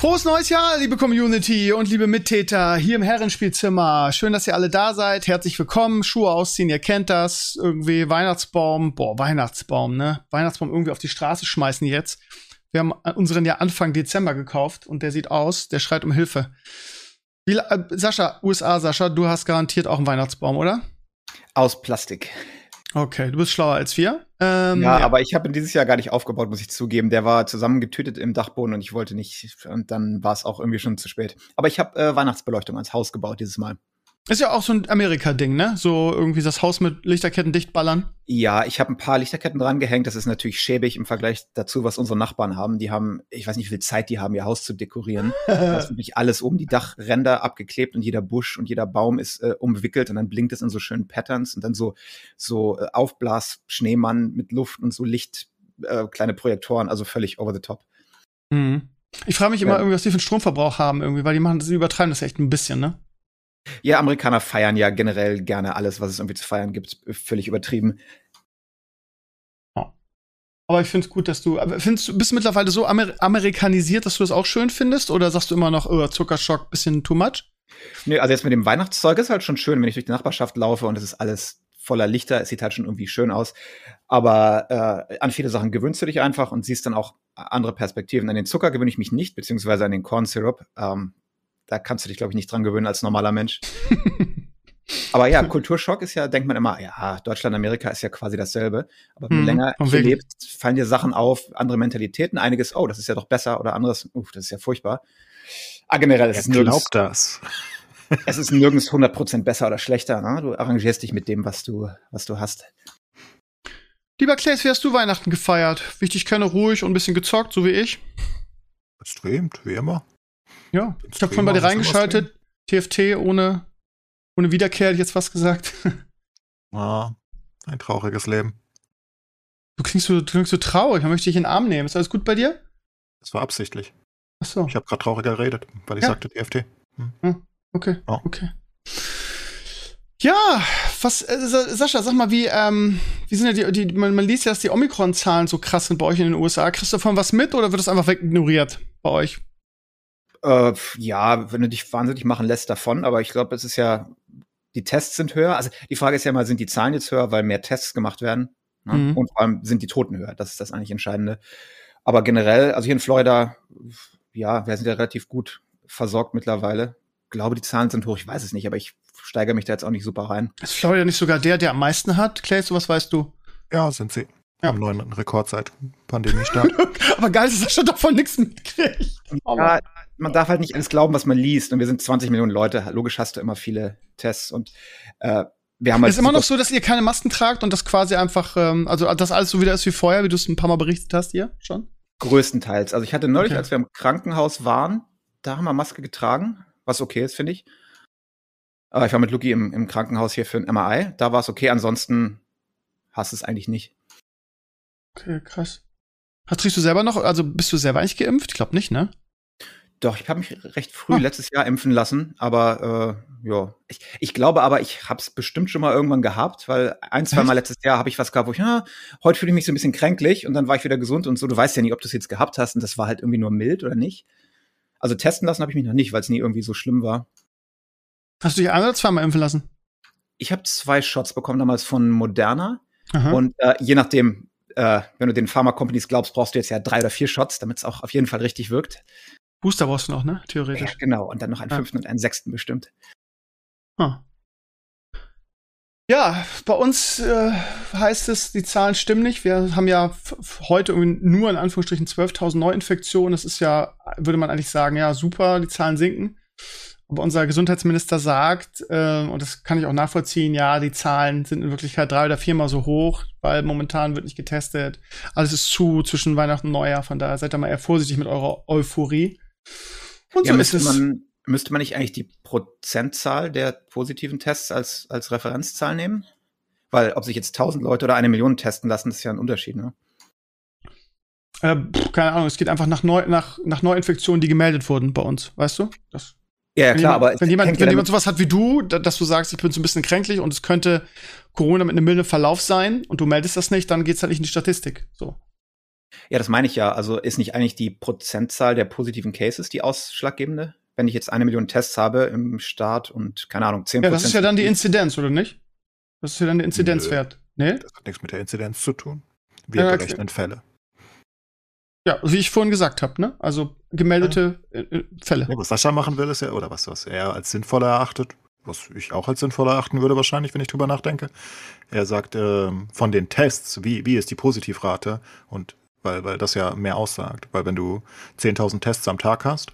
Frohes neues Jahr, liebe Community und liebe Mittäter hier im Herrenspielzimmer. Schön, dass ihr alle da seid. Herzlich willkommen. Schuhe ausziehen, ihr kennt das. Irgendwie Weihnachtsbaum. Boah, Weihnachtsbaum, ne? Weihnachtsbaum irgendwie auf die Straße schmeißen jetzt. Wir haben unseren ja Anfang Dezember gekauft und der sieht aus, der schreit um Hilfe. Wie, äh, Sascha, USA, Sascha, du hast garantiert auch einen Weihnachtsbaum, oder? Aus Plastik. Okay, du bist schlauer als wir. Ähm, ja, ja, aber ich habe ihn dieses Jahr gar nicht aufgebaut, muss ich zugeben. Der war zusammengetütet im Dachboden und ich wollte nicht. Und dann war es auch irgendwie schon zu spät. Aber ich habe äh, Weihnachtsbeleuchtung ans Haus gebaut dieses Mal. Ist ja auch so ein Amerika-Ding, ne? So irgendwie das Haus mit Lichterketten dicht ballern. Ja, ich habe ein paar Lichterketten dran gehängt. Das ist natürlich schäbig im Vergleich dazu, was unsere Nachbarn haben. Die haben, ich weiß nicht, wie viel Zeit die haben, ihr Haus zu dekorieren. da ist wirklich alles um die Dachränder abgeklebt und jeder Busch und jeder Baum ist äh, umwickelt und dann blinkt es in so schönen Patterns und dann so, so äh, Aufblas-Schneemann mit Luft und so Licht, äh, kleine Projektoren, also völlig over the top. Mhm. Ich frage mich immer ja. irgendwie, was die für einen Stromverbrauch haben, irgendwie, weil die machen, sie übertreiben das echt ein bisschen, ne? Ja, Amerikaner feiern ja generell gerne alles, was es irgendwie zu feiern gibt. Völlig übertrieben. Aber ich finde es gut, dass du. Findest du, bist du mittlerweile so amer amerikanisiert, dass du das auch schön findest? Oder sagst du immer noch, oh, Zuckerschock, bisschen too much? Nee, also jetzt mit dem Weihnachtszeug ist halt schon schön, wenn ich durch die Nachbarschaft laufe und es ist alles voller Lichter. Es sieht halt schon irgendwie schön aus. Aber äh, an viele Sachen gewöhnst du dich einfach und siehst dann auch andere Perspektiven. An den Zucker gewöhne ich mich nicht, beziehungsweise an den Corn Syrup. Ähm, da kannst du dich, glaube ich, nicht dran gewöhnen als normaler Mensch. Aber ja, Kulturschock ist ja, denkt man immer, ja, Deutschland, Amerika ist ja quasi dasselbe. Aber wenn du hm, länger hier lebst, fallen dir Sachen auf, andere Mentalitäten, einiges, oh, das ist ja doch besser oder anderes, uff, das ist ja furchtbar. Ah, generell, es ist nirgends. das. es ist nirgends 100% besser oder schlechter. Ne? Du arrangierst dich mit dem, was du, was du hast. Lieber Claes, wie hast du Weihnachten gefeiert? Wichtig, kenne ruhig und ein bisschen gezockt, so wie ich. Bestrebt, wie immer. Ja, ich habe vorhin bei dir reingeschaltet. TFT ohne, ohne Wiederkehr, hätte ich jetzt fast gesagt. Ah, ein trauriges Leben. Du klingst so, du klingst so traurig, man möchte dich in den Arm nehmen. Ist alles gut bei dir? Das war absichtlich. Ach so. Ich habe gerade trauriger geredet, weil ich ja. sagte TFT. Hm. hm. Okay, oh. okay. Ja, was, äh, Sascha, sag mal, wie, ähm, wie sind ja die, die man, man liest ja, dass die Omikron-Zahlen so krass sind bei euch in den USA. Kriegst du davon was mit oder wird das einfach wegignoriert bei euch? Äh, ja, wenn du dich wahnsinnig machen lässt davon, aber ich glaube, es ist ja, die Tests sind höher. Also die Frage ist ja mal, sind die Zahlen jetzt höher, weil mehr Tests gemacht werden? Ne? Mhm. Und vor allem sind die Toten höher. Das ist das eigentlich Entscheidende. Aber generell, also hier in Florida, ja, wir sind ja relativ gut versorgt mittlerweile. Ich glaube, die Zahlen sind hoch, ich weiß es nicht, aber ich steigere mich da jetzt auch nicht super rein. Ist Florida nicht sogar der, der am meisten hat? Clay, was weißt du? Ja, sind sie. Ja. Am neuen Rekordzeit Pandemiestart. aber geil, dass er schon davon nichts mitkriegt. Ja, man darf halt nicht alles glauben, was man liest. Und wir sind 20 Millionen Leute. Logisch hast du immer viele Tests und äh, wir haben halt. Ist immer noch so, dass ihr keine Masken tragt und das quasi einfach, ähm, also das alles so wieder ist wie vorher, wie du es ein paar Mal berichtet hast hier schon? Größtenteils. Also ich hatte neulich, okay. als wir im Krankenhaus waren, da haben wir Maske getragen, was okay ist, finde ich. Aber ich war mit Luki im, im Krankenhaus hier für ein MRI. Da war es okay. Ansonsten hast du es eigentlich nicht. Okay, krass. Hast, trinkst du selber noch, also bist du selber eigentlich geimpft? Ich glaube nicht, ne? Doch, ich habe mich recht früh ah. letztes Jahr impfen lassen, aber äh, ja, ich, ich glaube aber, ich habe es bestimmt schon mal irgendwann gehabt, weil ein, zwei Mal letztes Jahr habe ich was gehabt, wo ich, ja, heute fühle ich mich so ein bisschen kränklich und dann war ich wieder gesund und so. Du weißt ja nicht, ob du es jetzt gehabt hast und das war halt irgendwie nur mild oder nicht. Also testen lassen habe ich mich noch nicht, weil es nie irgendwie so schlimm war. Hast du dich ein oder zweimal impfen lassen? Ich habe zwei Shots bekommen damals von Moderna Aha. und äh, je nachdem, äh, wenn du den Pharma Companies glaubst, brauchst du jetzt ja drei oder vier Shots, damit es auch auf jeden Fall richtig wirkt. Booster brauchst du noch, ne? Theoretisch. Ja, genau. Und dann noch einen ah. fünften und einen sechsten bestimmt. Ah. Ja, bei uns äh, heißt es, die Zahlen stimmen nicht. Wir haben ja heute nur in Anführungsstrichen 12.000 Neuinfektionen. Das ist ja, würde man eigentlich sagen, ja, super, die Zahlen sinken. Aber unser Gesundheitsminister sagt, äh, und das kann ich auch nachvollziehen, ja, die Zahlen sind in Wirklichkeit drei oder viermal so hoch, weil momentan wird nicht getestet. Alles ist zu zwischen Weihnachten und Neujahr. Von daher seid da mal eher vorsichtig mit eurer Euphorie. Und ja, so müsste man Müsste man nicht eigentlich die Prozentzahl der positiven Tests als, als Referenzzahl nehmen? Weil ob sich jetzt 1000 Leute oder eine Million testen lassen, ist ja ein Unterschied, ne? Äh, keine Ahnung, es geht einfach nach, Neu nach, nach Neuinfektionen, die gemeldet wurden bei uns, weißt du? Das, Ja, ja wenn klar, jemand, aber es wenn, jemand, wenn jemand sowas hat wie du, da, dass du sagst, ich bin so ein bisschen kränklich und es könnte Corona mit einem milden Verlauf sein und du meldest das nicht, dann geht's halt nicht in die Statistik. So. Ja, das meine ich ja. Also ist nicht eigentlich die Prozentzahl der positiven Cases die ausschlaggebende? Wenn ich jetzt eine Million Tests habe im Staat und keine Ahnung, 10% Ja, das ist ja dann die Inzidenz, oder nicht? Das ist ja dann der Inzidenzwert. Nee? Das hat nichts mit der Inzidenz zu tun. Wir Ja, berechnen Fälle. Ja, wie ich vorhin gesagt habe, ne? Also gemeldete äh, äh, Fälle. Ja, was Sascha machen will, ist ja, oder was, was er als sinnvoller erachtet, was ich auch als sinnvoller erachten würde, wahrscheinlich, wenn ich drüber nachdenke. Er sagt, ähm, von den Tests, wie, wie ist die Positivrate? Und weil, weil das ja mehr aussagt. Weil wenn du 10.000 Tests am Tag hast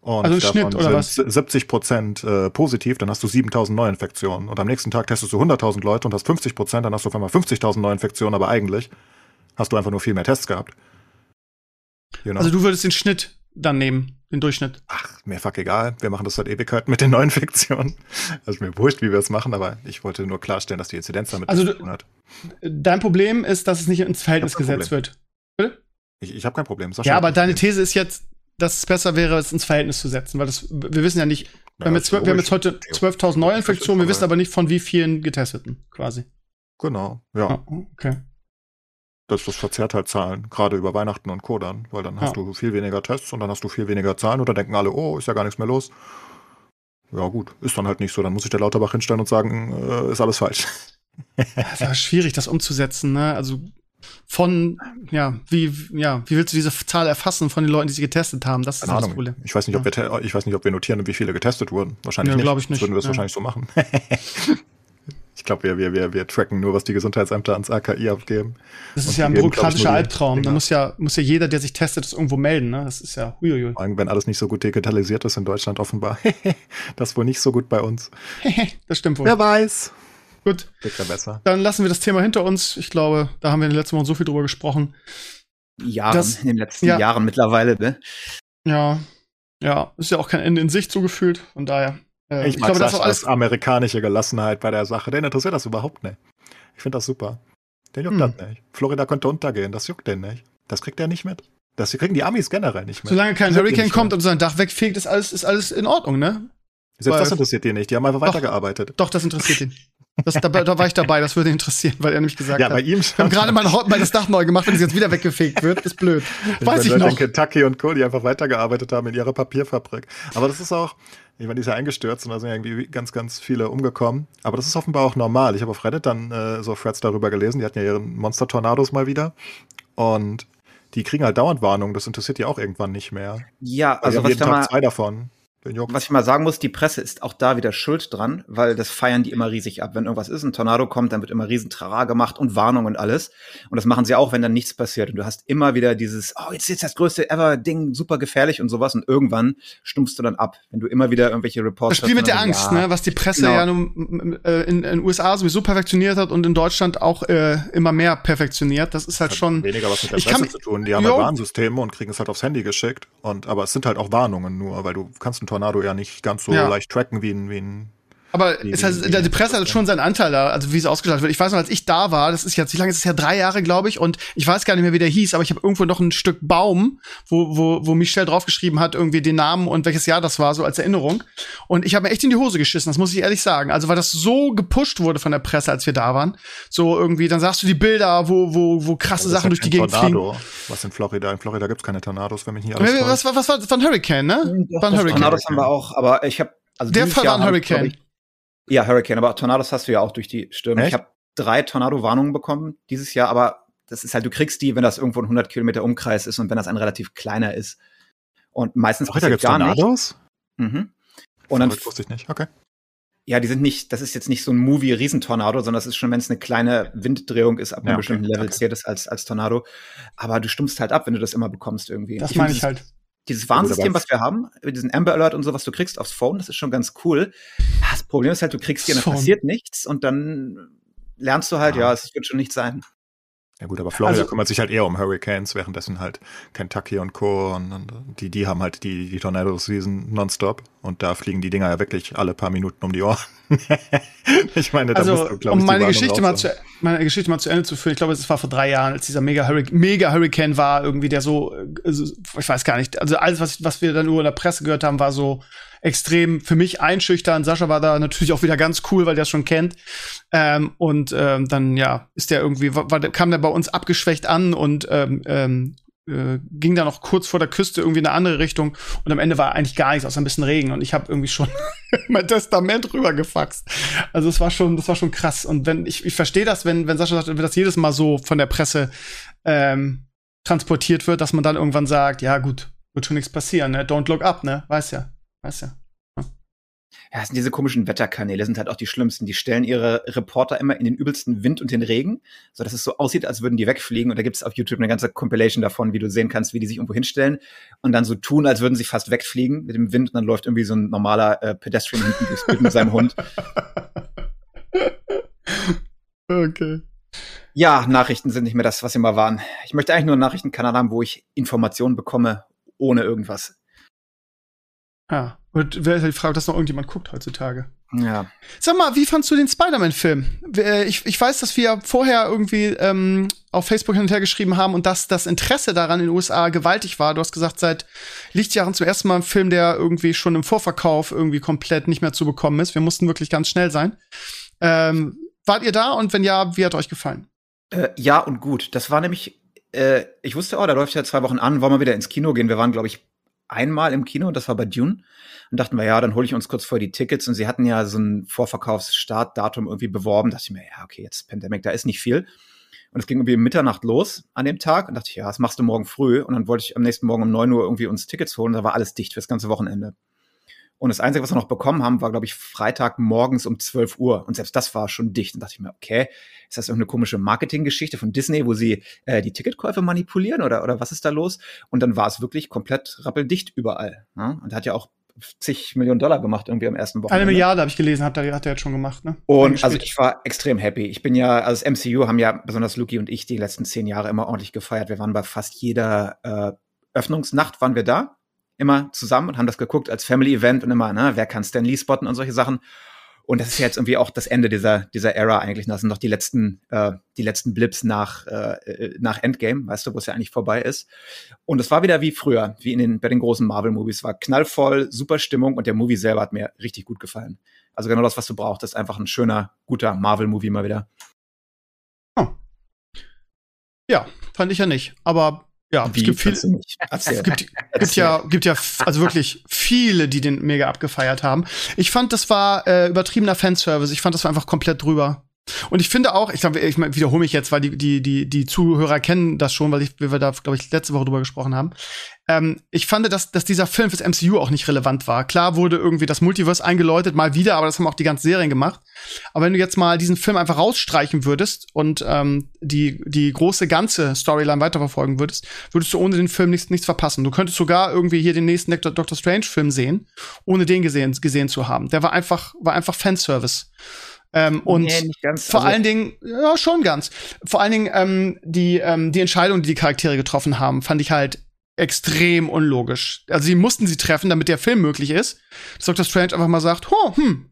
und Also im Schnitt, oder was? sind 70 Prozent äh, positiv, dann hast du 7.000 Neuinfektionen. Und am nächsten Tag testest du 100.000 Leute und hast 50 Prozent, dann hast du auf einmal 50.000 Neuinfektionen, aber eigentlich hast du einfach nur viel mehr Tests gehabt. Know? Also du würdest den Schnitt dann nehmen, den Durchschnitt. Ach, mir fuck egal. Wir machen das seit Ewigkeiten mit den Neuinfektionen. Also mir wurscht, wie wir es machen, aber ich wollte nur klarstellen, dass die Inzidenz damit Also zu tun hat. Dein Problem ist, dass es nicht ins Verhältnis gesetzt wird. Bitte? Ich, ich habe kein Problem. Ja, aber ein deine Problem. These ist jetzt, dass es besser wäre, es ins Verhältnis zu setzen, weil das, wir wissen ja nicht, wir haben jetzt, wir haben jetzt heute theoretisch. 12.000 Neuinfektionen, wir wissen aber nicht von wie vielen Getesteten, quasi. Genau, ja. Ah, okay. Das, das verzerrt halt Zahlen, gerade über Weihnachten und Co. dann, weil dann hast Ja. du viel weniger Tests und dann hast du viel weniger Zahlen und dann denken alle, oh, ist ja gar nichts mehr los. Ja gut, ist dann halt nicht so. Dann muss sich der Lauterbach hinstellen und sagen, äh, ist alles falsch. Das war schwierig, das umzusetzen, ne? Also von, ja, wie, ja, wie willst du diese Zahl erfassen von den Leuten, die sie getestet haben? Das ist Keine das Ahnung. Problem. Ich weiß nicht, ob wir, te- ich weiß nicht, ob wir notieren, wie viele getestet wurden. Wahrscheinlich Ja, nicht. ich nicht. Sonst Würden wir es Ja. wahrscheinlich so machen. ich glaube, wir, wir, wir, wir tracken nur, was die Gesundheitsämter ans AKI abgeben. Das ist Und ja ein bürokratischer Albtraum. Da muss ja, muss ja jeder, der sich testet, das irgendwo melden, ne? Das ist ja, huiuiui. Vor allem, wenn alles nicht so gut digitalisiert ist in Deutschland offenbar. das ist wohl nicht so gut bei uns. das stimmt wohl. Wer weiß. Gut, ja besser. dann lassen wir das Thema hinter uns. Ich glaube, da haben wir in den letzten Wochen so viel drüber gesprochen. Jahren, Das- in den letzten ja. Jahren mittlerweile, ne? Ja, ja, ist ja auch kein Ende in Sicht so gefühlt. Von daher, äh, Ich, ich glaube, das ist alles. amerikanische Gelassenheit bei der Sache. Den interessiert das überhaupt nicht. Ich finde das super. Den juckt Hm. das nicht. Florida könnte untergehen. Das juckt den nicht. Das kriegt er nicht mit. Das kriegen die Amis generell nicht mit. Solange kein Hurricane kommt und sein Dach wegfegt, ist alles, ist alles in Ordnung, ne? Selbst weil- das interessiert die nicht. Die haben einfach weitergearbeitet. Doch, das interessiert ihn. Das, da, da war ich dabei, das würde interessieren, weil er nämlich gesagt Ja, hat. bei ihm Wir haben gerade mal, mal das Dach neu gemacht, wenn es jetzt wieder weggefegt wird, ist blöd. Weiß ich Leute noch. in Kentucky und Co., die einfach weitergearbeitet haben in ihrer Papierfabrik. Aber das ist auch, ich meine, die ist ja eingestürzt und da sind ja irgendwie ganz, ganz viele umgekommen. Aber das ist offenbar auch normal. Ich habe auf Reddit dann äh, so Threads darüber gelesen. Die hatten ja ihren Monster-Tornados mal wieder. Und die kriegen halt dauernd Warnungen. Das interessiert die auch irgendwann nicht mehr. Ja, Also also was jeden ich, da Tag mal, zwei davon. Was ich mal sagen muss, die Presse ist auch da wieder schuld dran, weil das feiern die immer riesig ab. Wenn irgendwas ist, ein Tornado kommt, dann wird immer riesen Trara gemacht und Warnung und alles. Und das machen sie auch, wenn dann nichts passiert. Und du hast immer wieder dieses, oh, jetzt ist das größte ever Ding, super gefährlich und sowas. Und irgendwann stumpfst du dann ab, wenn du immer wieder irgendwelche Reports Das Spiel mit der Angst, ja, ne, was die Presse Genau. ja nun äh, in den USA sowieso perfektioniert hat und in Deutschland auch äh, immer mehr perfektioniert. Das ist halt Hat schon. weniger was mit der Ich kann Presse mich- zu tun. Die haben Jo. halt Warnsysteme und kriegen es halt aufs Handy geschickt. Und, aber es sind halt auch Warnungen nur, weil du kannst Tornado ja nicht ganz so Ja. leicht tracken wie ein, wie ein Aber es wie- heißt, wie- die, die Presse hat schon seinen Anteil da, also wie es ausgestaltet wird. Ich weiß noch, als ich da war, das ist jetzt, wie lange ist es her? Drei Jahre, glaube ich, und ich weiß gar nicht mehr, wie der hieß, aber ich habe irgendwo noch ein Stück Baum, wo, wo, wo Michel draufgeschrieben hat, irgendwie den Namen und welches Jahr das war, so als Erinnerung. Und ich habe mir echt in die Hose geschissen, das muss ich ehrlich sagen. Also weil das so gepusht wurde von der Presse, als wir da waren. So irgendwie, dann sagst du die Bilder, wo, wo, wo krasse ist Sachen ja durch die Gegend fliegen. Tornado. Was in Florida? In Florida gibt es keine Tornados, wenn mich nicht alles Was, was, was war das? War ein Hurricane, ne? Doch, War ein Hurricane. Tornados haben wir auch, aber ich habe also Der Fall war ein Hurricane. Ich, ja, Hurricane, aber Tornados hast du ja auch durch die Stürme. Echt? Ich habe drei Tornado-Warnungen bekommen dieses Jahr, aber das ist halt, du kriegst die, wenn das irgendwo ein 100 Kilometer Umkreis ist und wenn das ein relativ kleiner ist. Und meistens Florida passiert gibt es gar nicht. Tornados? Mhm. Und dann, Verrückt, wusste ich nicht. Okay. ja, die sind nicht, das ist jetzt nicht so ein Movie-Riesentornado, sondern das ist schon, wenn es eine kleine Winddrehung ist, ab einem Ja, okay, bestimmten Level okay. zählt es als, als Tornado. Aber du stumpfst halt ab, wenn du das immer bekommst irgendwie. Das find meine ich halt. Dieses Warnsystem, was wir haben, mit diesem Amber Alert und so, was du kriegst aufs Phone, das ist schon ganz cool. Das Problem ist halt, du kriegst und dann passiert nichts und dann lernst du halt, Ja. ja, es wird schon nicht sein. Ja gut, aber Florida also, kümmert sich halt eher um Hurricanes, währenddessen halt Kentucky und Co. und, und die, die haben halt die, die Tornado-Season nonstop und da fliegen die Dinger ja wirklich alle paar Minuten um die Ohren. ich meine, da also, musst du, um meine Geschichte, mal zu, meine Geschichte mal zu Ende zu führen, ich glaube, es war vor drei Jahren, als dieser Mega, Hurricane, Mega Hurricane war, irgendwie der so, also, ich weiß gar nicht, also alles, was, was wir dann nur in der Presse gehört haben, war so, extrem für mich einschüchtern. Sascha war da natürlich auch wieder ganz cool, weil der es schon kennt. Ähm, und ähm, dann, ja, ist der irgendwie, war, kam der bei uns abgeschwächt an und ähm, ähm, äh, ging da noch kurz vor der Küste irgendwie in eine andere Richtung und am Ende war eigentlich gar nichts, außer ein bisschen Regen und ich habe irgendwie schon mein Testament rübergefaxt. Also es war schon, das war schon krass. Und wenn ich, ich verstehe das, wenn wenn Sascha sagt, wenn das jedes Mal so von der Presse ähm, transportiert wird, dass man dann irgendwann sagt, ja gut, wird schon nichts passieren, ne? Don't look up, ne? Weiß ja. Weißt ja. Ja, sind diese komischen Wetterkanäle sind halt auch die schlimmsten. Die stellen ihre Reporter immer in den übelsten Wind und den Regen, so dass es so aussieht, als würden die wegfliegen. Und da gibt es auf YouTube eine ganze Compilation davon, wie du sehen kannst, wie die sich irgendwo hinstellen und dann so tun, als würden sie fast wegfliegen mit dem Wind. Und dann läuft irgendwie so ein normaler äh, Pedestrian hinten durchs Bild mit seinem Hund. Okay. Ja, Nachrichten sind nicht mehr das, was sie mal waren. Ich möchte eigentlich nur einen Nachrichtenkanal haben, wo ich Informationen bekomme, ohne irgendwas. Ja. Und wer die Frage, dass noch irgendjemand guckt heutzutage. Ja. Sag mal, wie fandst du den Spider-Man-Film? Äh, ich, ich weiß, dass wir vorher irgendwie ähm, auf Facebook hin und her geschrieben haben und dass das Interesse daran in den USA gewaltig war. Du hast gesagt, seit Lichtjahren zum ersten Mal ein Film, der irgendwie schon im Vorverkauf irgendwie komplett nicht mehr zu bekommen ist. Wir mussten wirklich ganz schnell sein. Ähm, wart ihr da und wenn ja, wie hat euch gefallen? Äh, ja und gut. Das war nämlich, äh, ich wusste, oh, da läuft ja zwei Wochen an, wollen wir wieder ins Kino gehen. Wir waren, glaube ich, einmal im Kino, das war bei Dune. Und dachten wir, ja, dann hole ich uns kurz vor die Tickets. Und sie hatten ja so ein Vorverkaufsstartdatum irgendwie beworben. Da dachte ich mir, ja, okay, jetzt Pandemic, da ist nicht viel. Und es ging irgendwie Mitternacht los an dem Tag. Und dachte ich, ja, was machst du morgen früh? Und dann wollte ich am nächsten Morgen um neun Uhr irgendwie uns Tickets holen. Da war alles dicht fürs ganze Wochenende. Und das Einzige, was wir noch bekommen haben, war, glaube ich, Freitag morgens um 12 Uhr. Und selbst das war schon dicht. Und dachte ich mir, okay, ist das irgendeine komische Marketinggeschichte von Disney, wo sie äh, die Ticketkäufe manipulieren oder, oder was ist da los? Und dann war es wirklich komplett rappeldicht überall. Ne? Und hat ja auch zig Millionen Dollar gemacht irgendwie am ersten Wochenende. Eine Milliarde habe ich gelesen, hat er, hat er jetzt schon gemacht, ne? Und also ich war extrem happy. Ich bin ja, also das MCU haben ja besonders Luki und ich die letzten zehn Jahre immer ordentlich gefeiert. Wir waren bei fast jeder äh, Öffnungsnacht waren wir da immer zusammen und haben das geguckt als Family-Event und immer, ne, wer kann Stan Lee spotten und solche Sachen. Und das ist jetzt irgendwie auch das Ende dieser, dieser Era eigentlich. Das sind noch die letzten, äh, die letzten Blips nach, äh, nach Endgame, weißt du, wo es ja eigentlich vorbei ist. Und es war wieder wie früher, wie in den, bei den großen Marvel-Movies. War knallvoll, super Stimmung und der Movie selber hat mir richtig gut gefallen. Also genau das, was du brauchst, ist einfach ein schöner, guter Marvel-Movie mal wieder. Oh. Ja, fand ich ja nicht. Aber ja, Wie, es gibt viele. Es gibt, gibt ja, gibt ja, also wirklich viele, die den mega abgefeiert haben. Ich fand, das war äh, übertriebener Fanservice. Ich fand, das war einfach komplett drüber. Und ich finde auch, ich glaube, ich wiederhole mich jetzt, weil die, die, die, die Zuhörer kennen das schon, weil ich, wir da, glaube ich, letzte Woche drüber gesprochen haben. Ähm, ich fand, dass, dass dieser Film fürs MCU auch nicht relevant war. Klar wurde irgendwie das Multiverse eingeläutet, mal wieder, aber das haben auch die ganzen Serien gemacht. Aber wenn du jetzt mal diesen Film einfach rausstreichen würdest und ähm, die, die große ganze Storyline weiterverfolgen würdest, würdest du ohne den Film nichts, nichts verpassen. Du könntest sogar irgendwie hier den nächsten Doctor Strange-Film sehen, ohne den gesehen, gesehen zu haben. Der war einfach, war einfach Fanservice. Ähm, und nee, ganz, vor also allen Dingen, ja, schon ganz. Vor allen Dingen ähm, die, ähm, die Entscheidung, die die Charaktere getroffen haben, fand ich halt extrem unlogisch. Also sie mussten sie treffen, damit der Film möglich ist. Dass Dr. Strange einfach mal sagt, oh, hm,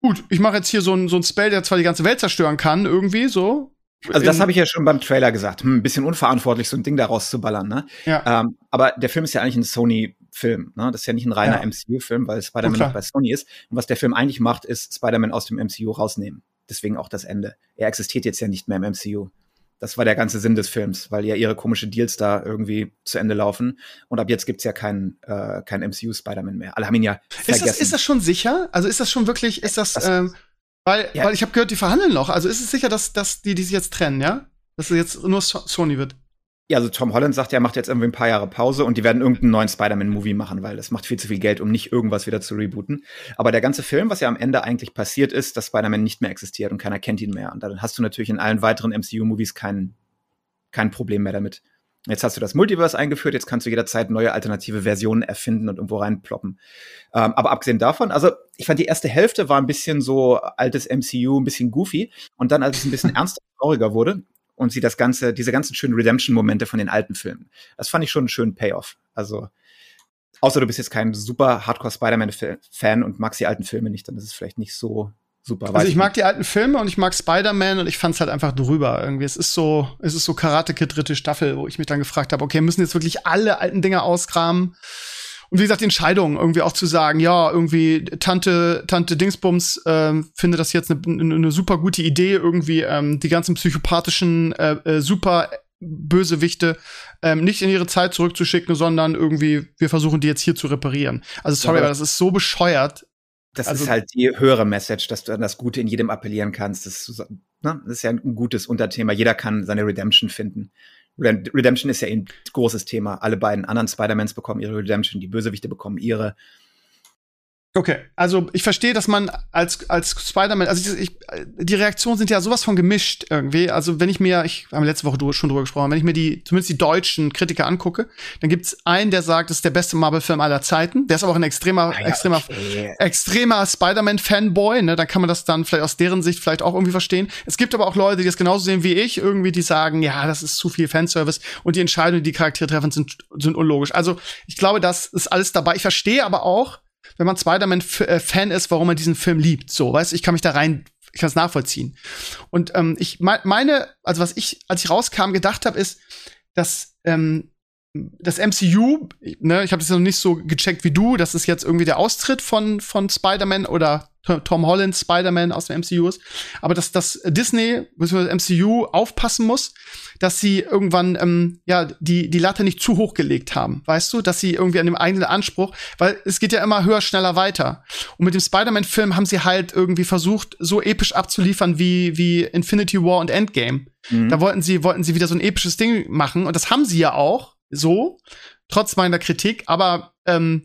gut, ich mache jetzt hier so ein so ein Spell, der zwar die ganze Welt zerstören kann, irgendwie so. Also das habe ich ja schon beim Trailer gesagt. Hm, ein bisschen unverantwortlich, so ein Ding da rauszuballern, ne? Ja. Ähm, aber der Film ist ja eigentlich ein Sony Film. Ne? Das ist ja nicht ein reiner ja. MCU-Film, weil Spider-Man noch bei Sony ist. Und was der Film eigentlich macht, ist Spider-Man aus dem MCU rausnehmen. Deswegen auch das Ende. Er existiert jetzt ja nicht mehr im MCU. Das war der ganze Sinn des Films, weil ja ihre komische Deals da irgendwie zu Ende laufen. Und ab jetzt gibt's ja keinen äh, kein MCU Spider-Man mehr. Alle haben ihn ja vergessen. Ist das, ist das schon sicher? Also ist das schon wirklich, ist das, das ähm, weil, ja. weil ich habe gehört, die verhandeln noch. Also ist es sicher, dass, dass die, die sich jetzt trennen, ja? Dass es jetzt nur Sony wird? Ja, also Tom Holland sagt, er macht jetzt irgendwie ein paar Jahre Pause und die werden irgendeinen neuen Spider-Man-Movie machen, weil das macht viel zu viel Geld, um nicht irgendwas wieder zu rebooten. Aber der ganze Film, was ja am Ende eigentlich passiert ist, dass Spider-Man nicht mehr existiert und keiner kennt ihn mehr. Und dann hast du natürlich in allen weiteren MCU-Movies kein, kein Problem mehr damit. Jetzt hast du das Multiverse eingeführt, jetzt kannst du jederzeit neue alternative Versionen erfinden und irgendwo reinploppen. Ähm, aber abgesehen davon, also ich fand die erste Hälfte war ein bisschen so altes MCU, ein bisschen goofy. Und dann, als es ein bisschen ernster, trauriger wurde, und sie das ganze, diese ganzen schönen Redemption-Momente von den alten Filmen. Das fand ich schon einen schönen Payoff. Also, außer du bist jetzt kein super Hardcore Spider-Man-Fan und magst die alten Filme nicht, dann ist es vielleicht nicht so super. Also ich mag die alten Filme und ich mag Spider-Man und ich fand es halt einfach drüber irgendwie. Es ist so, es ist so Karate Kid dritte Staffel, wo ich mich dann gefragt habe, okay, müssen jetzt wirklich alle alten Dinge auskramen? Und wie gesagt, die Entscheidung irgendwie auch zu sagen, ja, irgendwie Tante, Tante Dingsbums äh, finde das jetzt eine ne, ne super gute Idee, irgendwie ähm, die ganzen psychopathischen äh, äh, super Bösewichte ähm, nicht in ihre Zeit zurückzuschicken, sondern irgendwie, wir versuchen die jetzt hier zu reparieren. Also sorry, ja, aber das ist so bescheuert. Das also, ist halt die höhere Message, dass du an das Gute in jedem appellieren kannst. Das, ne? das ist ja ein gutes Unterthema. Jeder kann seine Redemption finden. Redemption ist ja ein großes Thema. Alle beiden anderen Spider-Mans bekommen ihre Redemption, die Bösewichte bekommen ihre. Okay, also ich verstehe, dass man als als Spider-Man, also ich, ich, die Reaktionen sind ja sowas von gemischt irgendwie. Also wenn ich mir, ich habe letzte Woche schon drüber gesprochen, wenn ich mir die zumindest die deutschen Kritiker angucke, dann gibt's einen, der sagt, das ist der beste Marvel-Film aller Zeiten. Der ist aber auch ein extremer, ah ja, extremer, okay. extremer Spider-Man-Fanboy. Ne, dann kann man das dann vielleicht aus deren Sicht vielleicht auch irgendwie verstehen. Es gibt aber auch Leute, die das genauso sehen wie ich, irgendwie, die sagen, ja, das ist zu viel Fanservice und die Entscheidungen, die die Charaktere treffen, sind sind unlogisch. Also ich glaube, das ist alles dabei. Ich verstehe aber auch wenn man Spider-Man-Fan äh, ist, warum man diesen Film liebt. So, weißt ich kann mich da rein, ich kann es nachvollziehen. Und ähm, ich meine, also was ich, als ich rauskam, gedacht habe, ist, dass ähm, das MCU, ne, ich habe das noch nicht so gecheckt wie du, dass es jetzt irgendwie der Austritt von von Spider-Man oder Tom Holland Spider-Man aus dem MCU ist, aber dass das Disney bzw. MCU aufpassen muss, dass sie irgendwann ähm, ja die die Latte nicht zu hoch gelegt haben, weißt du, dass sie irgendwie an dem eigenen Anspruch, weil es geht ja immer höher, schneller weiter. Und mit dem Spider-Man-Film haben sie halt irgendwie versucht, so episch abzuliefern wie wie Infinity War und Endgame. Mhm. Da wollten sie wollten sie wieder so ein episches Ding machen und das haben sie ja auch so, trotz meiner Kritik, aber ähm,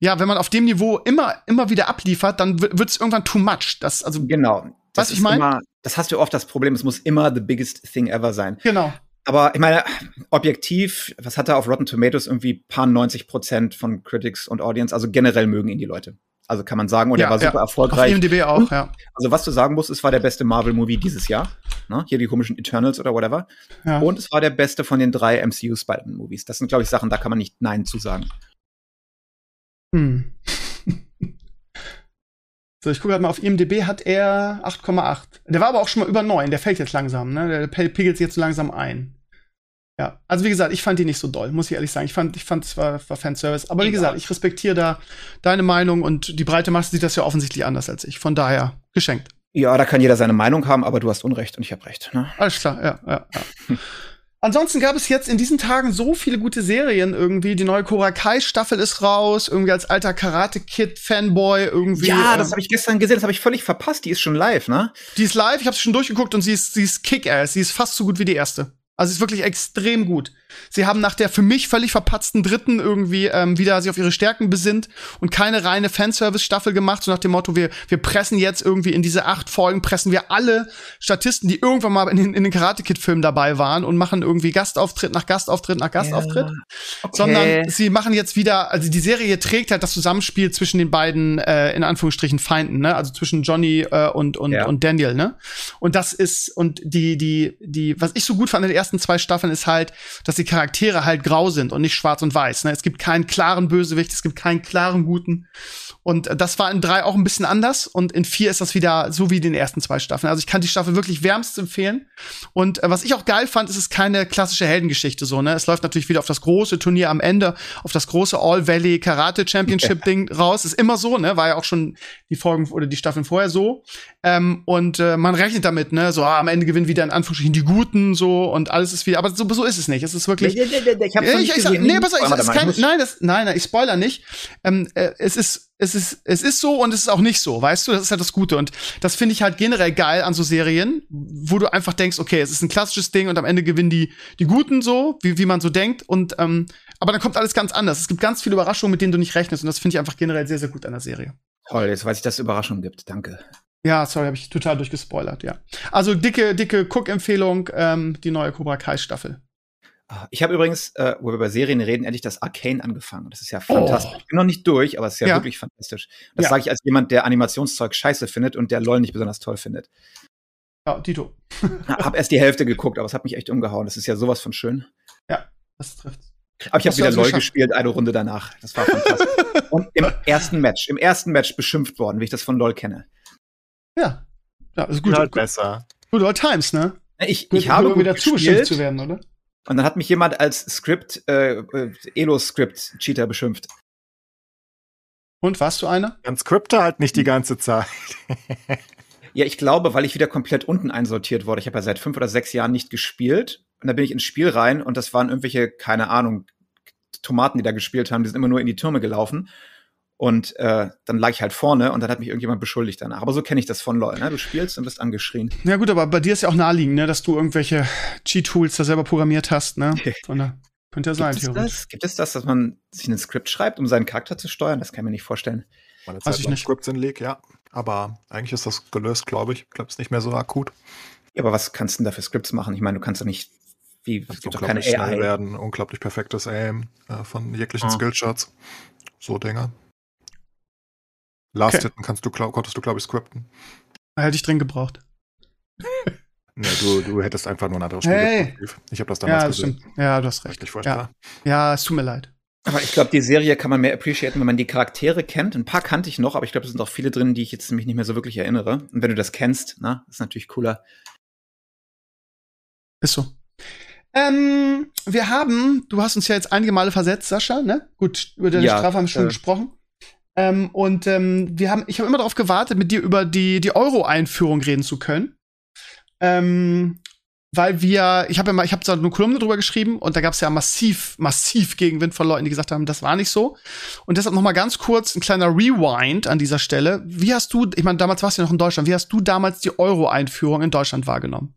ja, wenn man auf dem Niveau immer, immer wieder abliefert, dann wird es irgendwann too much. Das, also, genau. Das was ich meine? Das hast du oft das Problem, es muss immer the biggest thing ever sein. Genau. Aber ich meine, objektiv, was hat er auf Rotten Tomatoes irgendwie paar 90 Prozent von Critics und Audience, also generell mögen ihn die Leute. Also kann man sagen, und ja, er war super ja. erfolgreich. Auf IMDb auch, ja. Also was du sagen musst, es war der beste Marvel-Movie dieses Jahr. Ne? Hier die komischen Eternals oder whatever. Ja. Und es war der beste von den drei MCU Spider-Man-Movies. Das sind, glaube ich, Sachen, da kann man nicht Nein zu sagen. Hm. so, ich gucke gerade mal, auf IMDb hat er 8,8. Der war aber auch schon mal über 9. Der fällt jetzt langsam, ne? Der pegelt sich jetzt so langsam ein. Ja, also wie gesagt, ich fand die nicht so doll, muss ich ehrlich sagen. Ich fand, ich fand, es war, war Fanservice. Aber wie gesagt, ich respektiere da deine Meinung und die breite Masse sieht das ja offensichtlich anders als ich. Von daher, geschenkt. Ja, da kann jeder seine Meinung haben, aber du hast Unrecht und ich habe Recht. Ne? Alles klar, ja, ja, ja. Ansonsten gab es jetzt in diesen Tagen so viele gute Serien irgendwie. Die neue Cobra Kai Staffel ist raus, irgendwie als alter Karate Kid Fanboy irgendwie. Ja, das ähm, habe ich gestern gesehen, das habe ich völlig verpasst. Die ist schon live, ne? Die ist live, ich habe sie schon durchgeguckt und sie ist sie ist Kick-Ass, sie ist fast so gut wie die erste. Also ist wirklich extrem gut. Sie haben nach der für mich völlig verpatzten dritten irgendwie ähm, wieder sich auf ihre Stärken besinnt und keine reine Fanservice-Staffel gemacht, so nach dem Motto, wir, wir pressen jetzt irgendwie in diese acht Folgen, pressen wir alle Statisten, die irgendwann mal in den, in den Karate-Kid-Filmen dabei waren und machen irgendwie Gastauftritt nach Gastauftritt nach Gastauftritt. Ja, okay. Sondern sie machen jetzt wieder, also die Serie trägt halt das Zusammenspiel zwischen den beiden, äh, in Anführungsstrichen, Feinden, ne? Also zwischen Johnny äh, und, und, ja. und Daniel, ne? Und das ist, und die, die, die, was ich so gut fand in den ersten zwei Staffeln ist halt, dass die Charaktere halt grau sind und nicht schwarz und weiß. Ne? Es gibt keinen klaren Bösewicht, es gibt keinen klaren Guten. Und das war in drei auch ein bisschen anders. Und in vier ist das wieder so wie in den ersten zwei Staffeln. Also ich kann die Staffel wirklich wärmst empfehlen. Und äh, was ich auch geil fand, ist es keine klassische Heldengeschichte so. Ne? Es läuft natürlich wieder auf das große Turnier am Ende, auf das große All Valley Karate Championship Ding raus. Ist immer so, ne? War ja auch schon die Folgen oder die Staffeln vorher so. Ähm, und äh, man rechnet damit, ne? So ah, am Ende gewinnen wieder in Anführungsstrichen die Guten so und alles ist wieder. Aber so, so ist es nicht. Es ist wirklich. Nee, nee, nee, ich hab's ich, ich, nee, pass auf, ich, kein, nein, das, nein, nein, ich spoiler nicht. Ähm, äh, es ist es ist, es ist so und es ist auch nicht so, weißt du? Das ist halt das Gute. Und das finde ich halt generell geil an so Serien, wo du einfach denkst, okay, es ist ein klassisches Ding und am Ende gewinnen die, die Guten so, wie, wie man so denkt. Und, ähm, aber dann kommt alles ganz anders. Es gibt ganz viele Überraschungen, mit denen du nicht rechnest. Und das finde ich einfach generell sehr, sehr gut an der Serie. Toll, jetzt weiß ich, dass es Überraschungen gibt. Danke. Ja, sorry, habe ich total durchgespoilert, ja. Also dicke, dicke Cook-Empfehlung, ähm, die neue Cobra Kai-Staffel. Ah, ich habe übrigens, äh, wo wir über Serien reden, endlich das Arcane angefangen. Das ist ja fantastisch. Oh. Ich bin noch nicht durch, aber es ist ja, ja. wirklich fantastisch. Das ja. sage ich als jemand, der Animationszeug scheiße findet und der LOL nicht besonders toll findet. Ja, Tito. hab erst die Hälfte geguckt, aber es hat mich echt umgehauen. Das ist ja sowas von schön. Ja, das trifft. Aber ich habe wieder LOL gespielt, eine Runde danach. Das war fantastisch. Und im ersten Match, im ersten Match beschimpft worden, wie ich das von LOL kenne. Ja. Ja, ist Gut, gut. halt Gut, besser. good old times, ne? Ich, Gut, ich habe gut beschimpft gespielt zu werden, oder? Und dann hat mich jemand als Script, äh, äh, Elo-Script-Cheater beschimpft. Und warst du einer? Dann scripte halt nicht die ganze Zeit. Ja, ich glaube, weil ich wieder komplett unten einsortiert wurde. Ich habe ja seit fünf oder sechs Jahren nicht gespielt. Und da bin ich ins Spiel rein und das waren irgendwelche, keine Ahnung, Tomaten, die da gespielt haben. Die sind immer nur in die Türme gelaufen. Und äh, dann lag ich halt vorne und dann hat mich irgendjemand beschuldigt danach. Aber so kenne ich das von LOL. Ne? Du spielst und wirst angeschrien. Ja gut, aber bei dir ist ja auch naheliegend, ne, dass du irgendwelche Cheat-Tools da selber programmiert hast, ne? Von da könnte ja sein, Gibt es, theoretisch. das? Gibt es das, dass man sich ein Skript schreibt, um seinen Charakter zu steuern? Das kann ich mir nicht vorstellen. Meine Weiß ich nicht. Scripts in League, ja. Aber eigentlich ist das gelöst, glaube ich. Ich glaube, es ist nicht mehr so akut. Ja, aber was kannst du denn da für Skripts machen? Ich meine, du kannst doch nicht. Wie, es gibt doch keine unglaublich schnell AI. werden, unglaublich perfektes Aim äh, von jeglichen Ah. Skillshots. So Dinge. Last Okay. Hitten kannst du, konntest du, glaube ich, scripten. Hätte ich drin gebraucht. Nee, du, du hättest einfach nur ein anderes Spiel Hey. Ich habe das damals Ja, das gesehen. stimmt. Ja, du hast recht. Richtig Ja. ja, es tut mir leid. Aber ich glaube, die Serie kann man mehr appreciaten, wenn man die Charaktere kennt. Ein paar kannte ich noch, aber ich glaube, es sind auch viele drin, die ich jetzt mich nicht mehr so wirklich erinnere. Und wenn du das kennst, na, ist natürlich cooler. Ist so. Ähm, wir haben, du hast uns ja jetzt einige Male versetzt, Sascha, ne? Gut, über deine Ja, Strafe haben wir schon äh. gesprochen. Ähm, und ähm, wir haben, ich habe immer darauf gewartet, mit dir über die, die Euro-Einführung reden zu können. Ähm, weil wir, ich habe ja mal, ich habe so eine Kolumne drüber geschrieben und da gab es ja massiv, massiv Gegenwind von Leuten, die gesagt haben, das war nicht so. Und deshalb noch mal ganz kurz ein kleiner Rewind an dieser Stelle. Wie hast du, ich meine, damals warst du ja noch in Deutschland, wie hast du damals die Euro-Einführung in Deutschland wahrgenommen?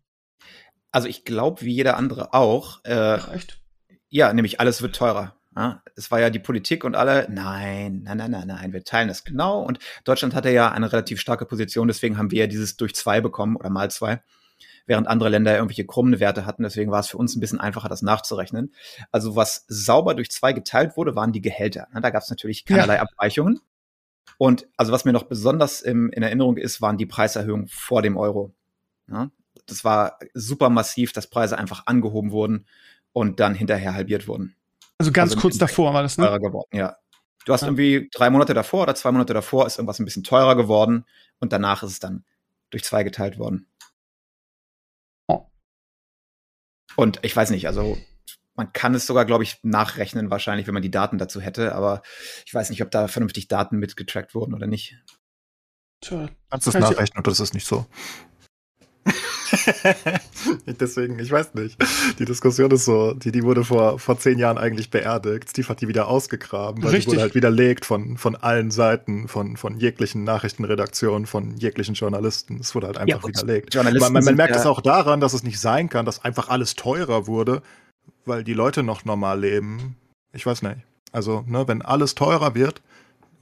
Also ich glaube, wie jeder andere auch, äh, Echt? ja, nämlich alles wird teurer. Ja, es war ja die Politik und alle, nein, nein, nein, nein, nein, wir teilen das genau. Und Deutschland hatte ja eine relativ starke Position, deswegen haben wir ja dieses durch zwei bekommen oder mal zwei, während andere Länder irgendwelche krummen Werte hatten. Deswegen war es für uns ein bisschen einfacher, das nachzurechnen. Also was sauber durch zwei geteilt wurde, waren die Gehälter. Da gab es natürlich keinerlei Abweichungen. Und also was mir noch besonders im, in Erinnerung ist, waren die Preiserhöhungen vor dem Euro. Ja, das war super massiv, dass Preise einfach angehoben wurden und dann hinterher halbiert wurden. Also ganz Also kurz davor war das, ne? Teurer geworden, ja. Du hast Ja. irgendwie drei Monate davor oder zwei Monate davor ist irgendwas ein bisschen teurer geworden und danach ist es dann durch zwei geteilt worden. Oh. Und ich weiß nicht, also man kann es sogar, glaube ich, nachrechnen wahrscheinlich, wenn man die Daten dazu hätte, aber ich weiß nicht, ob da vernünftig Daten mitgetrackt wurden oder nicht. Tja, Kannst du es nachrechnen oder ist es nicht so? Deswegen, ich weiß nicht. Die Diskussion ist so, die, die wurde vor, vor zehn Jahren eigentlich beerdigt. Steve hat die wieder ausgegraben, weil Richtig. die wurde halt widerlegt von, von allen Seiten, von, von jeglichen Nachrichtenredaktionen, von jeglichen Journalisten. Es wurde halt einfach gut, widerlegt. Man, man, man merkt ja- es auch daran, dass es nicht sein kann, dass einfach alles teurer wurde, weil die Leute noch normal leben. Ich weiß nicht. Also, ne, wenn alles teurer wird,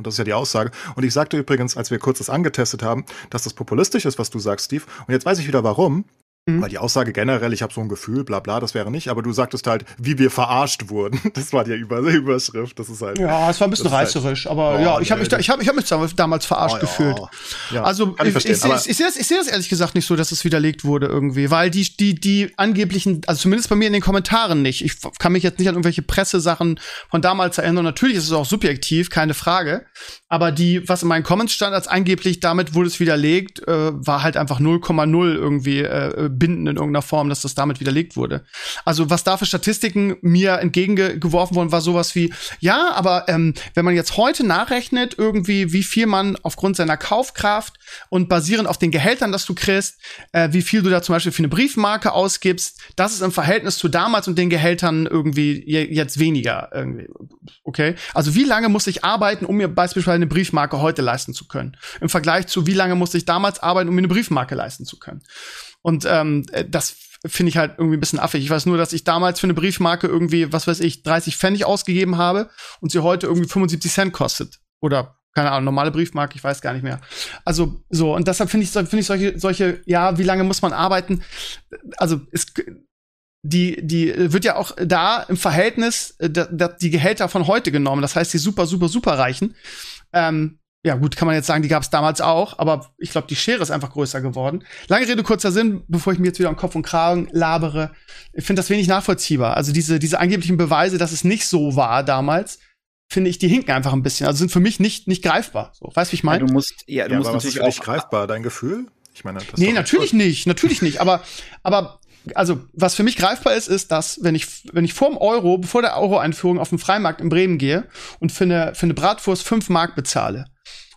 und das ist ja die Aussage. Und ich sagte übrigens, als wir kurz das angetestet haben, dass das populistisch ist, was du sagst, Steve. Und jetzt weiß ich wieder warum. Mhm. Weil die Aussage generell, ich habe so ein Gefühl, bla bla, das wäre nicht. Aber du sagtest halt, wie wir verarscht wurden. Das war die Über Überschrift. Das ist halt. Ja, es war ein bisschen halt- reißerisch, aber Oh, ja, ich habe mich, da, ich hab, ich hab mich damals- verarscht Oh, ja. gefühlt. Ja, Also ich ich, sehe aber ich, sehe das, ich sehe das ehrlich gesagt nicht so, dass es widerlegt wurde irgendwie, weil die die die angeblichen, also zumindest bei mir in den Kommentaren nicht. Ich kann mich jetzt nicht an irgendwelche Pressesachen von damals erinnern. Natürlich ist es auch subjektiv, keine Frage. Aber die, was in meinen Comments stand, als angeblich damit wurde es widerlegt, äh, war halt einfach 0,0 irgendwie äh, bindend in irgendeiner Form, dass das damit widerlegt wurde. Also was da für Statistiken mir entgegengeworfen wurden, war sowas wie, ja, aber ähm, wenn man jetzt heute nachrechnet, irgendwie, wie viel man aufgrund seiner Kaufkraft und basierend auf den Gehältern, das du kriegst, äh, wie viel du da zum Beispiel für eine Briefmarke ausgibst, das ist im Verhältnis zu damals und den Gehältern irgendwie je, jetzt weniger. Irgendwie. Okay? Also wie lange muss ich arbeiten, um mir beispielsweise eine Briefmarke heute leisten zu können? Im Vergleich zu wie lange musste ich damals arbeiten, um mir eine Briefmarke leisten zu können? Und ähm, äh, das finde ich halt irgendwie ein bisschen affig. Ich weiß nur, dass ich damals für eine Briefmarke irgendwie, was weiß ich, 30 Pfennig ausgegeben habe und sie heute irgendwie 75 Cent kostet. Oder, keine Ahnung, normale Briefmarke, ich weiß gar nicht mehr. Also so, und deshalb finde ich, finde ich solche, solche, ja, wie lange muss man arbeiten? Also es die, die wird ja auch da im Verhältnis äh, die Gehälter von heute genommen. Das heißt, die super, super, super Reichen. Ähm, ja, gut, kann man jetzt sagen, die gab es damals auch, aber ich glaube, die Schere ist einfach größer geworden. Lange Rede, kurzer Sinn, bevor ich mir jetzt wieder am Kopf und Kragen labere. Ich finde das wenig nachvollziehbar. Also diese, diese angeblichen Beweise, dass es nicht so war damals, finde ich, die hinken einfach ein bisschen. Also sind für mich nicht, nicht greifbar. So, weißt du, wie ich meine? Ja, du musst, ja, du ja, musst aber was natürlich ist für dich greifbar, dein Gefühl? Ich meine, das ist Nee, natürlich nicht, natürlich nicht. Aber, aber, also, was für mich greifbar ist, ist, dass, wenn ich, wenn ich vor dem Euro, bevor der Euro-Einführung auf den Freimarkt in Bremen gehe und für eine, für eine Bratwurst fünf Mark bezahle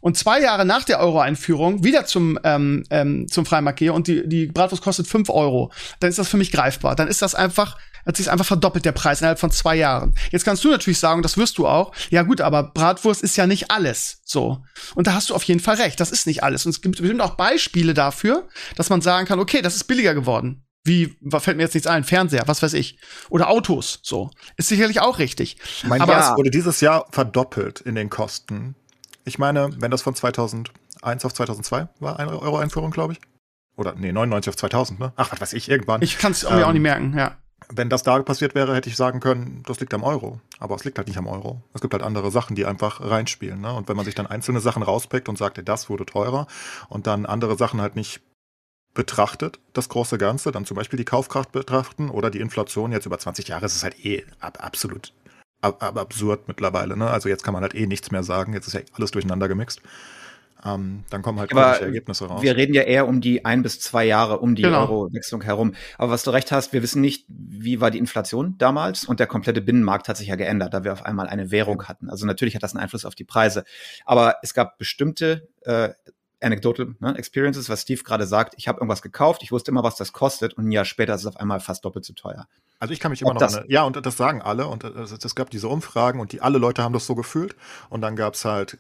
und zwei Jahre nach der Euro-Einführung wieder zum, ähm, ähm, zum Freimarkt gehe und die, die Bratwurst kostet fünf Euro, dann ist das für mich greifbar. Dann ist das einfach, hat sich einfach verdoppelt, der Preis innerhalb von zwei Jahren. Jetzt kannst du natürlich sagen, das wirst du auch, ja gut, aber Bratwurst ist ja nicht alles. So. Und da hast du auf jeden Fall recht, das ist nicht alles. Und es gibt bestimmt auch Beispiele dafür, dass man sagen kann, okay, das ist billiger geworden. Wie, was fällt mir jetzt nichts ein? Fernseher, was weiß ich. Oder Autos, so. Ist sicherlich auch richtig. Mein Aber- Gas wurde dieses Jahr verdoppelt in den Kosten. Ich meine, wenn das von 2001 auf 2002 war, eine Euro-Einführung, glaube ich. Oder, nee, 99 auf 2000, ne? Ach, was weiß ich, irgendwann. Ich kann es mir Ähm, auch nicht merken, ja. wenn das da passiert wäre, hätte ich sagen können, das liegt am Euro. Aber es liegt halt nicht am Euro. Es gibt halt andere Sachen, die einfach reinspielen. Ne? Und wenn man sich dann einzelne Sachen rauspickt und sagt, das wurde teurer und dann andere Sachen halt nicht betrachtet, das große Ganze, dann zum Beispiel die Kaufkraft betrachten oder die Inflation jetzt über 20 Jahre, ist es halt eh ab, absolut ab, ab, absurd mittlerweile. Ne? Also jetzt kann man halt eh nichts mehr sagen. Jetzt ist ja alles durcheinander gemixt. Ähm, dann kommen halt Aber Ergebnisse raus. Wir reden ja eher um die ein bis zwei Jahre um die Genau. Euro-Wechslung herum. Aber was du recht hast, wir wissen nicht, wie war die Inflation damals und der komplette Binnenmarkt hat sich ja geändert, da wir auf einmal eine Währung hatten. Also natürlich hat das einen Einfluss auf die Preise. Aber es gab bestimmte äh, Anecdotal ne, Experiences, was Steve gerade sagt. Ich habe irgendwas gekauft, ich wusste immer, was das kostet und ein Jahr später ist es auf einmal fast doppelt so teuer. Also ich kann mich immer Ob noch das- an, ja, und das sagen alle und es, es gab diese Umfragen und die alle Leute haben das so gefühlt und dann gab es halt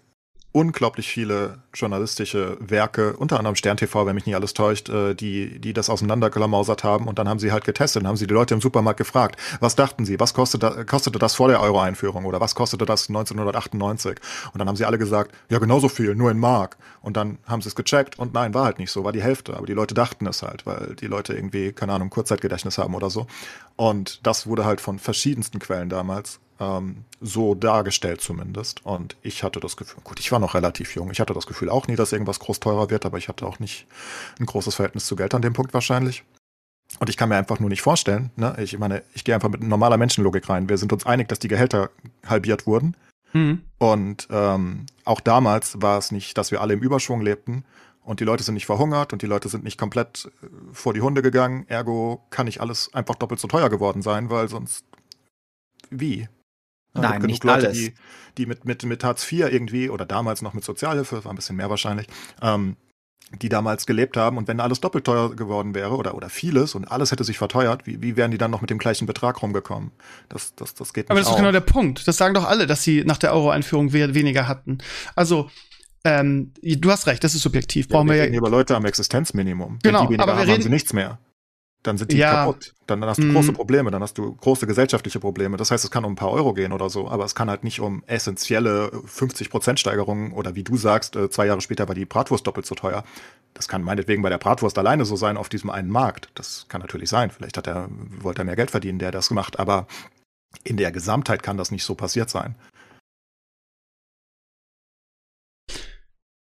unglaublich viele journalistische Werke, unter anderem Stern TV, wenn mich nicht alles täuscht, äh, die, die das auseinanderklamausert haben und dann haben sie halt getestet und haben sie die Leute im Supermarkt gefragt, was dachten sie, was kostete, kostete das vor der Euro-Einführung oder was kostete das 1998? Und dann haben sie alle gesagt, ja genauso viel, nur in Mark. Und dann haben sie es gecheckt und nein, war halt nicht so, war die Hälfte. Aber die Leute dachten es halt, weil die Leute irgendwie, keine Ahnung, Kurzzeitgedächtnis haben oder so. Und das wurde halt von verschiedensten Quellen damals ähm, so dargestellt zumindest. Und ich hatte das Gefühl, gut, ich war noch relativ jung. Ich hatte das Gefühl auch nie, dass irgendwas groß teurer wird, aber ich hatte auch nicht ein großes Verhältnis zu Geld an dem Punkt wahrscheinlich. Und ich kann mir einfach nur nicht vorstellen, ne? ich meine, ich gehe einfach mit normaler Menschenlogik rein. Wir sind uns einig, dass die Gehälter halbiert wurden. Hm. Und ähm, auch damals war es nicht, dass wir alle im Überschwung lebten und die Leute sind nicht verhungert und die Leute sind nicht komplett äh, vor die Hunde gegangen. Ergo kann nicht alles einfach doppelt so teuer geworden sein, weil sonst wie? Ja, Nein, nicht Leute, alles. Die, die mit, mit, mit Hartz IV irgendwie oder damals noch mit Sozialhilfe, war ein bisschen mehr wahrscheinlich, ähm, die damals gelebt haben und wenn alles doppelt teuer geworden wäre oder, oder vieles und alles hätte sich verteuert, wie, wie wären die dann noch mit dem gleichen Betrag rumgekommen? Das, das, das geht Aber nicht das ist doch auf. genau der Punkt. Das sagen doch alle, dass sie nach der Euro-Einführung we weniger hatten. Also, ähm, du hast recht, das ist subjektiv. Brauchen wir reden ja. über Leute am Existenzminimum. Genau, Wenn die weniger aber wir haben, haben reden- sie nichts mehr. Dann sind die Ja. kaputt. Dann, hast du Mhm. große Probleme, dann hast du große gesellschaftliche Probleme. Das heißt, es kann um ein paar Euro gehen oder so, aber es kann halt nicht um essentielle 50% Steigerungen oder wie du sagst, äh, zwei Jahre später war die Bratwurst doppelt so teuer. Das kann meinetwegen bei der Bratwurst alleine so sein auf diesem einen Markt. Das kann natürlich sein. Vielleicht hat er, wollte er mehr Geld verdienen, der das gemacht, aber in der Gesamtheit kann das nicht so passiert sein.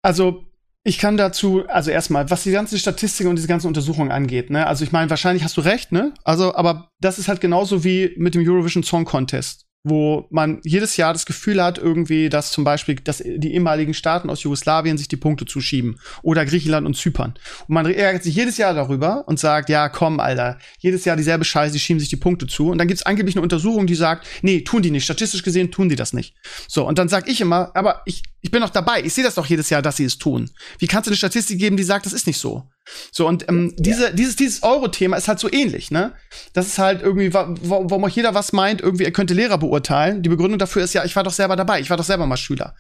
Also, ich kann dazu, also erstmal, was die ganze Statistik und diese ganzen Untersuchungen angeht, ne? Also, ich meine, wahrscheinlich hast du recht, ne? Also, aber das ist halt genauso wie mit dem Eurovision Song Contest, wo man jedes Jahr das Gefühl hat, irgendwie, dass zum Beispiel dass die ehemaligen Staaten aus Jugoslawien sich die Punkte zuschieben oder Griechenland und Zypern. Und man ärgert sich jedes Jahr darüber und sagt, ja, komm, Alter, jedes Jahr dieselbe Scheiße, die schieben sich die Punkte zu. Und dann gibt's angeblich eine Untersuchung, die sagt, nee, tun die nicht. Statistisch gesehen tun die das nicht. So, und dann sag ich immer, aber ich, ich bin doch dabei. Ich sehe das doch jedes Jahr, dass sie es tun. Wie kannst du eine Statistik geben, die sagt, das ist nicht so? So, und ähm, diese, dieses, dieses Euro-Thema ist halt so ähnlich, ne? Das ist halt irgendwie, wa wa warum auch jeder was meint, irgendwie, er könnte Lehrer beurteilen. Die Begründung dafür ist ja, ich war doch selber dabei, ich war doch selber mal Schüler.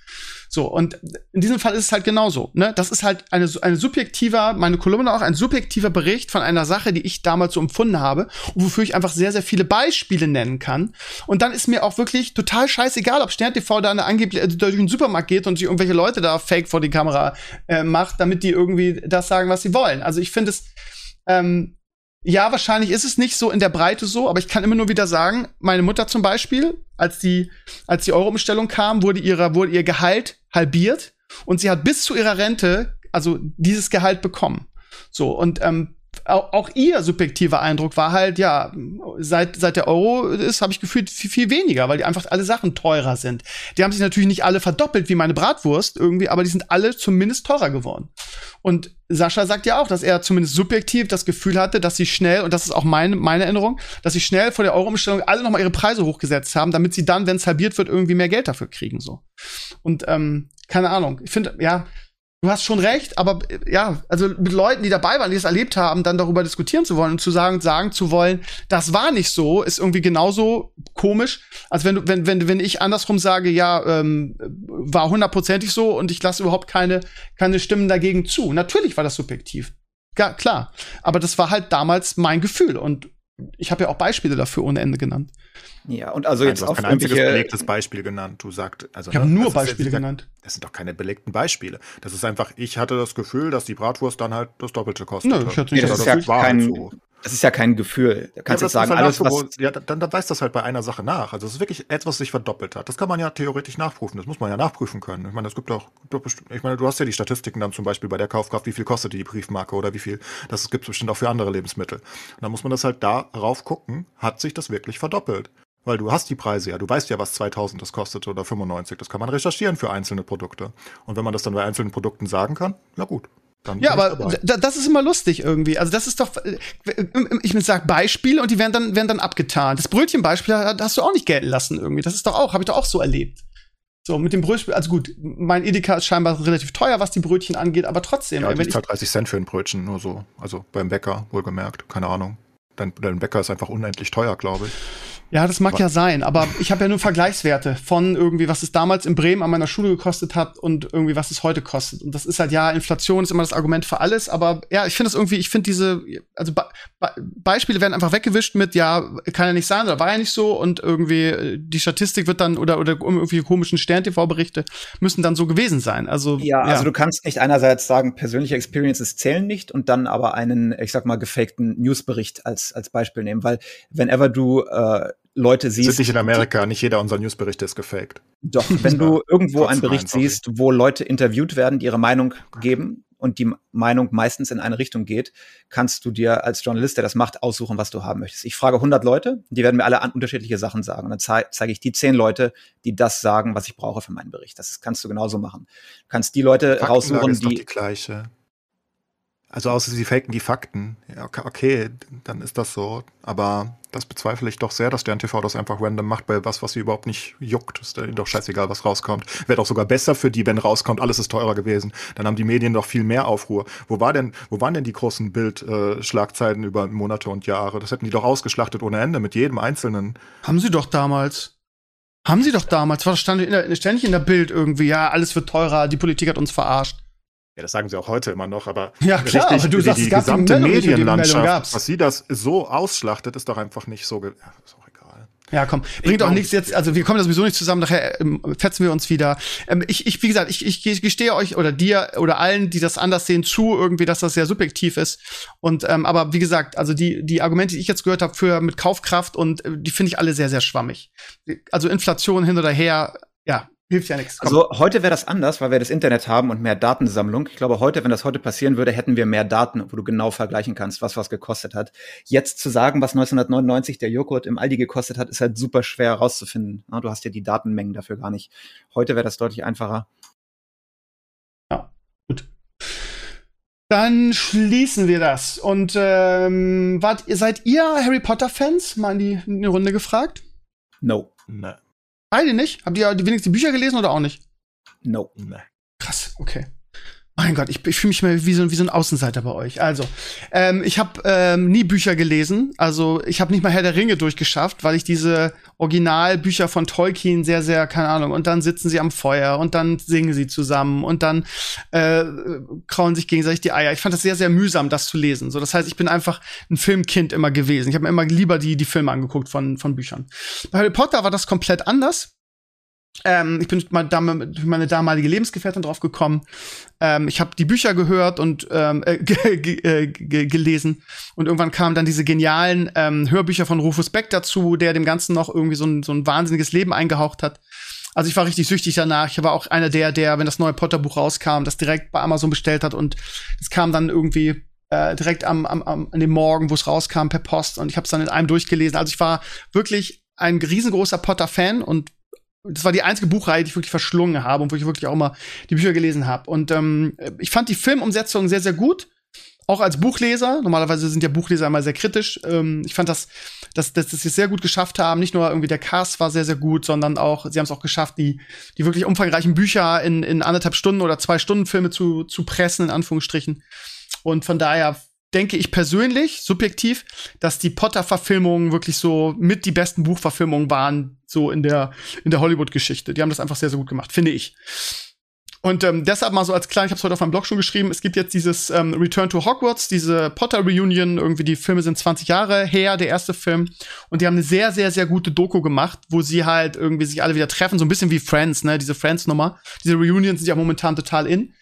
So, und in diesem Fall ist es halt genauso, ne? Das ist halt eine, eine subjektiver, meine Kolumne auch, ein subjektiver Bericht von einer Sache, die ich damals so empfunden habe und wofür ich einfach sehr, sehr viele Beispiele nennen kann. Und dann ist mir auch wirklich total scheißegal, ob Stern TV da eine angeblich äh, durch den Supermarkt geht und sich irgendwelche Leute da fake vor die Kamera äh, macht, damit die irgendwie das sagen, was sie wollen. Also ich finde es, ähm, ja, wahrscheinlich ist es nicht so in der Breite so, aber ich kann immer nur wieder sagen, meine Mutter zum Beispiel, als die, als die Euro-Umstellung kam, wurde ihre, wurde ihr Gehalt halbiert Und sie hat bis zu ihrer Rente, also dieses Gehalt bekommen. So, und ähm, auch, auch ihr subjektiver Eindruck war halt, ja, seit, seit der Euro ist, habe ich gefühlt viel, viel weniger, weil die einfach alle Sachen teurer sind. Die haben sich natürlich nicht alle verdoppelt wie meine Bratwurst irgendwie, aber die sind alle zumindest teurer geworden. Und Sascha sagt ja auch, dass er zumindest subjektiv das Gefühl hatte, dass sie schnell, und das ist auch meine, meine Erinnerung, dass sie schnell vor der Euro-Umstellung alle nochmal ihre Preise hochgesetzt haben, damit sie dann, wenn es halbiert wird, irgendwie mehr Geld dafür kriegen. so. Und ähm, keine Ahnung, ich finde, ja, Du hast schon recht, aber äh, ja, also mit Leuten, die dabei waren, die es erlebt haben, dann darüber diskutieren zu wollen und zu sagen, sagen zu wollen, das war nicht so, ist irgendwie genauso komisch, als wenn du, wenn, wenn, wenn ich andersrum sage, ja, ähm, war hundertprozentig so und ich lasse überhaupt keine, keine Stimmen dagegen zu. Natürlich war das subjektiv. Ja, klar. Aber das war halt damals mein Gefühl und ich habe ja auch Beispiele dafür ohne Ende genannt. Ja, und also jetzt Nein, du hast kein einziges belegtes Beispiel genannt. Du sagst, also ich habe ne, nur Beispiele genannt. Das sind doch keine belegten Beispiele. Das ist einfach, ich hatte das Gefühl, dass die Bratwurst dann halt das Doppelte kostet. Nö, ich hatte nicht nee, das, das, ist ja kein, so. Das ist ja kein Gefühl. Da kannst ja, du sagen, alles, was ja, dann, dann weist das halt bei einer Sache nach. Also es ist wirklich etwas, was sich verdoppelt hat. Das kann man ja theoretisch nachprüfen. Das muss man ja nachprüfen können. Ich meine, es gibt doch, ich meine, du hast ja die Statistiken dann zum Beispiel bei der Kaufkraft, wie viel kostet die Briefmarke oder wie viel. Das gibt es bestimmt auch für andere Lebensmittel. Und dann muss man das halt darauf gucken, hat sich das wirklich verdoppelt. Weil du hast die Preise ja, du weißt ja, was 2000 das kostet oder 95. Das kann man recherchieren für einzelne Produkte. Und wenn man das dann bei einzelnen Produkten sagen kann, ja gut, dann ja, aber das ist immer lustig irgendwie. Also das ist doch, äh, ich sag Beispiele und die werden dann werden dann abgetan. Das Brötchenbeispiel hast du auch nicht gelten lassen irgendwie. Das ist doch auch, habe ich doch auch so erlebt. So mit dem Brötchen, also gut, mein Edeka ist scheinbar relativ teuer, was die Brötchen angeht, aber trotzdem. Ja, ich zahle 30 Cent für ein Brötchen nur so, also beim Bäcker wohlgemerkt, keine Ahnung. Dein, dein Bäcker ist einfach unendlich teuer, glaube ich. Ja, das mag ja sein, aber ich habe ja nur Vergleichswerte von irgendwie, was es damals in Bremen an meiner Schule gekostet hat und irgendwie, was es heute kostet. Und das ist halt, ja, Inflation ist immer das Argument für alles, aber ja, ich finde das irgendwie, ich finde diese, also Be Be Beispiele werden einfach weggewischt mit, ja, kann ja nicht sein, oder war ja nicht so und irgendwie äh, die Statistik wird dann, oder, oder irgendwie komischen Stern-TV-Berichte müssen dann so gewesen sein. Also, ja, ja, also du kannst nicht einerseits sagen, persönliche Experiences zählen nicht und dann aber einen, ich sag mal, gefakten Newsbericht als, als Beispiel nehmen, weil whenever du äh, Leute siehst. Sind nicht in Amerika, nicht jeder unserer Newsberichte ist gefaked. Doch, wenn du irgendwo einen Bericht siehst, wo Leute interviewt werden, die ihre Meinung geben und die Meinung meistens in eine Richtung geht, kannst du dir als Journalist, der das macht, aussuchen, was du haben möchtest. Ich frage 100 Leute, die werden mir alle unterschiedliche Sachen sagen. Und dann zeige zeig ich die 10 Leute, die das sagen, was ich brauche für meinen Bericht. Das kannst du genauso machen. Du kannst die Leute Faktenlage raussuchen, ist die, die gleiche. Also außer sie faken die Fakten. Ja, okay, dann ist das so. Aber das bezweifle ich doch sehr, dass der NTV das einfach random macht bei was, was sie überhaupt nicht juckt. Ist ihnen doch scheißegal, was rauskommt. Wäre doch sogar besser für die, wenn rauskommt, alles ist teurer gewesen. Dann haben die Medien doch viel mehr Aufruhr. Wo war denn, wo waren denn die großen Bildschlagzeiten äh, über Monate und Jahre? Das hätten die doch ausgeschlachtet ohne Ende mit jedem einzelnen. Haben sie doch damals. Haben sie doch damals. Was stand in der, ständig in der Bild irgendwie, ja, alles wird teurer, die Politik hat uns verarscht. Ja, das sagen sie auch heute immer noch, aber ja, klar, aber du sagst, die, die gesamte Medienlandschaft, was sie das so ausschlachtet, ist doch einfach nicht so. Ja, ist auch egal. Ja, komm, bringt auch nichts jetzt, also wir kommen ja sowieso nicht zusammen, nachher ähm, fetzen wir uns wieder. Ähm, ich, ich, wie gesagt, ich, ich gestehe euch oder dir oder allen, die das anders sehen, zu, irgendwie, dass das sehr subjektiv ist. Und ähm, aber wie gesagt, also die, die Argumente, die ich jetzt gehört habe für mit Kaufkraft und äh, die finde ich alle sehr, sehr schwammig. Also Inflation hin oder her, ja, hilft ja nichts. Also heute wäre das anders, weil wir das Internet haben und mehr Datensammlung. Ich glaube, heute, wenn das heute passieren würde, hätten wir mehr Daten, wo du genau vergleichen kannst, was was gekostet hat. Jetzt zu sagen, was 1999 der Joghurt im Aldi gekostet hat, ist halt super schwer herauszufinden. Du hast ja die Datenmengen dafür gar nicht. Heute wäre das deutlich einfacher. Ja, gut. Dann schließen wir das. Und ähm, wart, seid ihr Harry Potter-Fans? Mal in die, in die Runde gefragt? No. Nee. Beide nicht? Habt ihr die wenigsten Bücher gelesen oder auch nicht? No. Nee. Krass, okay. Mein Gott, ich, ich fühle mich mal wie so, wie so ein Außenseiter bei euch. Also, ähm, ich habe ähm, nie Bücher gelesen. Also, ich habe nicht mal Herr der Ringe durchgeschafft, weil ich diese Originalbücher von Tolkien sehr, sehr, keine Ahnung, und dann sitzen sie am Feuer und dann singen sie zusammen und dann äh, krauen sich gegenseitig die Eier. Ich fand das sehr, sehr mühsam, das zu lesen. So, das heißt, ich bin einfach ein Filmkind immer gewesen. Ich habe mir immer lieber die, die Filme angeguckt von, von Büchern. Bei Harry Potter war das komplett anders. Ähm, ich bin mit meine damalige Lebensgefährtin drauf gekommen. Ähm, ich habe die Bücher gehört und ähm, äh, äh gelesen. Und irgendwann kamen dann diese genialen ähm, Hörbücher von Rufus Beck dazu, der dem Ganzen noch irgendwie so ein, so ein wahnsinniges Leben eingehaucht hat. Also ich war richtig süchtig danach. Ich war auch einer der, der, wenn das neue Potter-Buch rauskam, das direkt bei Amazon bestellt hat und es kam dann irgendwie äh, direkt am, am, am an dem Morgen, wo es rauskam, per Post und ich habe es dann in einem durchgelesen. Also ich war wirklich ein riesengroßer Potter-Fan und das war die einzige Buchreihe, die ich wirklich verschlungen habe und wo ich wirklich auch mal die Bücher gelesen habe. Und ähm, ich fand die Filmumsetzung sehr, sehr gut. Auch als Buchleser. Normalerweise sind ja Buchleser immer sehr kritisch. Ähm, ich fand, dass, dass, dass, dass sie es sehr gut geschafft haben. Nicht nur irgendwie der Cast war sehr, sehr gut, sondern auch, sie haben es auch geschafft, die, die wirklich umfangreichen Bücher in, in anderthalb Stunden oder zwei Stunden Filme zu, zu pressen, in Anführungsstrichen. Und von daher denke ich persönlich, subjektiv, dass die Potter-Verfilmungen wirklich so mit die besten Buchverfilmungen waren, so in der, in der Hollywood-Geschichte. Die haben das einfach sehr, sehr gut gemacht, finde ich. Und ähm, deshalb mal so als klein, ich habe es heute auf meinem Blog schon geschrieben, es gibt jetzt dieses ähm, Return to Hogwarts, diese Potter Reunion, irgendwie die Filme sind 20 Jahre her, der erste Film. Und die haben eine sehr, sehr, sehr gute Doku gemacht, wo sie halt irgendwie sich alle wieder treffen, so ein bisschen wie Friends, ne, diese Friends-Nummer. Diese Reunions sind ja momentan total in.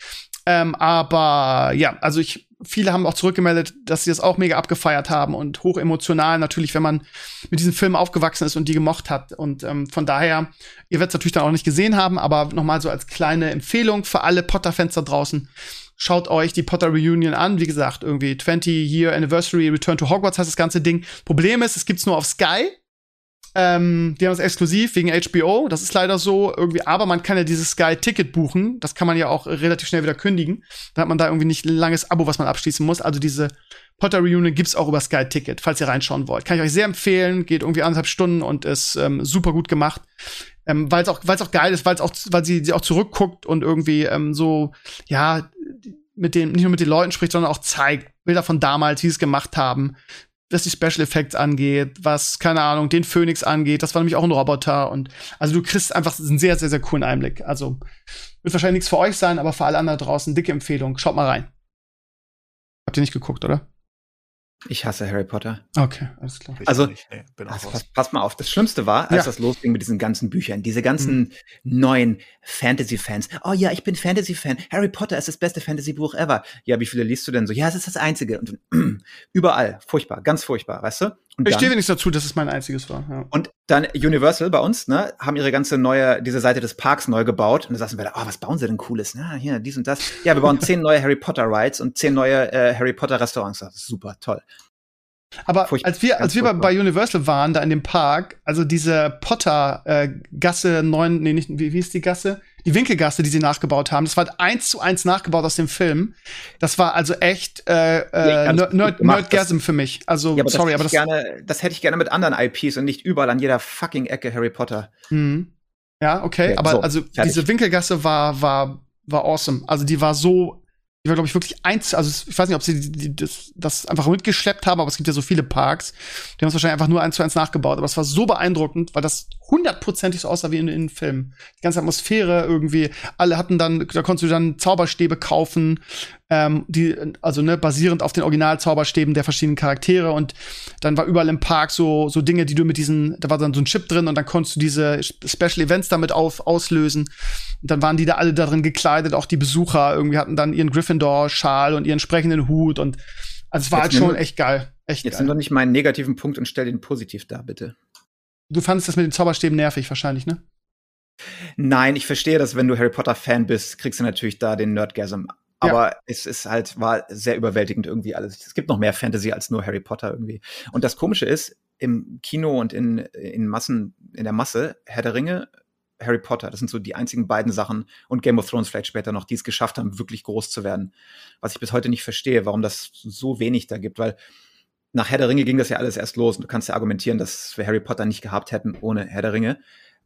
Ähm, aber ja, also ich viele haben auch zurückgemeldet, dass sie das auch mega abgefeiert haben und hoch emotional natürlich, wenn man mit diesen Filmen aufgewachsen ist und die gemocht hat. Und ähm, von daher, ihr werdet es natürlich dann auch nicht gesehen haben, aber nochmal so als kleine Empfehlung für alle Potter-Fans da draußen. Schaut euch die Potter Reunion an. Wie gesagt, irgendwie 20 Year Anniversary Return to Hogwarts heißt das ganze Ding. Problem ist, es gibt's nur auf Sky. Ähm, die haben es exklusiv wegen HBO. Das ist leider so irgendwie. Aber man kann ja dieses Sky-Ticket buchen. Das kann man ja auch relativ schnell wieder kündigen. Da hat man da irgendwie nicht ein langes Abo, was man abschließen muss. Also diese Potter Reunion gibt's auch über Sky-Ticket, falls ihr reinschauen wollt. Kann ich euch sehr empfehlen. Geht irgendwie anderthalb Stunden und ist ähm, super gut gemacht. Ähm, weil es auch, weil's auch geil ist, weil's auch, weil sie, sie auch zurückguckt und irgendwie ähm, so, ja, mit den, nicht nur mit den Leuten spricht, sondern auch zeigt Bilder von damals, wie sie es gemacht haben, was die Special Effects angeht, was, keine Ahnung, den Phoenix angeht. Das war nämlich auch ein Roboter. Und also du kriegst einfach einen sehr, sehr, sehr coolen Einblick. Also wird wahrscheinlich nichts für euch sein, aber für alle anderen draußen dicke Empfehlung. Schaut mal rein. Habt ihr nicht geguckt, oder? Ich hasse Harry Potter. Okay, alles klar. Ich Also, nicht, nee, bin auch Also, pass, pass mal auf, das Schlimmste war, als Ja. das losging mit diesen ganzen Büchern, diese ganzen neuen Fantasy-Fans. Oh ja, ich bin Fantasy-Fan. Harry Potter ist das beste Fantasy-Buch ever. Ja, wie viele liest du denn so? Ja, es ist das einzige. Und überall, furchtbar, ganz furchtbar, weißt du? Und Ich dann, stehe wenigstens dazu, dass es mein einziges war. Ja. und dann Universal bei uns, ne, haben ihre ganze neue, diese Seite des Parks neu gebaut. Und da saßen wir da, oh, was bauen sie denn Cooles? Na, hier, dies und das. Ja, wir bauen zehn neue Harry Potter Rides und zehen neue äh, Harry Potter Restaurants. Super, toll. Aber Furchtbar, als wir, als wir bei, bei Universal waren, da in dem Park, also diese Potter äh, Gasse 9, nee, nicht, wie, wie ist die Gasse? Die Winkelgasse, die sie nachgebaut haben, das war eins zu eins nachgebaut aus dem Film. Das war also echt äh, Ja, äh, ganz Nerd. Nerdgasm für mich. Also, Ja, aber sorry, das, aber das. gerne, das hätte ich gerne mit anderen IPs und nicht überall an jeder fucking Ecke Harry Potter. Mhm. Ja, okay, Okay, aber so, also fertig. diese Winkelgasse war, war, war awesome. Also die war so, die war, glaube ich, wirklich eins, also ich weiß nicht, ob sie die, das, das einfach mitgeschleppt haben, aber es gibt ja so viele Parks, die haben es wahrscheinlich einfach nur eins zu eins nachgebaut. Aber es war so beeindruckend, weil das hundertprozentig so aussah wie in, in den Filmen. Die ganze Atmosphäre irgendwie, alle hatten dann, da konntest du dann Zauberstäbe kaufen, ähm, die, also ne, basierend auf den Original-Zauberstäben der verschiedenen Charaktere und dann war überall im Park so, so Dinge, die du mit diesen, da war dann so ein Chip drin und dann konntest du diese Special Events damit auf, auslösen. Und dann waren die da alle darin gekleidet, auch die Besucher irgendwie hatten dann ihren Gryffindor-Schal und ihren entsprechenden Hut und also es war Jetzt halt nimm schon doch- echt geil. Echt Jetzt nimm geil. doch nicht meinen negativen Punkt und stell den positiv dar, bitte. Du fandest das mit den Zauberstäben nervig wahrscheinlich, ne? Nein, ich verstehe das, wenn du Harry Potter Fan bist, kriegst du natürlich da den Nerdgasm. Aber es ist halt, war sehr überwältigend irgendwie alles. Es gibt noch mehr Fantasy als nur Harry Potter irgendwie. Und das Komische ist, im Kino und in, in Massen, in der Masse, Herr der Ringe, Harry Potter, das sind so die einzigen beiden Sachen und Game of Thrones vielleicht später noch, die es geschafft haben, wirklich groß zu werden. Was ich bis heute nicht verstehe, warum das so wenig da gibt, weil nach Herr der Ringe ging das ja alles erst los und du kannst ja argumentieren, dass wir Harry Potter nicht gehabt hätten ohne Herr der Ringe.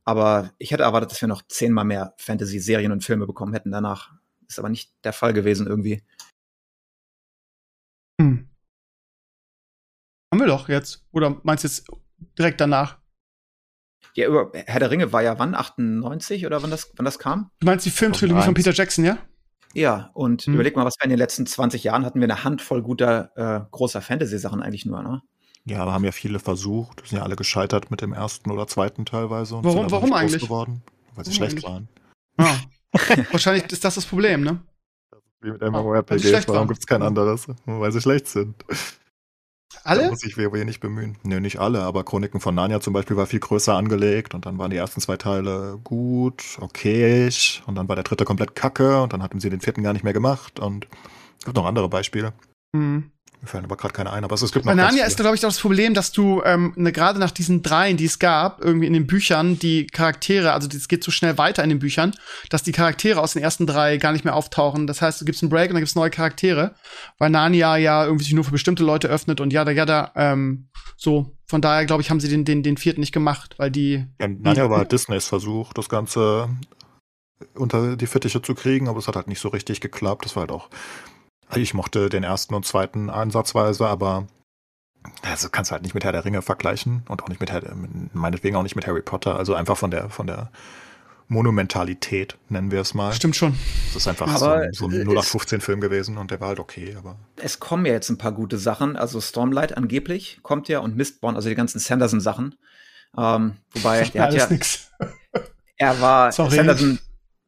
Aber ich hätte erwartet, dass wir noch zehnmal mehr Fantasy-Serien und Filme bekommen hätten danach. Ist aber nicht der Fall gewesen irgendwie. Hm. Haben wir doch jetzt. Oder meinst du jetzt direkt danach? Ja, über Herr der Ringe war ja wann? 98 oder wann das, wann das kam? Du meinst die Filmtrilogie von 2001. Peter Jackson, ja? Ja, und Hm. überleg mal, was wir in den letzten 20 Jahren hatten wir eine Handvoll guter, äh, großer Fantasy-Sachen eigentlich nur, ne? Ja, aber haben ja viele versucht. Sind ja alle gescheitert mit dem ersten oder zweiten teilweise. Und Warum- warum eigentlich? Geworden, weil sie Warum schlecht eigentlich? waren. Ja. Wahrscheinlich ist das das Problem, ne? Wie mit weil sie MMORPGs. schlecht Warum waren. gibt es kein anderes? Weil sie schlecht sind. Alle? Da muss ich WoW nicht bemühen. Nö, nicht alle, aber Chroniken von Narnia zum Beispiel war viel größer angelegt und dann waren die ersten zwei Teile gut, okay, und dann war der dritte komplett kacke und dann hatten sie den vierten gar nicht mehr gemacht und es gibt noch andere Beispiele. Hm. Mir fallen aber gerade keine ein, aber es gibt Bei noch ganz Narnia ist, glaube ich, das Problem, dass du ähm, ne, gerade nach diesen dreien, die es gab, irgendwie in den Büchern, die Charaktere, also es geht so schnell weiter in den Büchern, dass die Charaktere aus den ersten drei gar nicht mehr auftauchen. Das heißt, du gibst einen Break und dann gibt's neue Charaktere, weil Narnia ja irgendwie sich nur für bestimmte Leute öffnet und jada jada. Ähm, so, von daher, glaube ich, haben sie den, den, den vierten nicht gemacht, weil die. Ja, Narnia war Disneys Versuch, das Ganze unter die Fittiche zu kriegen, aber es hat halt nicht so richtig geklappt. Das war halt auch. Ich mochte den ersten und zweiten ansatzweise, aber also kannst du halt nicht mit Herr der Ringe vergleichen und auch nicht mit Herr, mit- meinetwegen auch nicht mit Harry Potter. Also einfach von der von der Monumentalität, nennen wir es mal. Stimmt schon. Das ist einfach Aber, so ein, so ein 0815-Film gewesen und der war halt okay, aber Es kommen ja jetzt ein paar gute Sachen. Also Stormlight angeblich kommt ja und Mistborn, also die ganzen Sanderson-Sachen. Ähm, wobei, der hat ja, nix. er war, Sorry. Sanderson,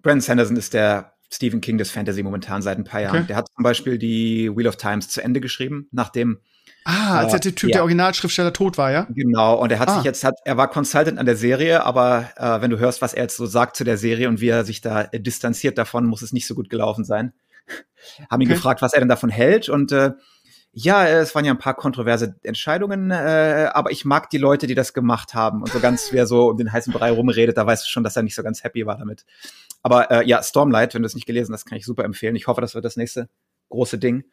Brandon Sanderson ist der Stephen King des Fantasy momentan seit ein paar Jahren. Okay. Der hat zum Beispiel die Wheel of Times zu Ende geschrieben, nachdem Ah, als Äh, der Typ, ja. der Originalschriftsteller tot war, ja? Genau, und er hat Ah. sich jetzt, hat, er war Consultant an der Serie, aber äh, wenn du hörst, was er jetzt so sagt zu der Serie und wie er sich da äh, distanziert davon, muss es nicht so gut gelaufen sein. Haben ihn Okay. gefragt, was er denn davon hält und äh, ja, es waren ja ein paar kontroverse Entscheidungen, äh, aber ich mag die Leute, die das gemacht haben. Und so ganz, wie er so um den heißen Brei rumredet, da weißt du schon, dass er nicht so ganz happy war damit. Aber äh, ja, Stormlight, wenn du es nicht gelesen hast, kann ich super empfehlen. Ich hoffe, das wird das nächste große Ding.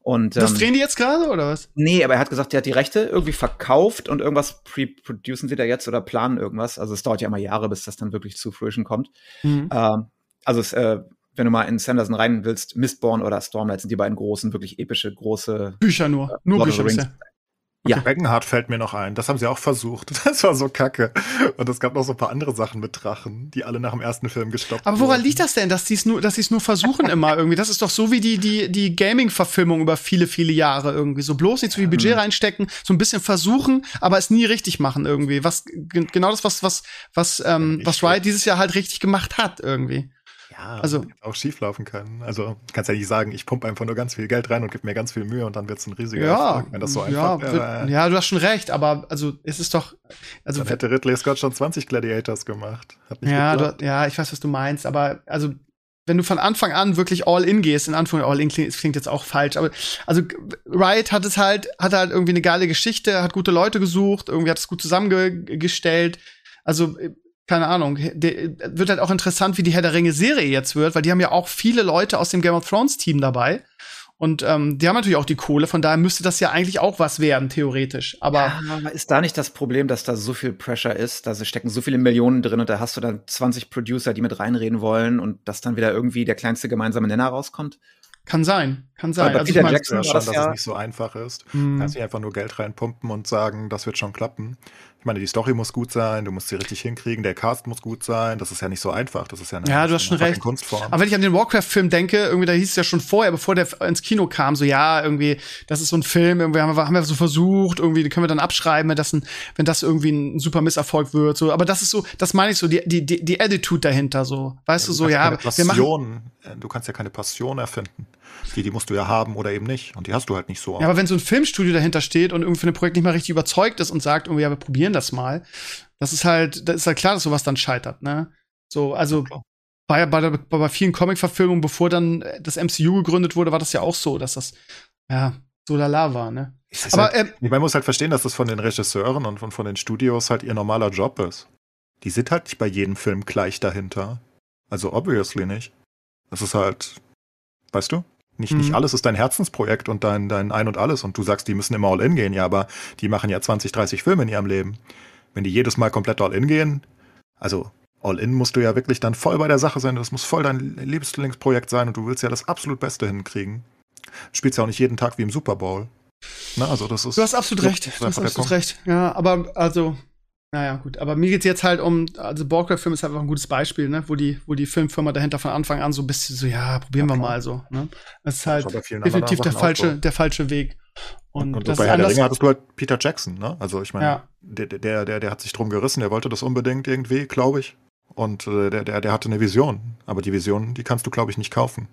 Und, Das ähm, drehen die jetzt gerade, oder was? Nee, aber er hat gesagt, er hat die Rechte irgendwie verkauft und irgendwas pre-producen sie da jetzt oder planen irgendwas. Also es dauert ja immer Jahre, bis das dann wirklich zu Fruition kommt. Mhm. Ähm, also es, äh, wenn du mal in Sanderson rein willst, Mistborn oder Stormlight sind die beiden großen, wirklich epische, große. Bücher nur. Nur Lord of Bücher bisher. Ja. Beckenhardt fällt mir noch ein. Das haben sie auch versucht. Das war so kacke. Und es gab noch so ein paar andere Sachen mit Drachen, die alle nach dem ersten Film gestoppt Aber woran wurden. liegt das denn, dass die es nur, dass sie es nur versuchen immer irgendwie? Das ist doch so wie die die die Gaming-Verfilmung über viele viele Jahre irgendwie. So bloß nicht so viel Budget Mhm. reinstecken, so ein bisschen versuchen, aber es nie richtig machen irgendwie. Was ge- genau das was was was ähm, was. Riot dieses Jahr halt richtig gemacht hat irgendwie. Ja, Also- auch schief laufen können. Also kannst ja nicht sagen, ich pumpe einfach nur ganz viel Geld rein und gebe mir ganz viel Mühe und dann wird es ein riesiger Ja, Erfolg, wenn das so ja, einfach wird- wäre. ja, du hast schon recht, aber also es ist doch also Dann hätte Ridley Scott schon 20 Gladiators gemacht. Ja, du, ja, ich weiß, was du meinst, aber also wenn du von Anfang an wirklich all in gehst, in Anführung all in klingt, klingt jetzt auch falsch, aber also Riot hat es halt, hat halt irgendwie eine geile Geschichte, hat gute Leute gesucht, irgendwie hat es gut zusammengestellt. Also äh, keine Ahnung, wird halt auch interessant, wie die Herr der Ringe Serie jetzt wird, weil die haben ja auch viele Leute aus dem Game of Thrones Team dabei. Und ähm, die haben natürlich auch die Kohle, von daher müsste das ja eigentlich auch was werden, theoretisch. Aber Aber ist da nicht das Problem, dass da so viel Pressure ist? Da stecken so viele Millionen drin und da hast du dann 20 Producer, die mit reinreden wollen und dass dann wieder irgendwie der kleinste gemeinsame Nenner rauskommt? kann sein, kann sein. Aber Also ich Peter mein- Jackson ja schon, das dass ja- es nicht so einfach ist. Hm. Du kannst nicht einfach nur Geld reinpumpen und sagen, das wird schon klappen. Ich meine, die Story muss gut sein, du musst sie richtig hinkriegen, der Cast muss gut sein. Das ist ja nicht so einfach. Das ist ja eine, Ja, du hast schon recht. Kunstform. Aber wenn ich an den Warcraft-Film denke, irgendwie, da hieß es ja schon vorher, bevor der ins Kino kam, so, ja, irgendwie, das ist so ein Film, irgendwie haben wir, haben wir so versucht, irgendwie, den können wir dann abschreiben, wenn das, ein, wenn das irgendwie ein super Misserfolg wird, so. Aber das ist so, das meine ich so, die, die, die, Attitude dahinter, so. Weißt du, so, ja, keine wir machen, Passion, äh, du kannst ja keine Passion erfinden. Die, die musst du ja haben oder eben nicht. Und die hast du halt nicht so. ja, aber wenn so ein Filmstudio dahinter steht und irgendwie für ein Projekt nicht mal richtig überzeugt ist und sagt, irgendwie, ja, wir probieren das mal, das ist halt, das ist halt klar, dass sowas dann scheitert, ne? So, also, klar. bei, bei, bei, vielen Comic-Verfilmungen, bevor dann das MCU gegründet wurde, war das ja auch so, dass das, ja, so lala war, ne? Aber, halt, ähm, man muss halt verstehen, dass das von den Regisseuren und von, von den Studios halt ihr normaler Job ist. Die sind halt nicht bei jedem Film gleich dahinter. Also obviously nicht. Das ist halt, weißt du? Nicht, Mhm. nicht alles ist dein Herzensprojekt und dein, dein Ein und Alles. Und du sagst, die müssen immer all in gehen. Ja, aber die machen ja 20, 30 Filme in ihrem Leben. Wenn die jedes Mal komplett all in gehen, also all in musst du ja wirklich dann voll bei der Sache sein. Das muss voll dein Lieblingsprojekt sein und du willst ja das absolut Beste hinkriegen. Du spielst ja auch nicht jeden Tag wie im Super Bowl. Na, also das ist. Du hast absolut recht. Du hast absolut recht. Ja, aber also, naja, gut. Aber mir geht's jetzt halt um, also Warcraft-Film ist einfach ein gutes Beispiel, ne? Wo die, wo die Filmfirma dahinter von Anfang an so ein bisschen so, ja, probieren Ja, wir mal so. Ne? Das ist halt definitiv der Sachen falsche, so. der falsche Weg. Und, Und, das bei Herr der. Ringe hattest du halt Peter Jackson, ne? Also ich meine, Ja. der, der, der, der hat sich drum gerissen, der wollte das unbedingt irgendwie, glaube ich. Und äh, der, der, der hatte eine Vision. Aber die Vision, die kannst du, glaube ich, nicht kaufen.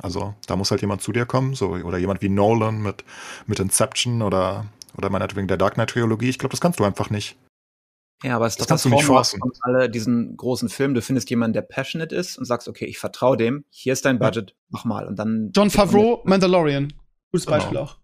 Also da muss halt jemand zu dir kommen, so oder jemand wie Nolan mit, mit Inception oder, oder meinetwegen der Dark Knight Trilogie. Ich glaube, das kannst du einfach nicht. Ja, aber es ist Das doch kannst du nicht Formel forcen. von alle diesen großen Filmen. Du findest jemanden, der passionate ist und sagst, okay, ich vertraue dem, hier ist dein Ja. Budget, mach mal. Und dann. John Favreau, Mandalorian. Gutes Genau. Beispiel auch.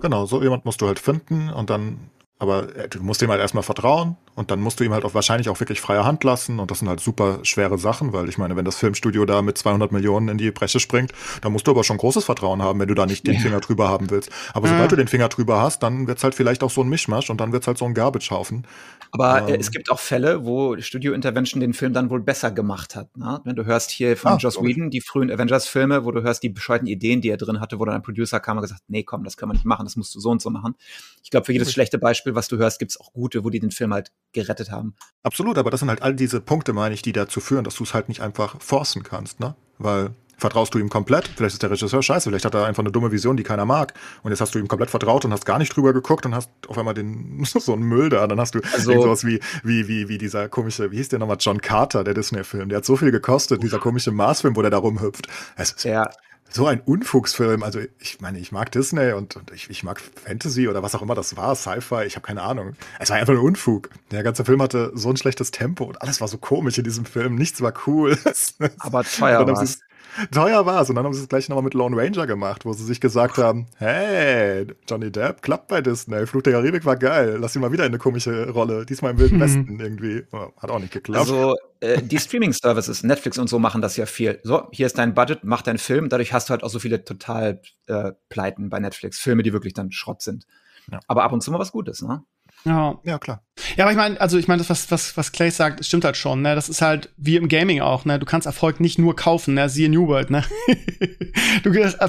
Genau, so jemand musst du halt finden und dann, aber äh, du musst ihm halt erstmal vertrauen und dann musst du ihm halt auch wahrscheinlich auch wirklich freie Hand lassen und das sind halt super schwere Sachen, weil ich meine, wenn das Filmstudio da mit 200 Millionen in die Bresche springt, dann musst du aber schon großes Vertrauen haben, wenn du da nicht den Ja. Finger drüber haben willst. Aber Ja. sobald du den Finger drüber hast, dann wird's halt vielleicht auch so ein Mischmasch und dann wird's halt so ein Garbage-Haufen. Aber äh, Ähm. es gibt auch Fälle, wo Studio Intervention den Film dann wohl besser gemacht hat. Ne? Wenn du hörst hier von Ah, Joss logisch. Whedon, die frühen Avengers-Filme, wo du hörst die bescheuerten Ideen, die er drin hatte, wo dann ein Producer kam und gesagt, nee, komm, das können wir nicht machen, das musst du so und so machen. Ich glaube, für jedes schlechte Beispiel, was du hörst, gibt's auch gute, wo die den Film halt gerettet haben. Absolut, aber das sind halt all diese Punkte, meine ich, die dazu führen, dass du es halt nicht einfach forcen kannst, ne? Weil vertraust du ihm komplett, vielleicht ist der Regisseur scheiße, vielleicht hat er einfach eine dumme Vision, die keiner mag. Und jetzt hast du ihm komplett vertraut und hast gar nicht drüber geguckt und hast auf einmal den so einen Müll da. Dann hast du Also- irgendwas wie, wie, wie, wie dieser komische, wie hieß der nochmal, John Carter, der Disney-Film. Der hat so viel gekostet, dieser komische Mars-Film, wo der da rumhüpft. Es ist Der, so ein Unfugsfilm. Also ich meine, ich mag Disney und, und ich, ich mag Fantasy oder was auch immer das war, Sci-Fi, ich habe keine Ahnung. Es war einfach ein Unfug. Der ganze Film hatte so ein schlechtes Tempo und alles war so komisch in diesem Film. Nichts war cool. aber teuer sie es- Teuer war es. Und dann haben sie es gleich nochmal mit Lone Ranger gemacht, wo sie sich gesagt haben, hey, Johnny Depp klappt bei Disney. Fluch der Karibik war geil. Lass ihn mal wieder in eine komische Rolle. Diesmal im Wilden Mhm. Westen irgendwie. Hat auch nicht geklappt. Also äh, die Streaming-Services, Netflix und so machen das ja viel. So, hier ist dein Budget, mach deinen Film. Dadurch hast du halt auch so viele total äh, Pleiten bei Netflix. Filme, die wirklich dann Schrott sind. Ja. Aber ab und zu mal was Gutes, ne? Ja. ja, klar. Ja, aber ich meine, also ich meine, das, was, was, was Clay sagt, stimmt halt schon, ne? Das ist halt wie im Gaming auch, ne? Du kannst Erfolg nicht nur kaufen, ne? Siehe New World, ne? du ist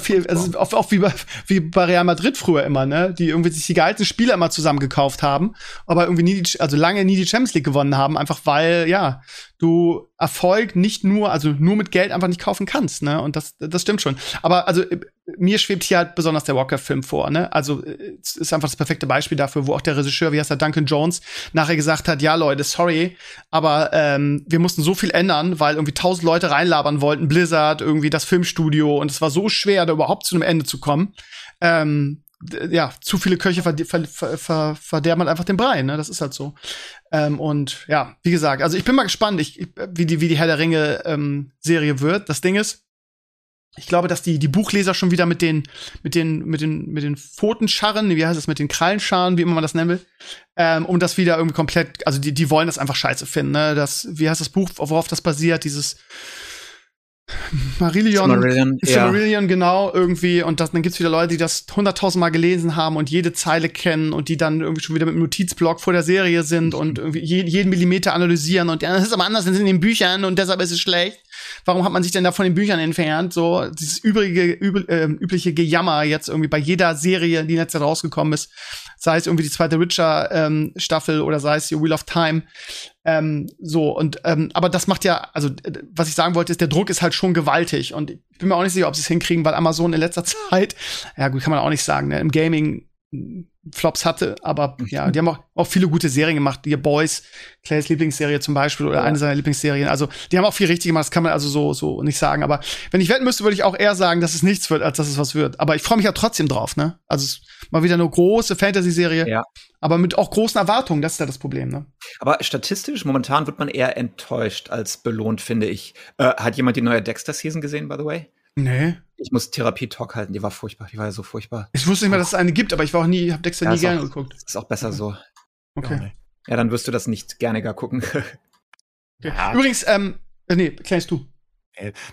oft, oft wie bei, wie bei Real Madrid früher immer, ne? Die irgendwie sich die geilsten Spieler immer zusammen gekauft haben, aber irgendwie nie die, also lange nie die Champions League gewonnen haben, einfach weil, ja, du Erfolg nicht nur, also nur mit Geld einfach nicht kaufen kannst, ne? Und das, das stimmt schon. Aber also äh, mir schwebt hier halt besonders der Walker-Film vor, ne? Also äh, ist einfach das perfekte Beispiel dafür, wo auch der Regisseur, wie heißt er, Duncan Jones, nachher gesagt hat, ja Leute, sorry, aber ähm, wir mussten so viel ändern, weil irgendwie tausend Leute reinlabern wollten, Blizzard, irgendwie das Filmstudio und es war so schwer, da überhaupt zu einem Ende zu kommen. Ähm, ja, zu viele Köche verde ver ver ver verderben halt einfach den Brei, ne? Das ist halt so. Ähm, und ja, wie gesagt, also ich bin mal gespannt, ich, wie die wie die Herr der Ringe ähm, wird. Das Ding ist, ich glaube, dass die die Buchleser schon wieder mit den mit den mit den mit den Pfotenscharren, wie heißt es, mit den Krallenscharen, wie immer man das nennen will, ähm, um das wieder irgendwie komplett, also die die wollen das einfach scheiße finden, ne? Das wie heißt das Buch, worauf das basiert, dieses Marillion, Silmarillion, ja. Silmarillion, genau, irgendwie. Und das, dann gibt's wieder Leute, die das hunderttausend Mal gelesen haben und jede Zeile kennen und die dann irgendwie schon wieder mit einem Notizblock vor der Serie sind und irgendwie je, jeden Millimeter analysieren und ja, das ist aber anders als in den Büchern und deshalb ist es schlecht. Warum hat man sich denn da von den Büchern entfernt? So, dieses übrige, übel, äh, übliche Gejammer jetzt irgendwie bei jeder Serie, die Zeit rausgekommen ist. Sei es irgendwie die zweite Witcher-Staffel oder sei es die Wheel of Time. Ähm, so, und ähm, aber das macht ja, also äh, was ich sagen wollte, ist, der Druck ist halt schon gewaltig. Und ich bin mir auch nicht sicher, ob sie es hinkriegen, weil Amazon in letzter Zeit, ja gut, kann man auch nicht sagen, ne, im Gaming Flops hatte, aber ja, die haben auch, auch viele gute Serien gemacht. Die Boys, Clays Lieblingsserie zum Beispiel oder Ja. eine seiner Lieblingsserien. Also die haben auch viel richtig gemacht, das kann man also so, so nicht sagen. Aber wenn ich wetten müsste, würde ich auch eher sagen, dass es nichts wird, als dass es was wird. Aber ich freue mich ja trotzdem drauf, ne? Also es ist mal wieder eine große Fantasy-Serie, Ja. aber mit auch großen Erwartungen, das ist ja das Problem, ne? Aber statistisch, momentan wird man eher enttäuscht als belohnt, finde ich. Äh, hat jemand die neue Dexter-Season gesehen, by the way? Nee. Ich muss Therapie-Talk halten, die war furchtbar, die war ja so furchtbar. Ich wusste nicht mehr, dass es eine gibt, aber ich war auch nie, hab Dexter Ja, nie gerne auch- geguckt. Ist auch besser so. Okay. Ja, dann wirst du das nicht gerne gar gucken. okay. Übrigens, ähm, äh, nee, klärst du.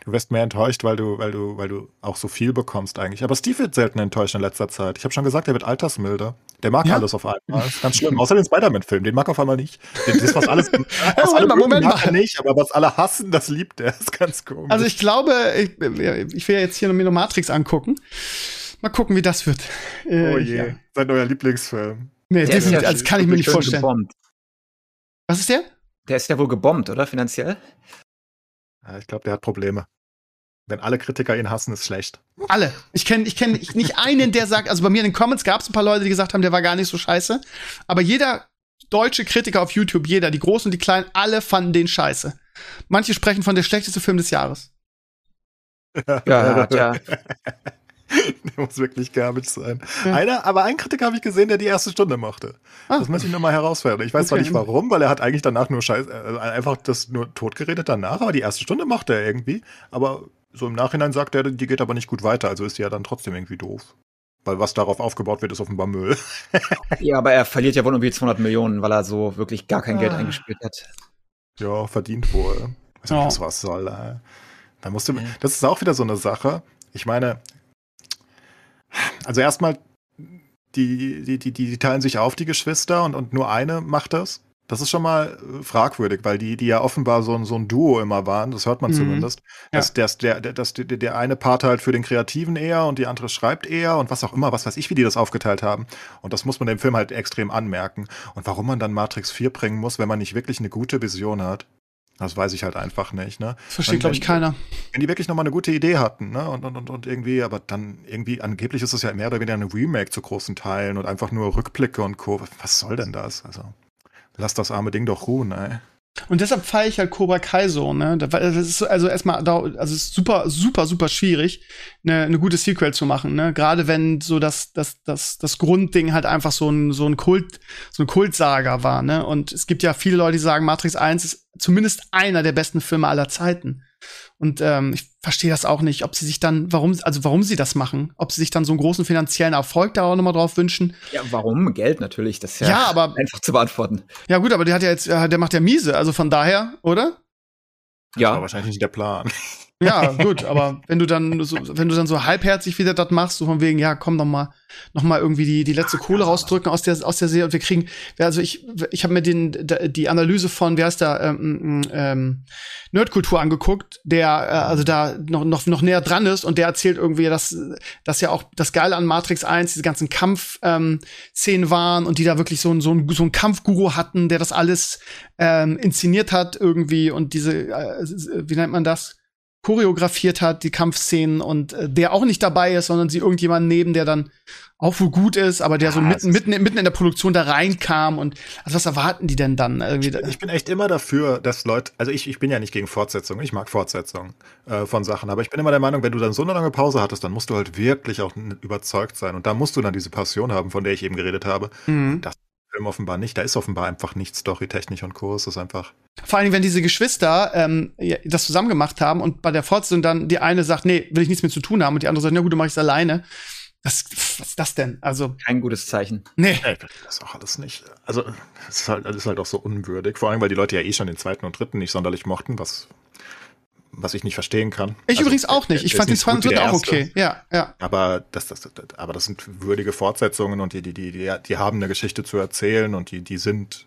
Du wirst mehr enttäuscht, weil du, weil du, weil du auch so viel bekommst eigentlich. Aber Steve wird selten enttäuscht in letzter Zeit. Ich habe schon gesagt, er wird altersmilder. Der mag Ja? alles auf einmal. Das ist ganz schlimm. Außer den Spider-Man-Film, den mag er auf einmal nicht. Das, was alles, was Moment alle Moment mag er nicht, aber was alle hassen, das liebt er. Das ist ganz komisch. Also ich glaube, ich, ich will jetzt hier mir noch Matrix angucken. Mal gucken, wie das wird. Äh, oh je, Ja. sein neuer Lieblingsfilm. Nee, Der ist definitiv, ja also das kann ich mir nicht vorstellen. Gebombt. Was ist der? Der ist ja wohl gebombt, oder? Finanziell? Ja, ich glaube, der hat Probleme. Wenn alle Kritiker ihn hassen, ist schlecht. Alle. Ich kenne ich kenn nicht einen, der sagt, also bei mir in den Comments gab es ein paar Leute, die gesagt haben, der war gar nicht so scheiße. Aber jeder deutsche Kritiker auf YouTube, jeder, die Großen und die Kleinen, alle fanden den scheiße. Manche sprechen von der schlechteste Film des Jahres. Ja, tja. Der muss wirklich garbage sein. Ja. Einer, aber einen Kritiker habe ich gesehen, der die erste Stunde mochte. Ah. Das möchte ich nochmal herausfinden. Ich weiß okay. zwar nicht warum, weil er hat eigentlich danach nur Scheiß, äh, einfach das nur totgeredet danach, aber die erste Stunde mochte er irgendwie. Aber so im Nachhinein sagt er, die geht aber nicht gut weiter, also ist die ja dann trotzdem irgendwie doof. Weil was darauf aufgebaut wird, ist offenbar Müll. ja, aber er verliert ja wohl irgendwie 200 Millionen, weil er so wirklich gar kein ah. Geld eingespielt hat. Ja, verdient wohl. Also, oh. was soll, ey. Da musste, das ist auch wieder so eine Sache. Ich meine, also erstmal, die, die, die, die teilen sich auf, die Geschwister, und, und nur eine macht das. Das ist schon mal äh, fragwürdig, weil die, die ja offenbar so, so ein Duo immer waren, das hört man mhm. zumindest. Dass, ja. dass, der, dass der, der eine Part halt für den Kreativen eher und die andere schreibt eher und was auch immer, was weiß ich, wie die das aufgeteilt haben. Und das muss man dem Film halt extrem anmerken. Und warum man dann Matrix 4 bringen muss, wenn man nicht wirklich eine gute Vision hat, das weiß ich halt einfach nicht. Ne? Versteht, glaube ich, keiner. Wenn die wirklich nochmal eine gute Idee hatten, ne? Und, und, und, und irgendwie, aber dann irgendwie, angeblich ist es ja mehr oder weniger ein Remake zu großen Teilen und einfach nur Rückblicke und Co. Was soll denn das? Also, lass das arme Ding doch ruhen, ey. Und deshalb feiere ich halt Cobra Kai so, ne? Das ist also erstmal, also ist super, super, super schwierig, eine, eine gute Sequel zu machen, ne? Gerade wenn so das, das, das, das Grundding halt einfach so ein, so ein Kult, so ein Kultsager war, ne? Und es gibt ja viele Leute, die sagen, Matrix 1 ist zumindest einer der besten Filme aller Zeiten. Und ähm, ich verstehe das auch nicht, ob sie sich dann, warum, also warum sie das machen, ob sie sich dann so einen großen finanziellen Erfolg da auch nochmal drauf wünschen. Ja, warum? Geld natürlich, das ist ja, ja aber, einfach zu beantworten. Ja, gut, aber der hat ja jetzt, der macht ja miese, also von daher, oder? Das ja. war wahrscheinlich nicht der Plan. Ja, gut, aber wenn du dann so, wenn du dann so halbherzig wieder das machst, so von wegen, ja, komm doch mal, noch mal irgendwie die, die letzte Kohle rausdrücken aus der, aus der Serie und wir kriegen, also ich, ich habe mir den, die Analyse von, wer ist da, ähm, ähm, Nerdkultur angeguckt, der, äh, also da noch, noch, noch näher dran ist und der erzählt irgendwie, dass, dass ja auch das Geile an Matrix 1, diese ganzen Kampfszenen ähm, waren und die da wirklich so ein, so ein, so ein Kampfguru hatten, der das alles ähm, inszeniert hat irgendwie und diese, äh, wie nennt man das? Choreografiert hat, die Kampfszenen und äh, der auch nicht dabei ist, sondern sie irgendjemand neben, der dann auch wohl gut ist, aber der ja, so mitten, mitten, mitten in der Produktion da reinkam und also was erwarten die denn dann? Irgendwie? Ich, bin echt immer dafür, dass Leute, also ich, ich bin ja nicht gegen Fortsetzungen, ich mag Fortsetzungen äh, von Sachen, aber ich bin immer der Meinung, wenn du dann so eine lange Pause hattest, dann musst du halt wirklich auch überzeugt sein und da musst du dann diese Passion haben, von der ich eben geredet habe. Mhm. Das Film offenbar nicht. Da ist offenbar einfach nichts storytechnisch und Co. Es ist einfach. Vor allem, wenn diese Geschwister ähm, das zusammen gemacht haben und bei der Fortsetzung dann die eine sagt, nee, will ich nichts mehr zu tun haben und die andere sagt, na gut, du machst es alleine. Das, was ist das denn? Also kein gutes Zeichen. Nee. nee das ist auch alles nicht. Also es ist halt, das ist halt auch so unwürdig. Vor allem, weil die Leute ja eh schon den zweiten und dritten nicht sonderlich mochten, was was ich nicht verstehen kann. Ich also, übrigens auch nicht. Ich fand den zweiten und auch okay. Ja, ja. Aber das, das, das, aber das sind würdige Fortsetzungen und die, die, die, die, die haben eine Geschichte zu erzählen und die, die sind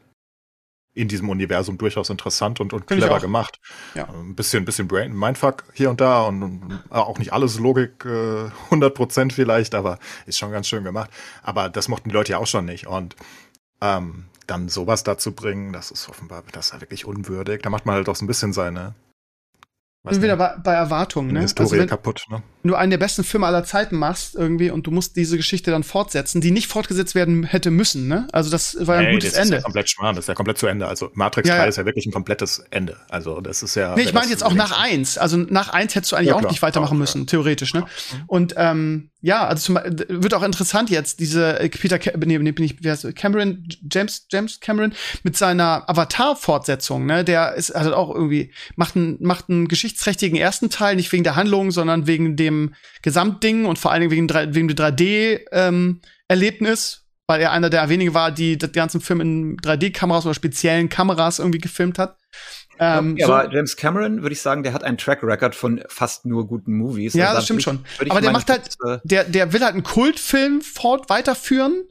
in diesem Universum durchaus interessant und, und clever gemacht. Ja. Ein bisschen, ein bisschen Brain Mindfuck hier und da und, und auch nicht alles Logik äh, 100% vielleicht, aber ist schon ganz schön gemacht. Aber das mochten die Leute ja auch schon nicht und ähm, dann sowas dazu bringen, das ist offenbar, das ist ja wirklich unwürdig. Da macht man halt auch so ein bisschen seine, Weiß wieder bei, bei Erwartungen, ne? Historie also wenn, kaputt, ne? Du einen der besten Filme aller Zeiten machst irgendwie und du musst diese Geschichte dann fortsetzen, die nicht fortgesetzt werden hätte müssen, ne? Also das war ja ein gutes das Ende. Das ist ja komplett schmarrn, das ist ja komplett zu Ende. Also Matrix ja, 3 ist ja wirklich ein komplettes Ende. Also das ist ja. Nee, ich meine jetzt auch nach eins. Also nach eins hättest du eigentlich ja, auch nicht weitermachen auch, müssen, ja. theoretisch, ne? Und ähm, ja, also zum, wird auch interessant jetzt, diese äh, Peter, nee, nee, bin ich, wer ist Cameron, James, James Cameron mit seiner Avatar-Fortsetzung, ne, der ist, also auch irgendwie, macht einen, macht einen geschichtsträchtigen ersten Teil, nicht wegen der Handlung, sondern wegen dem Gesamtding und vor allen Dingen wegen, wegen dem 3D-Erlebnis, ähm, weil er einer der wenigen war, die den ganzen Film in 3D-Kameras oder speziellen Kameras irgendwie gefilmt hat. Ähm, ja, so. aber James Cameron, würde ich sagen, der hat einen Track Record von fast nur guten Movies. Ja, also das stimmt ich, schon. Aber der macht halt, der, der will halt einen Kultfilm fort weiterführen,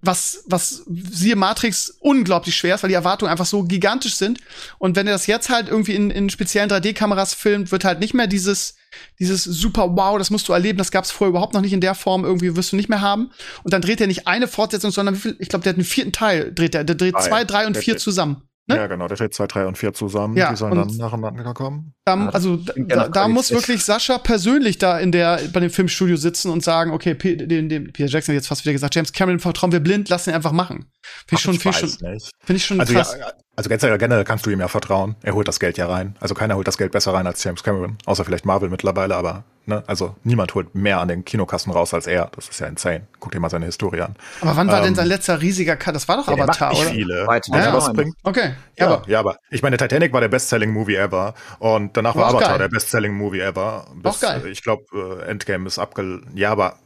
was, was siehe Matrix unglaublich schwer ist, weil die Erwartungen einfach so gigantisch sind. Und wenn er das jetzt halt irgendwie in, in speziellen 3D-Kameras filmt, wird halt nicht mehr dieses, dieses super wow, das musst du erleben, das gab es vorher überhaupt noch nicht in der Form, irgendwie wirst du nicht mehr haben. Und dann dreht er nicht eine Fortsetzung, sondern wie viel, ich glaube, der hat einen vierten Teil, dreht er, der dreht drei. zwei, drei und vier zusammen. Ne? Ja, genau, der steht 2, 3 und 4 zusammen. Ja, die sollen dann nacheinander kommen. Ähm, also da, da muss wirklich Sascha persönlich da in der bei dem Filmstudio sitzen und sagen, okay, P den, den, Peter Jackson hat jetzt fast wieder gesagt, James Cameron vertrauen wir blind, lass ihn einfach machen. Finde ich schon, finde ich schon, find ich schon also krass. Ja, Also generell kannst du ihm ja vertrauen. Er holt das Geld ja rein. Also keiner holt das Geld besser rein als James Cameron. Außer vielleicht Marvel mittlerweile, aber ne, also niemand holt mehr an den Kinokassen raus als er. Das ist ja insane. Guck dir mal seine Historie an. Aber wann war ähm, denn sein letzter riesiger Cut? Das war doch ja, Avatar, macht nicht oder? Viele. Weiter, ja, was bringt. Okay. Ja, aber, ja, aber ich meine, Titanic war der Bestselling-Movie ever und danach war, war Avatar geil. der Bestselling-Movie ever. Bis, auch geil. Ich glaube, äh, Endgame ist abgel... Ja, aber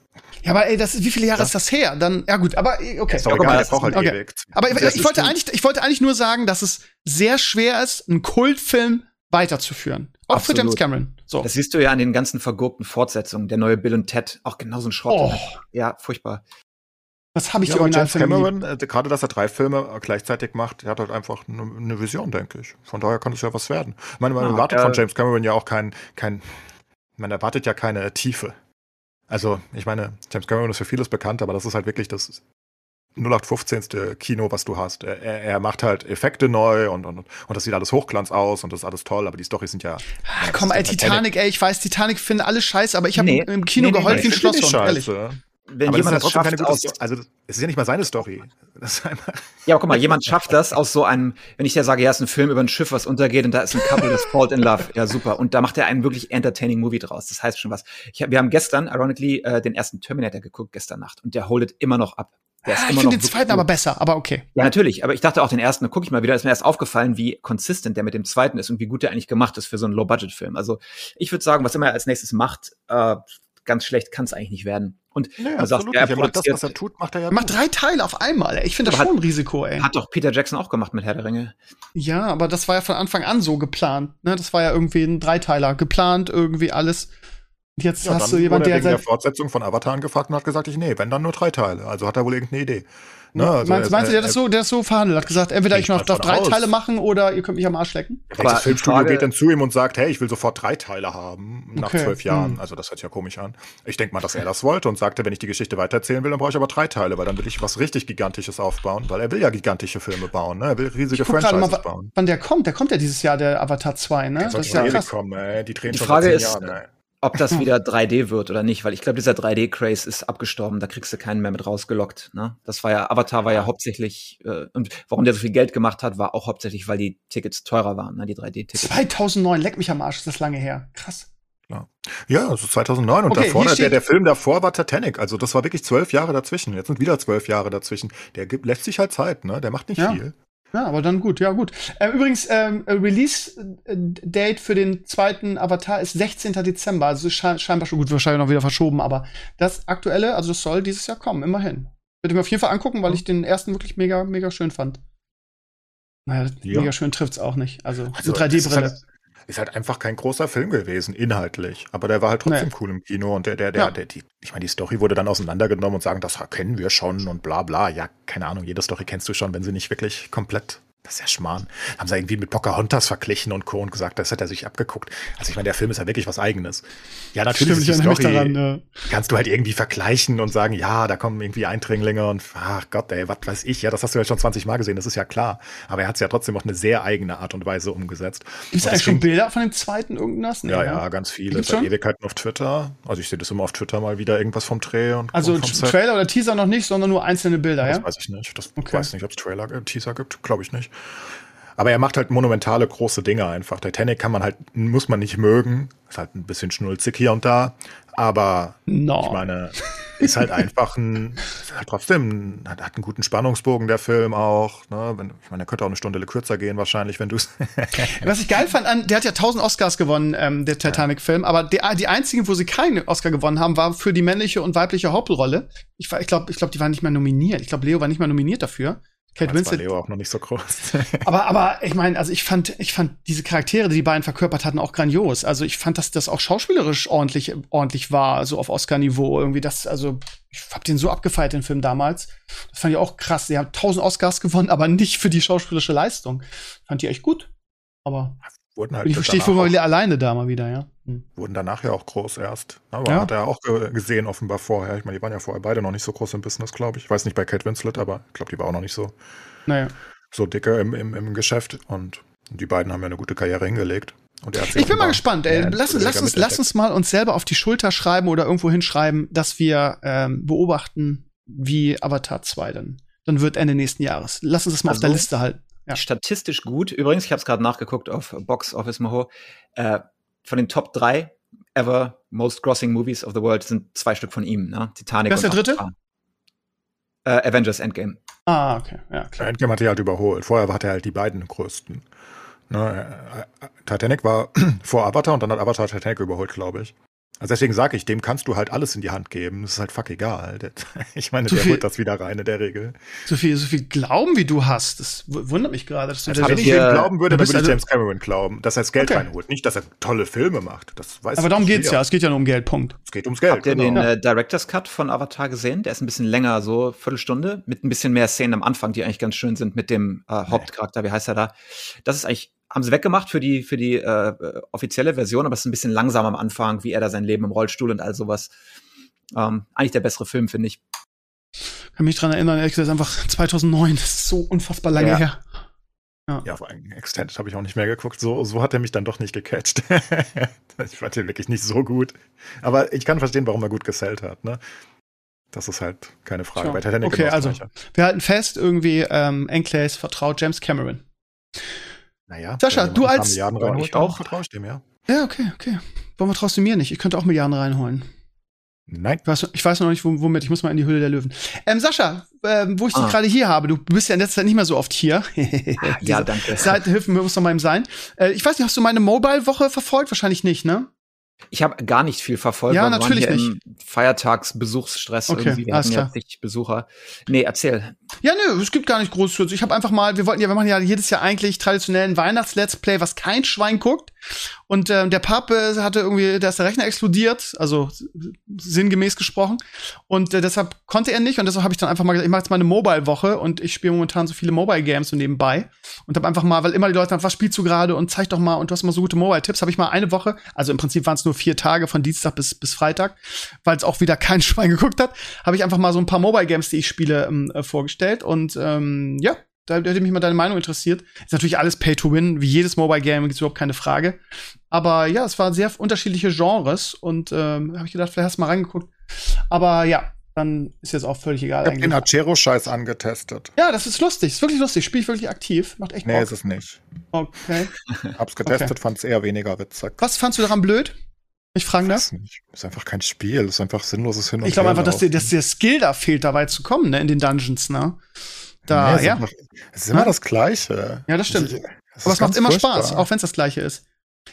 ja, aber ey, das ist, wie viele Jahre ja. ist das her? Dann, ja gut, aber okay. Ist doch egal, der braucht halt okay. ewig. Aber ich, ich wollte eigentlich, ich wollte eigentlich nur sagen, dass es sehr schwer ist, einen Kultfilm weiterzuführen. Auch Absolut. für James Cameron. So. Das siehst du ja an den ganzen vergurkten Fortsetzungen. Der neue Bill und Ted, auch genauso ein Schrott. Oh. Ja, furchtbar. Was habe ich ja, aber James Cameron, äh, gerade dass er drei Filme gleichzeitig macht, der hat halt einfach eine ne Vision, denke ich. Von daher kann es ja was werden. Ich meine, man ah, erwartet äh, von James Cameron ja auch kein, kein, man erwartet ja keine Tiefe. Also, ich meine, James Cameron ist für vieles bekannt, aber das ist halt wirklich das 0815. Kino, was du hast. Er, er macht halt Effekte neu und, und, und das sieht alles Hochglanz aus und das ist alles toll, aber die Storys sind ja. Ach, komm, ey, Titanic, ey, ich weiß, Titanic finden alle scheiße, aber ich habe nee, im Kino nee, geheult nee, wie ein Schlosshund, ehrlich wenn aber jemand das, schafft, aus, also es ist ja nicht mal seine Story. ja, aber guck mal, jemand schafft das aus so einem, wenn ich dir sage, ja, ist ein Film über ein Schiff, was untergeht und da ist ein Couple, das falls in love, ja super. Und da macht er einen wirklich entertaining Movie draus. Das heißt schon was. Ich, wir haben gestern, ironically, äh, den ersten Terminator geguckt gestern Nacht und der holdet immer noch ab. Der ah, ich finde den zweiten aber besser, aber okay. Ja, natürlich. Aber ich dachte auch den ersten, da gucke ich mal wieder, ist mir erst aufgefallen, wie consistent der mit dem zweiten ist und wie gut der eigentlich gemacht ist für so einen Low-Budget-Film. Also ich würde sagen, was immer er als nächstes macht, äh, ganz schlecht kann es eigentlich nicht werden. Und nee, man sagt, ja, er das, was er tut, macht er ja. Macht drei Teile auf einmal. Ich finde das schon hat, ein Risiko, ey. Hat doch Peter Jackson auch gemacht mit Herr der Ringe. Ja, aber das war ja von Anfang an so geplant. Ne? Das war ja irgendwie ein Dreiteiler. Geplant, irgendwie alles. Und jetzt ja, hast du jemanden, der. wegen der Fortsetzung von Avatar angefragt und hat gesagt, ich, nee, wenn dann nur drei Teile. Also hat er wohl irgendeine Idee. Ne, also meinst, meinst du, der hat das so, der ist so verhandelt, hat gesagt, entweder ich noch drei aus. Teile machen oder ihr könnt mich am Arsch lecken? Aber das Filmstudio Frage, geht dann zu ihm und sagt, hey, ich will sofort drei Teile haben nach okay. zwölf Jahren. Hm. Also das hört sich ja komisch an. Ich denke mal, dass er das wollte und sagte, wenn ich die Geschichte weitererzählen will, dann brauche ich aber drei Teile, weil dann will ich was richtig Gigantisches aufbauen, weil er will ja gigantische Filme bauen, ne? Er will riesige Franchises mal, bauen. Wann der kommt? Der kommt ja dieses Jahr, der Avatar 2, ne? Der das ist ja krass. Kommen, ey. Die drehen die schon Frage seit zehn ist, Jahren, ey ob das wieder 3D wird oder nicht, weil ich glaube, dieser 3D-Craze ist abgestorben, da kriegst du keinen mehr mit rausgelockt. Ne? Das war ja, Avatar war ja hauptsächlich, äh, und warum der so viel Geld gemacht hat, war auch hauptsächlich, weil die Tickets teurer waren, ne? die 3D-Tickets. 2009, leck mich am Arsch, ist das lange her. Krass. Ja, ja also 2009 und okay, davor, der, der Film davor war Titanic, also das war wirklich zwölf Jahre dazwischen. Jetzt sind wieder zwölf Jahre dazwischen. Der gibt, lässt sich halt Zeit, ne? Der macht nicht ja. viel. Ja, aber dann gut, ja gut. Äh, übrigens, ähm, Release-Date für den zweiten Avatar ist 16. Dezember, also sche scheinbar schon gut, wahrscheinlich noch wieder verschoben, aber das aktuelle, also das soll dieses Jahr kommen, immerhin. Würde mir auf jeden Fall angucken, weil ich den ersten wirklich mega, mega schön fand. Naja, ja. mega schön trifft's auch nicht. Also, also 3D-Brille ist halt einfach kein großer Film gewesen, inhaltlich. Aber der war halt trotzdem nee. cool im Kino und der, der, der, ja. der die, ich meine, die Story wurde dann auseinandergenommen und sagen, das kennen wir schon und bla bla. Ja, keine Ahnung, jede Story kennst du schon, wenn sie nicht wirklich komplett das ist ja Schmarrn. Haben sie irgendwie mit Pocahontas verglichen und Co. und gesagt, das hat er sich abgeguckt. Also ich meine, der Film ist ja wirklich was Eigenes. Ja, natürlich Stimmt, ist die Story, daran, ja. kannst du halt irgendwie vergleichen und sagen, ja, da kommen irgendwie Eindringlinge und ach Gott, ey, was weiß ich. Ja, das hast du ja schon 20 Mal gesehen, das ist ja klar. Aber er hat es ja trotzdem auf eine sehr eigene Art und Weise umgesetzt. Gibt es eigentlich schon Bilder von dem zweiten irgendwas? Nee, ja, ja, ganz viele. Seit Ewigkeiten auf Twitter. Also ich sehe das immer auf Twitter mal wieder irgendwas vom Dreh. Und also vom Trailer oder Teaser noch nicht, sondern nur einzelne Bilder, das ja? weiß ich nicht. Das okay. weiß nicht, ob es Trailer, äh, Teaser gibt. Glaube ich nicht. Aber er macht halt monumentale große Dinge einfach. Titanic kann man halt, muss man nicht mögen. Ist halt ein bisschen schnulzig hier und da. Aber no. ich meine, ist halt einfach ein, ist halt trotzdem, hat, hat einen guten Spannungsbogen, der Film auch. Ne? Wenn, ich meine, der könnte auch eine Stunde kürzer gehen, wahrscheinlich, wenn du es. Was ich geil fand, an, der hat ja tausend Oscars gewonnen, ähm, der Titanic-Film, aber die, die einzigen, wo sie keinen Oscar gewonnen haben, war für die männliche und weibliche Hauptrolle. Ich, ich glaube, ich glaub, die waren nicht mehr nominiert. Ich glaube, Leo war nicht mehr nominiert dafür. Kate Winslet. War Leo auch noch nicht so groß. aber, aber ich meine, also ich fand, ich fand diese Charaktere, die die beiden verkörpert hatten, auch grandios. Also ich fand, dass das auch schauspielerisch ordentlich, ordentlich war, also auf Oscar-Niveau irgendwie. Das, also ich hab den so abgefeiert, den Film damals. Das fand ich auch krass. Die haben tausend Oscars gewonnen, aber nicht für die schauspielerische Leistung. Fand die echt gut. Aber wurden halt ich verstehe wohl mal alleine da mal wieder, ja. Hm. Wurden danach ja auch groß erst. Aber ja. hat er auch gesehen, offenbar vorher. Ich meine, die waren ja vorher beide noch nicht so groß im Business, glaube ich. Ich weiß nicht bei Kate Winslet, aber ich glaube, die war auch noch nicht so, naja. so dicke im, im, im Geschäft. Und die beiden haben ja eine gute Karriere hingelegt. ich bin mal gespannt, ey. Lass, lass, uns, lass uns mal uns selber auf die Schulter schreiben oder irgendwo hinschreiben, dass wir ähm, beobachten, wie Avatar 2 dann, dann wird Ende nächsten Jahres. Lass uns das mal also, auf der Liste halten. Ja. statistisch gut. Übrigens, ich habe es gerade nachgeguckt auf Box Office Moho. Äh, von den Top 3 ever most grossing movies of the world sind zwei Stück von ihm. Ne? Titanic Wer ist der und dritte? Äh, Avengers Endgame. Ah, okay. Ja, klar. Endgame hat er halt überholt. Vorher hatte er halt die beiden größten. Ne, äh, äh, Titanic war vor Avatar und dann hat Avatar Titanic überholt, glaube ich. Also deswegen sage ich, dem kannst du halt alles in die Hand geben. Das ist halt fuck egal. Ich meine, Zu der viel- holt das wieder rein in der Regel. So viel, so viel Glauben, wie du hast, das wundert mich gerade. dass du Also das- Wenn ich ihm glauben würde, dann würde ich also- James Cameron glauben, dass er das Geld Okay. reinholt. Nicht, dass er tolle Filme macht. Das weiß aber darum geht's jeder. ja. Es geht ja nur um Geld, Punkt. Es geht ums Geld. Habt ihr genau. den äh, Director's Cut von Avatar gesehen? Der ist ein bisschen länger, so Viertelstunde, mit ein bisschen mehr Szenen am Anfang, die eigentlich ganz schön sind mit dem äh, Hauptcharakter. Wie heißt er da? Das ist eigentlich, haben sie weggemacht für die, für die äh, äh, offizielle Version, aber es ist ein bisschen langsam am Anfang, wie er da sein Leben im Rollstuhl und all sowas. Ähm, eigentlich der bessere Film, finde ich. Kann mich dran erinnern, ehrlich gesagt, einfach 2009. Das ist so unfassbar lange Ja. her. Ja, vor allem Extended habe ich auch nicht mehr geguckt. So, so hat er mich dann doch nicht gecatcht. ich fand den wirklich nicht so gut. Aber ich kann verstehen, warum er gut gesellt hat. Ne? Das ist halt keine Frage. Tja. Bei Titanic Okay, also. Wir halten fest, irgendwie, ähm, Enclaves vertraut James Cameron. Naja, Sascha, du als- reinholt, ich auch. vertraue ich dem, ja. Ja, okay, okay. Warum vertraust du mir nicht? Ich könnte auch Milliarden reinholen. Nein. Ich weiß, ich weiß noch nicht, wo- womit. Ich muss mal in die Höhle der Löwen. Ähm, Sascha, ähm, wo ich dich Ah. gerade hier habe, du bist ja in letzter Zeit nicht mehr so oft hier. ja, danke. Zeit hilft mir, muss noch mal im Sein. Äh, ich weiß nicht, hast du meine Mobile-Woche verfolgt? Wahrscheinlich nicht, ne? Ich habe gar nicht viel verfolgt. Ja, wir natürlich waren hier Im Feiertagsbesuchsstress Okay, irgendwie. Wir hatten ja zig Besucher. Nee, erzähl. Ja, nö, es gibt gar nicht groß. Ich habe einfach mal, wir wollten ja, wir machen ja jedes Jahr eigentlich traditionellen Weihnachts-Let's Play, was kein Schwein guckt. Und ähm, der Pape hatte irgendwie, da ist der Rechner explodiert, also sinngemäß gesprochen. Und äh, deshalb konnte er nicht. Und deshalb habe ich dann einfach mal gesagt, ich mache jetzt mal eine Mobile-Woche und ich spiele momentan so viele Mobile-Games so nebenbei. Und habe einfach mal, weil immer die Leute sagen, was spielst du gerade und zeig doch mal und du hast immer so gute Mobile-Tipps, habe ich mal eine Woche, also im Prinzip waren es nur vier Tage von Dienstag bis, bis Freitag, weil es auch wieder kein Schwein geguckt hat, habe ich einfach mal so ein paar Mobile-Games, die ich spiele, ähm, äh, vorgestellt. Und ähm, ja, da hätte mich mal deine Meinung interessiert. Ist natürlich alles Pay to Win, wie jedes Mobile Game, gibt's überhaupt keine Frage. Aber ja, es waren sehr unterschiedliche Genres und ähm, habe ich gedacht, vielleicht hast du mal reingeguckt. Aber ja, dann ist jetzt auch völlig egal Ich habe den. Hachero-Scheiß angetestet. Ja, das ist lustig, ist wirklich lustig, spiele ich wirklich aktiv, macht echt Nee, Bock. ist es nicht. Okay. Hab's getestet, fand's eher weniger witzig. Was fandst du daran blöd? Ich frage das. Nicht. Ist einfach kein Spiel, ist einfach sinnloses Hin und Ich glaube einfach, dass, dir, dass der Skill da fehlt, da weit zu kommen, ne, in den Dungeons, ne? Da, Nee, es ist ja. Es ist immer Ja. das Gleiche. Ja, das stimmt. Ist- Aber es macht immer furchtbar. Spaß, auch wenn es das gleiche ist.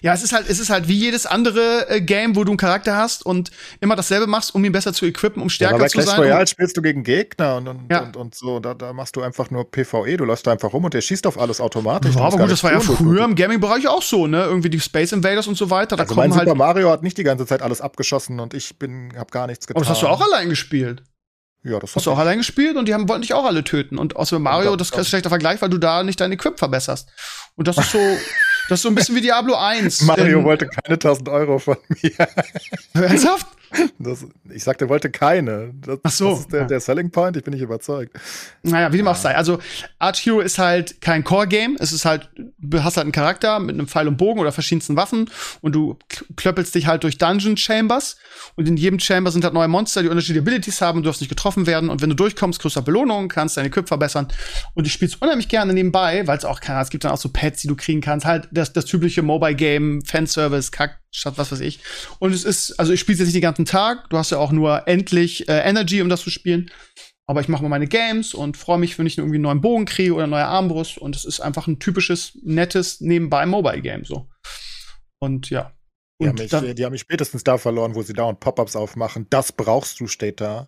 Ja, es ist halt, es ist halt wie jedes andere äh, Game, wo du einen Charakter hast und immer dasselbe machst, um ihn besser zu equippen, um Ja, stärker aber bei zu Clash sein. Royale spielst du gegen Gegner und, und, Ja. und, und so. Da, da machst du einfach nur PvE, du läufst da einfach rum und der schießt auf alles automatisch. ja, aber gut, das war ja früher im Gaming-Bereich auch so, ne? Irgendwie die Space Invaders und so weiter. Da Also mein halt. Super Mario hat nicht die ganze Zeit alles abgeschossen und ich bin, hab gar nichts getan. Aber das hast du auch allein gespielt. Ja, das Hast du auch allein gespielt und die haben, wollten dich auch alle töten. Und außer Mario, das ist ein schlechter Vergleich, weil du da nicht dein Equip verbesserst. Und das ist so, das ist so ein bisschen wie Diablo 1. Mario wollte keine 1000 Euro von mir. Ernsthaft? Das, ich sagte, er wollte keine. Das, Ach so. das ist der, der Selling Point, ich bin nicht überzeugt. Naja, wie dem auch sei. Also, Arch Hero ist halt kein Core-Game. Es ist halt, du hast halt einen Charakter mit einem Pfeil und Bogen oder verschiedensten Waffen und du klöppelst dich halt durch Dungeon Chambers und in jedem Chamber sind halt neue Monster, die unterschiedliche Abilities haben und du darfst nicht getroffen werden und wenn du durchkommst, kriegst du Belohnungen, kannst deine Equip verbessern und ich spiel's unheimlich gerne nebenbei, weil es auch keine, es gibt dann auch so Pads, die du kriegen kannst, halt das, das typische Mobile-Game, Fanservice, Kack, statt was weiß ich. Und es ist, also ich spiele jetzt nicht den ganzen Tag, du hast ja auch nur endlich äh, Energy, um das zu spielen. Aber ich mache mal meine Games und freue mich, wenn ich irgendwie einen neuen Bogen kriege oder eine neue Armbrust. Und es ist einfach ein typisches, nettes nebenbei Mobile-Game so. Und ja. Die haben, Und mich, dann, die haben mich spätestens da verloren, wo sie dauernd Pop-Ups aufmachen. Das brauchst du, steht da.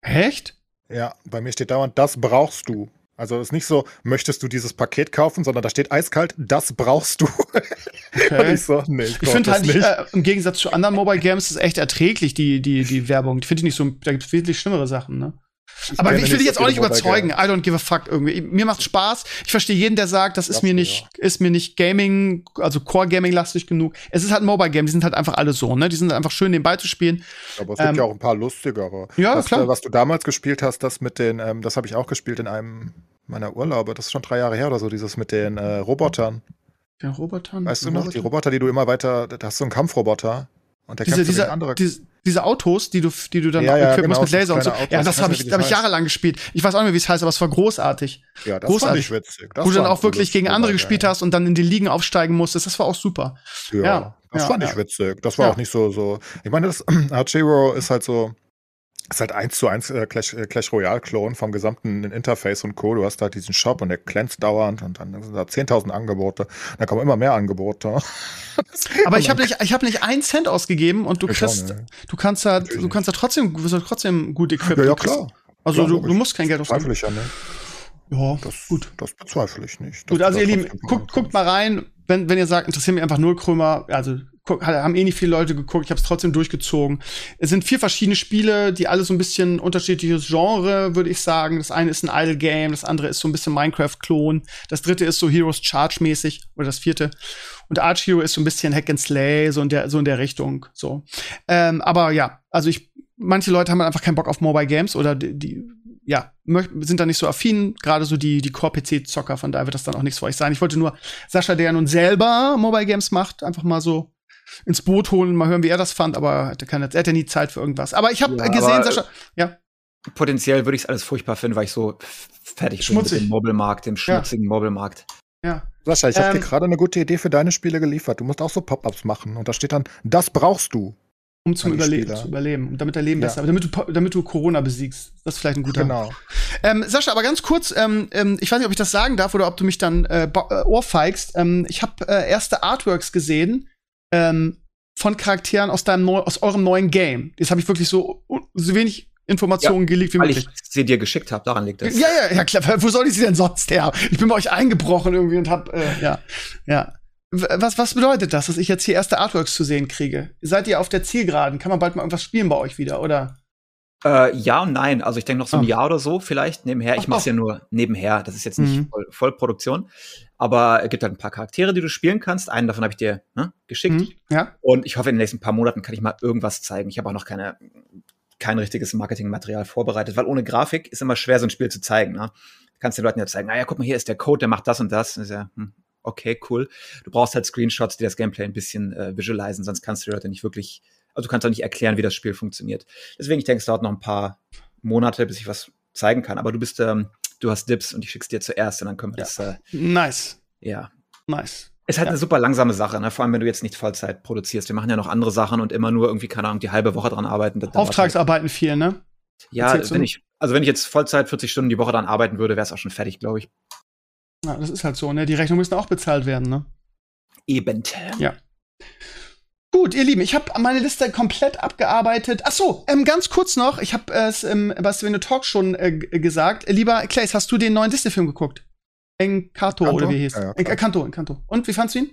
echt? Ja, bei mir steht dauernd, das brauchst du. Also es ist nicht so, möchtest du dieses Paket kaufen, sondern da steht eiskalt, das brauchst du. Okay. ich so, nee, ich, Ich finde halt, nicht. äh, im Gegensatz zu anderen Mobile Games, ist es echt erträglich, die, die, die Werbung. Finde ich nicht so, da gibt es wesentlich schlimmere Sachen, ne? Aber kenne ich will dich jetzt auch nicht überzeugen. Games. I don't give a fuck irgendwie. Mir macht Spaß. Ich verstehe jeden, der sagt, das ist mir nicht, ist mir nicht Gaming, also Core Gaming lastig genug. Es ist halt ein Mobile Game. Die sind halt einfach alle so, ne? Die sind einfach schön nebenbei zu spielen. Aber es gibt ähm, ja auch ein paar lustigere. ja, das, klar. äh, Was du damals gespielt hast, das mit den, ähm, das habe ich auch gespielt in einem meiner Urlaube. Das ist schon drei Jahre her oder so, dieses mit den äh, Robotern. Der Roboter. Weißt du noch? Die Roboter, die du immer weiter, da hast du einen Kampfroboter und der Diese, kämpft dieser, diese, diese Autos, die du, die du dann Ja, ja, musst genau, mit Laser und so. kleine ja, Autos. das habe ich, hab ich jahrelang gespielt. Ich weiß auch nicht mehr, wie es heißt, aber es war großartig. Ja, das Großartig. fand ich witzig. Das Wo du dann auch wirklich gegen andere gespielt Game. hast und dann in die Ligen aufsteigen musstest. Das war auch super. Ja, Ja, das ja, fand ja. ich witzig. Das war Ja. auch nicht so, so. Ich meine, das Archero ist halt so, ist halt eins zu eins äh, Clash, äh, Clash Royale-Klon vom gesamten Interface und Co. Du hast halt diesen Shop und der glänzt dauernd und dann sind da 10.000 Angebote. Da kommen immer mehr Angebote. Aber ich habe nicht, ich habe nicht einen Cent ausgegeben und du kriegst, nicht. du kannst da, Natürlich du kannst da trotzdem, du da trotzdem gut equipped. Ja, ja, klar. Also Klar, du, du musst kein Geld ausgeben. ich ja nicht. Ja, Das, gut. das bezweifle ich nicht. Gut, also ihr Lieben, guckt, guckt mal rein, wenn, wenn ihr sagt, interessieren mich einfach null Krömer, also haben eh nicht viele Leute geguckt, ich habe es trotzdem durchgezogen. Es sind vier verschiedene Spiele, die alle so ein bisschen unterschiedliches Genre, würde ich sagen. Das eine ist ein Idle Game, das andere ist so ein bisschen Minecraft-Klon, das dritte ist so Heroes Charge-mäßig, oder das vierte. Und Arch Hero ist so ein bisschen Hack and Slay, so in der, so in der Richtung, so. Ähm, aber ja, also ich, manche Leute haben einfach keinen Bock auf Mobile Games oder die, die ja, sind da nicht so affin, gerade so die, die Core-PC-Zocker, von daher wird das dann auch nichts für euch sein. Ich wollte nur Sascha, der ja nun selber Mobile Games macht, einfach mal so ins Boot holen, mal hören, wie er das fand, aber er er hat ja nie Zeit für irgendwas. Aber ich habe Ja, gesehen, Sascha, ja, Potenziell würde ich es alles furchtbar finden, weil ich so fertig bin Schmutzig. mit dem Mobile-Markt, dem schmutzigen Mobile-Markt. ja. Sascha, ich habe Ähm, dir gerade eine gute Idee für deine Spiele geliefert. Du musst auch so Pop-ups machen. Und da steht dann, das brauchst du. Um zum Überleben, zu überleben. Und damit dein Leben Ja. besser, damit du, damit du Corona besiegst. Das ist vielleicht ein guter. Genau. Ähm, Sascha, aber ganz kurz, ähm, ähm, ich weiß nicht, ob ich das sagen darf oder ob du mich dann äh, äh, ohrfeigst. Ähm, ich habe äh, erste Artworks gesehen ähm, von Charakteren aus deinem neu aus eurem neuen Game. Das habe ich wirklich so, so wenig Informationen geleakt wie Weil möglich. ich sie dir geschickt habe, daran liegt es. Ja, ja, ja, klar. Wo soll ich sie denn sonst her? Ich bin bei euch eingebrochen irgendwie und hab, äh, ja, ja. Was, was bedeutet das, dass ich jetzt hier erste Artworks zu sehen kriege? Seid ihr auf der Zielgeraden? Kann man bald mal irgendwas spielen bei euch wieder, oder? Äh, ja und nein. Also ich denke noch so ein Ah. Jahr oder so vielleicht nebenher. Ich Ach, mache es ja nur nebenher. Das ist jetzt nicht Mhm. voll, Vollproduktion. Aber es gibt halt ein paar Charaktere, die du spielen kannst. Einen davon habe ich dir ne, geschickt. Hm? Ja? Und ich hoffe, in den nächsten paar Monaten kann ich mal irgendwas zeigen. Ich habe auch noch keine, kein richtiges Marketingmaterial vorbereitet, weil ohne Grafik ist immer schwer, so ein Spiel zu zeigen. Ne? Du kannst den Leuten ja zeigen, naja, guck mal, hier ist der Code, der macht das und das. das ist ja, hm, okay, cool. Du brauchst halt Screenshots, die das Gameplay ein bisschen äh, visualisen, sonst kannst du die Leute nicht wirklich, also du kannst auch nicht erklären, wie das Spiel funktioniert. Deswegen, ich denke, es dauert noch ein paar Monate, bis ich was zeigen kann. Aber du bist, ähm, du hast Dips und ich schick's dir zuerst und dann können wir Ja. das, äh, Nice. ja, Nice. ist halt Ja. eine super langsame Sache, ne? vor allem wenn du jetzt nicht Vollzeit produzierst. Wir machen ja noch andere Sachen und immer nur irgendwie, keine Ahnung, die halbe Woche dran arbeiten. Dauert halt. Auftragsarbeiten viel, ne? Ja, wenn ich, also wenn ich jetzt Vollzeit 40 Stunden die Woche dran arbeiten würde, wäre es auch schon fertig, glaube ich. Ja, das ist halt so, ne? Die Rechnungen müssen auch bezahlt werden, ne? Eben. Ja. Gut, ihr Lieben, ich habe meine Liste komplett abgearbeitet. Ach so, ähm, ganz kurz noch, ich habe es im wenn du Talk schon äh, g- gesagt. Lieber Clays, hast du den neuen Disney-Film geguckt? Encanto, Encanto? oder wie hieß? Ja, ja. Encanto, Encanto. Und wie fandst du ihn?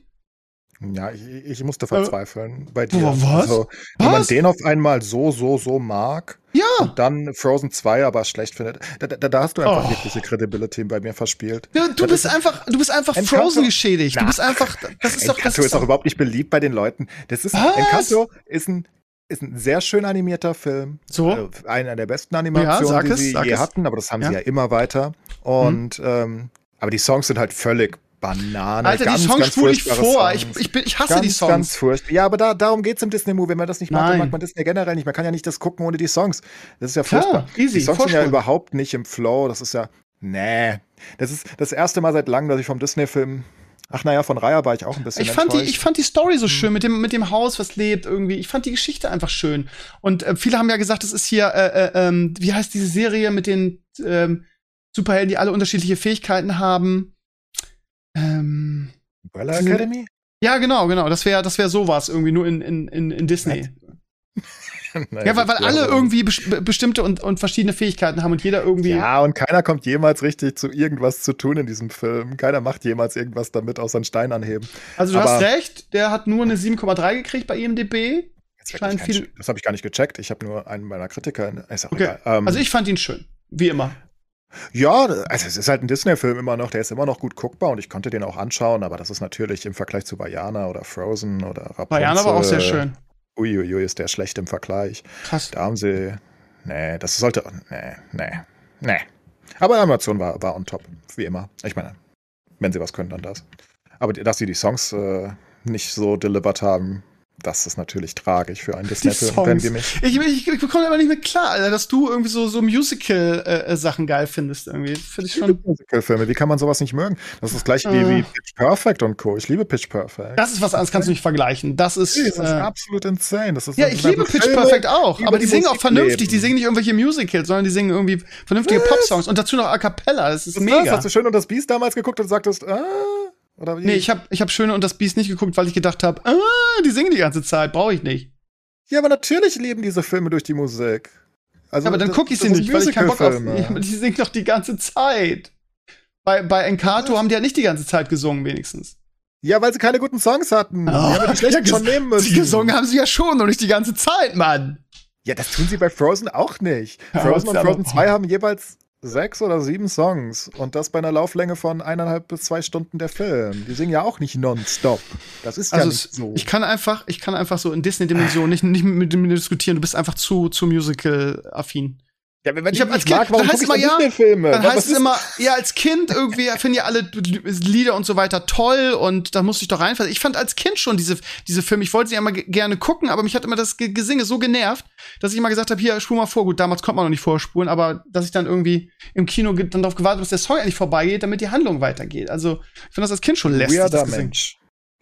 Ja, ich, ich musste verzweifeln bei dir. Was? Also, wenn man Was? den auf einmal so, so, so mag Ja. und dann Frozen 2 aber schlecht findet, da, da, da hast du einfach Oh. jegliche Credibility bei mir verspielt. Du, du Das bist ist- einfach, du bist einfach Encanto- Frozen geschädigt. Du Na, bist einfach, das ist doch, das ist, ist doch, überhaupt nicht beliebt bei den Leuten. Das ist, Was? Encanto ist ein, ist ein sehr schön animierter Film. So? Also einer der besten Animationen, Ja, die es, sie je es. hatten, aber das haben Ja. Mhm. sie ja immer weiter. Und ähm, aber die Songs sind halt völlig Banane. Alter, ganz, die Songs spule ich vor. Ich, Songs. ich, bin, ich hasse ganz, die Songs. Ganz furchtbar. Ja, aber da, darum geht's im Disney-Movie. Wenn man das nicht mag, Nein. dann mag man Disney generell nicht. Man kann ja nicht das gucken ohne die Songs. Das ist ja Klar, furchtbar. easy, die Songs sind ja überhaupt nicht im Flow. Das ist ja, nee. Das ist das erste Mal seit langem, dass ich vom Disney-Film, ach naja, von Raya war ich auch ein bisschen Ich fand, die, ich fand die Story Hm. so schön mit dem, mit dem Haus, was lebt irgendwie. Ich fand die Geschichte einfach schön. Und äh, viele haben ja gesagt, das ist hier, äh, äh, ähm, wie heißt diese Serie mit den ähm, Superhelden, die alle unterschiedliche Fähigkeiten haben? Ähm, Umbrella Academy? ja, genau, genau. Das wäre das wär sowas irgendwie nur in, in, in, in Disney. Naja, Ja, weil, weil alle irgendwie be- bestimmte und, und verschiedene Fähigkeiten haben und jeder irgendwie. Ja, und keiner kommt jemals richtig zu irgendwas zu tun in diesem Film. Keiner macht jemals irgendwas damit, außer einen Stein anheben. also du aber- hast recht, der hat nur eine 7,3 gekriegt bei IMDb. Scheint viel- Das habe ich gar nicht gecheckt. Ich habe nur einen meiner Kritiker. Ist auch Okay. egal. Ähm, Also ich fand ihn schön. Wie immer. Ja, also es ist halt ein Disney-Film immer noch, der ist immer noch gut guckbar und ich konnte den auch anschauen, aber das ist natürlich im Vergleich zu Vajana oder Frozen oder Rapunzel. Bayern aber auch sehr schön. Uiuiui, ist der schlecht im Vergleich. Krass. Da haben sie. Nee, das sollte. Nee, nee, nee. Aber Animation war, war on top, wie immer. Ich meine, wenn sie was können, dann das. Aber dass sie die Songs äh, nicht so delivered haben, das ist natürlich tragisch für einen Disney-Film, wenn wir mich. Ich, ich, ich bekomme aber nicht mehr klar, Alter, dass du irgendwie so, so Musical-Sachen äh, geil findest. Irgendwie. Finde ich schon. Musical-Filme, wie kann man sowas nicht mögen? Das ist das gleiche äh. wie, wie Pitch Perfect und Co. Ich liebe Pitch Perfect. Das ist was anderes, kannst du nicht vergleichen. Das ist, das ist äh, absolut insane. Das ist ja, ich liebe Pitch Filme, Perfect auch, aber die, die singen auch vernünftig. Leben. Die singen nicht irgendwelche Musicals, sondern die singen irgendwie vernünftige Pop-Songs und dazu noch A Cappella. Das ist das mega. Hast du schön und das Beast damals geguckt und sagtest, ah. Oder? Nee, ich habe ich hab Schöne und das Biest nicht geguckt, weil ich gedacht habe, ah, die singen die ganze Zeit, brauche ich nicht. Ja, aber natürlich leben diese Filme durch die Musik. Also, ja, aber dann gucke ich sie nicht, weil ich keinen Bock auf. Ja, die singen doch die ganze Zeit. Bei, bei Encanto Was? haben die ja nicht die ganze Zeit gesungen, wenigstens. Ja, weil sie keine guten Songs hatten. Oh, die haben die schlechten ja, schon nehmen müssen. Die gesungen haben sie ja schon und nicht die ganze Zeit, Mann. Ja, das tun sie bei Frozen auch nicht. Frozen und Frozen 2 haben jeweils sechs oder sieben Songs und das bei einer Lauflänge von eineinhalb bis zwei Stunden der Film. Die singen ja auch nicht nonstop. Das ist also ja nicht so. Ich kann einfach, ich kann einfach so in Disney-Dimension nicht, nicht mit mir diskutieren. Du bist einfach zu, zu Musical-affin. Ja, wenn ich, ich als Kind, mag, dann heißt immer, ja? Dann heißt es immer, ja, als Kind irgendwie finden ja alle Lieder und so weiter toll und da musste ich doch reinfallen. Ich fand als Kind schon diese, diese Filme, ich wollte sie immer gerne gucken, aber mich hat immer das Gesinge so genervt, dass ich immer gesagt habe, hier, spur mal vor. Gut, damals konnte man noch nicht vorspulen, aber dass ich dann irgendwie im Kino dann darauf gewartet habe, dass der Song endlich vorbeigeht, damit die Handlung weitergeht. Also, ich finde das als Kind schon lästig. Weirder Mensch.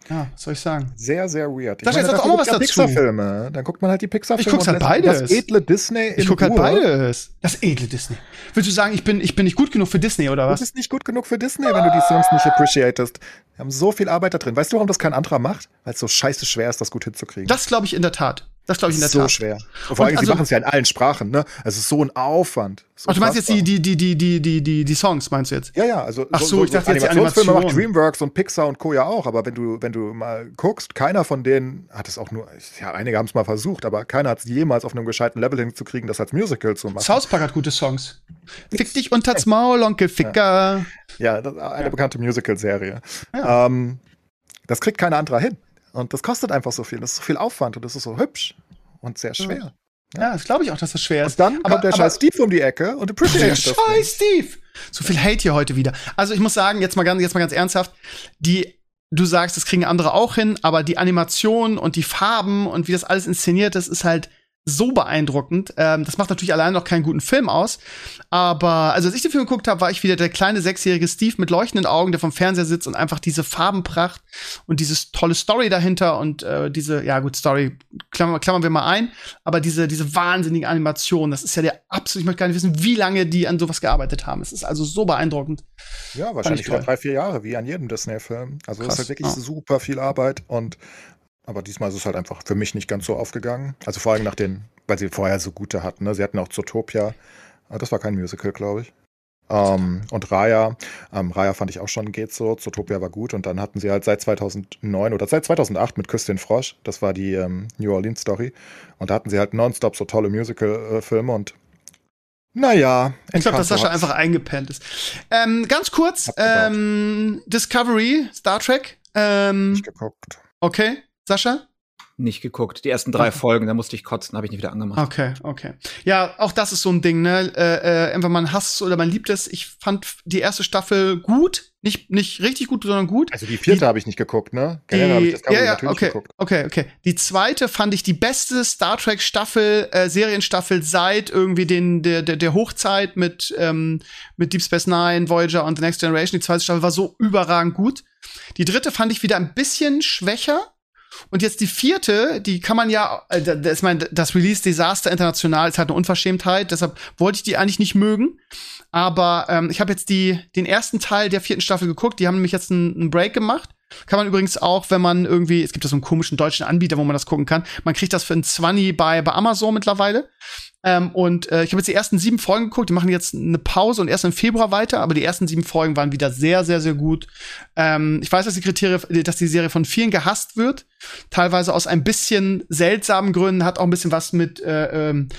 Ja, was soll ich sagen? Sehr, sehr weird. Ich Sag jetzt auch mal was dazu. Pixar-Filme. Dann guckt man halt die Pixar-Filme. Ich guck's halt beides. Das edle Disney. Ich guck halt beides. Das edle Disney. Willst du sagen, ich bin, ich bin nicht gut genug für Disney oder was? Du bist nicht gut genug für Disney, wenn du die Songs nicht appreciatest. Wir haben so viel Arbeit da drin. Weißt du, warum das kein anderer macht? Weil es so scheiße schwer ist, das gut hinzukriegen. Das glaube ich in der Tat. Das glaube ich in der so Tat. So schwer. Und vor allem, also, sie machen es ja in allen Sprachen, ne? Es ist so ein Aufwand. So Ach, du meinst jetzt die, die, die, die, die, die, die, die Songs, meinst du jetzt? Ja, ja, also. Ach so, so ich dachte jetzt Animationsfilme Animation. macht Dreamworks und Pixar und Co. ja auch, aber wenn du, wenn du mal guckst, keiner von denen hat es auch nur, ja, einige haben es mal versucht, aber keiner hat es jemals auf einem gescheiten Level hinzukriegen, das als Musical zu machen. South Park hat gute Songs. Fick dich unters Maul, Onkel Ficker. Ja, ja eine ja. bekannte Musical-Serie. Ja. Ähm, das kriegt keiner anderer hin. Und das kostet einfach so viel. Das ist so viel Aufwand und das ist so hübsch und sehr schwer. Ja, ja das glaube ich auch, dass das schwer ist. Und dann aber, kommt der aber, scheiß Steve um die Ecke und appreciate Der scheiß Steve! So viel Hate hier heute wieder. Also ich muss sagen, jetzt mal ganz, jetzt mal ganz ernsthaft, die du sagst, das kriegen andere auch hin, aber die Animation und die Farben und wie das alles inszeniert ist, ist halt so beeindruckend. Ähm, das macht natürlich allein noch keinen guten Film aus. Aber also als ich den Film geguckt habe, war ich wieder der kleine sechsjährige Steve mit leuchtenden Augen, der vom Fernseher sitzt und einfach diese Farbenpracht und dieses tolle Story dahinter und äh, diese, ja gut, Story klammern, klammern wir mal ein, aber diese, diese wahnsinnige Animation, das ist ja der absolut, ich möchte gar nicht wissen, wie lange die an sowas gearbeitet haben. Es ist also so beeindruckend. Ja, wahrscheinlich wieder drei, vier Jahre, wie an jedem Disney-Film. Also es ist halt wirklich ja. super viel Arbeit und aber diesmal ist es halt einfach für mich nicht ganz so aufgegangen. Also vor allem nach den, weil sie vorher so gute hatten. Ne? Sie hatten auch Zootopia. Das war kein Musical, glaube ich. Ähm, und Raya, ähm, Raya fand ich auch schon geht so. Zootopia war gut. Und dann hatten sie halt seit 2009 oder seit 2008 mit Küss den Frosch. Das war die ähm, New Orleans Story. Und da hatten sie halt nonstop so tolle Musical-Filme und naja, ich glaube, dass Sascha einfach eingepennt ist. Ähm, ganz kurz, ähm, Discovery, Star Trek. Ähm, Nicht geguckt. Okay. Sascha? Nicht geguckt. Die ersten drei okay. Folgen, da musste ich kotzen, habe ich nicht wieder angemacht. Okay, okay. Ja, auch das ist so ein Ding, ne? Äh, äh, entweder man hasst es oder man liebt es. Ich fand die erste Staffel gut. Nicht, nicht richtig gut, sondern gut. Also die vierte habe ich nicht geguckt, ne? Generell habe ich das ja, ja, natürlich okay, geguckt. Okay, okay. Die zweite fand ich die beste Star Trek Staffel, äh, Serienstaffel seit irgendwie den, der, der, der Hochzeit mit, ähm, mit Deep Space Nine, Voyager und The Next Generation. Die zweite Staffel war so überragend gut. Die dritte fand ich wieder ein bisschen schwächer und jetzt die vierte, die kann man ja, äh, das, ich meine, das Release-Desaster international ist halt eine Unverschämtheit, deshalb wollte ich die eigentlich nicht mögen. Aber ähm, ich habe jetzt die, den ersten Teil der vierten Staffel geguckt, die haben nämlich jetzt einen, einen Break gemacht. Kann man übrigens auch, wenn man irgendwie, es gibt da so einen komischen deutschen Anbieter, wo man das gucken kann. Man kriegt das für ein 20 bei, bei Amazon mittlerweile. Ähm, und äh, ich habe jetzt die ersten sieben Folgen geguckt, die machen jetzt eine Pause und erst im Februar weiter, aber die ersten sieben Folgen waren wieder sehr, sehr, sehr gut. Ähm, ich weiß, dass die Kriterien, dass die Serie von vielen gehasst wird, teilweise aus ein bisschen seltsamen Gründen, hat auch ein bisschen was mit äh, ähm,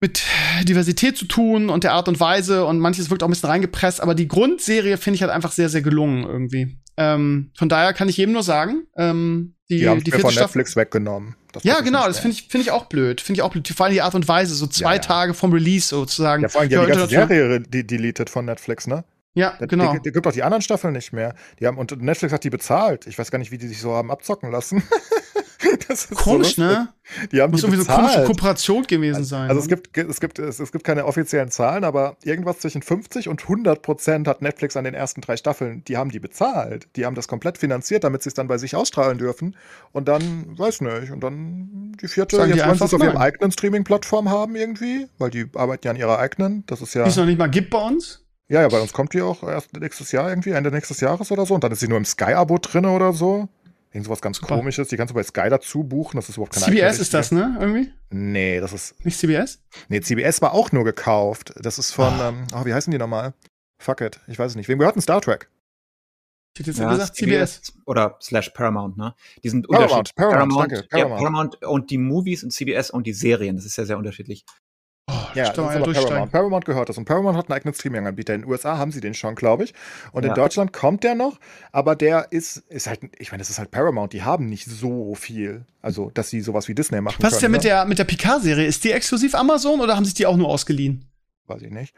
mit Diversität zu tun und der Art und Weise und manches wirkt auch ein bisschen reingepresst, aber die Grundserie finde ich halt einfach sehr, sehr gelungen irgendwie. Ähm, von daher kann ich jedem nur sagen, ähm, die, die, haben die vierte von Netflix weggenommen. Das ja, genau, das finde ich, finde ich auch blöd. Finde ich auch blöd. Vor allem die Art und Weise, so zwei ja, ja. Tage vom Release sozusagen. Ja, vor allem die, ja, die ganze Serie die deleted von Netflix, ne? Ja, der, genau. Die, die, gibt auch die anderen Staffeln nicht mehr. Die haben, und Netflix hat die bezahlt. Ich weiß gar nicht, wie die sich so haben abzocken lassen. Das ist Komisch, so ne? Die haben Muss die irgendwie so eine komische bezahlt. Kooperation gewesen sein. Also es ne? gibt, es, gibt, es, es gibt keine offiziellen Zahlen, aber irgendwas zwischen 50 und 100 Prozent hat Netflix an den ersten drei Staffeln, die haben die bezahlt. Die haben das komplett finanziert, damit sie es dann bei sich ausstrahlen dürfen. Und dann, weiß nicht, und dann die vierte, Sagen jetzt wollen sie es auf ihrem nein. eigenen Streaming-Plattform haben irgendwie, weil die arbeiten ja an ihrer eigenen. Das ist ja, Die es noch nicht mal gibt bei uns. ja, ja, bei uns kommt die auch erst nächstes Jahr irgendwie, Ende nächstes Jahres oder so. Und dann ist sie nur im Sky-Abo drin oder so. Irgend sowas ganz Super. komisches. Die kannst du bei Sky dazu buchen. Das ist überhaupt keine CBS ist das, ne? Irgendwie? Nee, das ist Nicht CBS? Nee, CBS war auch nur gekauft. Das ist von, Ah. ähm, oh, wie heißen die nochmal? Fuck it, ich weiß es nicht. Wem gehört denn Star Trek? Ich hätte jetzt Ja, gesagt CBS. Oder slash Paramount, ne? Die sind Paramount, unterschiedlich. Paramount, danke, ja, Paramount. Paramount und die Movies und CBS und die Serien. Das ist ja sehr unterschiedlich. Oh, Ja, ich das ist. Paramount. Paramount gehört das. Und Paramount hat einen eigenen Streaming-Anbieter. In den USA haben sie den schon, glaube ich. Und in Ja. Deutschland kommt der noch, aber der ist, ist halt, ich meine, das ist halt Paramount. Die haben nicht so viel. Also, dass sie sowas wie Disney machen Was ist denn mit ne? der, mit der Picard-Serie? Ist die exklusiv Amazon oder haben sich die auch nur ausgeliehen? Weiß ich nicht.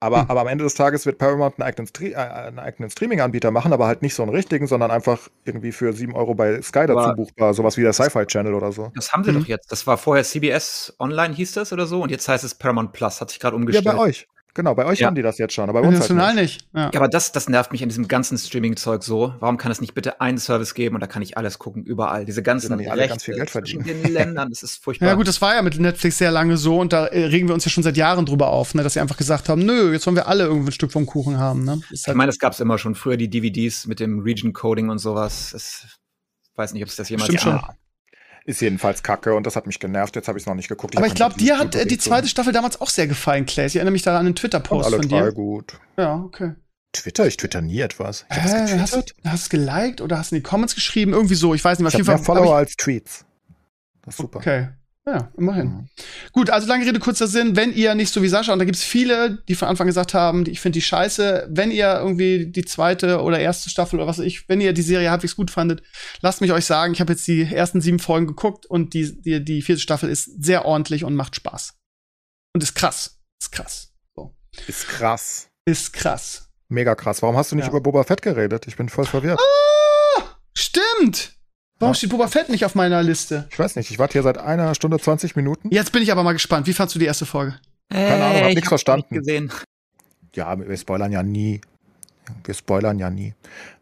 Aber, Hm. aber am Ende des Tages wird Paramount einen eigenen, Stre äh, einen eigenen Streaming-Anbieter machen, aber halt nicht so einen richtigen, sondern einfach irgendwie für 7 Euro bei Sky dazu Aber- buchbar. Sowas wie der Sci-Fi Channel oder so. Das haben sie Mhm. doch jetzt. Das war vorher CBS Online hieß das oder so und jetzt heißt es Paramount Plus. Hat sich gerade Ja, umgestellt. bei euch. Genau, bei euch Ja. haben die das jetzt schon, aber bei uns halt nicht. nicht. Ja. Ja, aber das, das nervt mich an diesem ganzen Streaming-Zeug so. Warum kann es nicht bitte einen Service geben und da kann ich alles gucken, überall? Diese ganzen nicht alle ganz viel Geld verdienen. den Ländern, das ist furchtbar. Ja gut, das war ja mit Netflix sehr lange so und da äh, regen wir uns ja schon seit Jahren drüber auf, ne, dass sie einfach gesagt haben, nö, jetzt wollen wir alle irgendwie ein Stück vom Kuchen haben. Ne? Ist ich halt, meine, es gab es immer schon früher, die DVDs mit dem Region-Coding und sowas. Es, weiß nicht, ob es das jemals Stimmt schon. gab. Ist jedenfalls kacke und das hat mich genervt. Jetzt habe ich es noch nicht geguckt. aber hab ich glaube, dir hat äh, die zweite Staffel damals auch sehr gefallen, Clay. Ich erinnere mich da an einen Twitter-Post alle von dir. gut. Ja, okay. Twitter? Ich twitter nie etwas. Ich Hä, hast, du- hast du geliked oder hast du in die Comments geschrieben? Irgendwie so, ich weiß nicht. Ich Auf habe mehr Fall Follower als Tweets. Das ist ich, super. Okay. Ja, immerhin. Mhm. Gut, also lange Rede, kurzer Sinn. Wenn ihr nicht so wie Sascha, und da gibt's viele, die von Anfang gesagt haben, ich finde die scheiße, wenn ihr irgendwie die zweite oder erste Staffel oder was weiß ich, wenn ihr die Serie halbwegs gut fandet, lasst mich euch sagen, ich habe jetzt die ersten sieben Folgen geguckt und die, die, die vierte Staffel ist sehr ordentlich und macht Spaß. Und ist krass. Ist krass. So. Ist krass. Ist krass. Mega krass. Warum hast du nicht Ja. über Boba Fett geredet? Ich bin voll verwirrt. Ah, stimmt! Warum Ja. steht Boba Fett nicht auf meiner Liste? Ich weiß nicht. Ich warte hier seit einer Stunde 20 Minuten. Jetzt bin ich aber mal gespannt. Wie fandst du die erste Folge? Keine Ahnung, hab ich nix hab's verstanden. nicht gesehen. Ja, wir spoilern ja nie. Wir spoilern ja nie.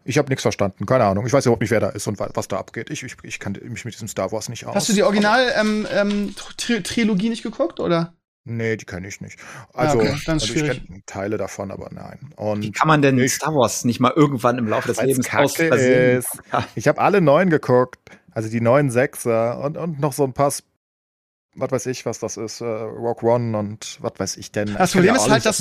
Ich habe nichts verstanden. Keine Ahnung. Ich weiß überhaupt nicht, wer da ist und wa- was da abgeht. Ich, ich, ich kann mich mit diesem Star Wars nicht aus. Hast du die Original ähm, ähm, Tri Trilogie nicht geguckt, oder? Nee, die kenne ich nicht. Also, okay, also ich kenne Teile davon, aber nein. Wie Und kann man denn Ich- Star Wars nicht mal irgendwann im Laufe des Lebens kacke aus ich habe alle neun geguckt. Also die neun Sechser und, und noch so ein paar, was weiß ich, was das ist, äh, Rock One und was weiß ich denn. Das Ich Problem ja ist halt, dass-.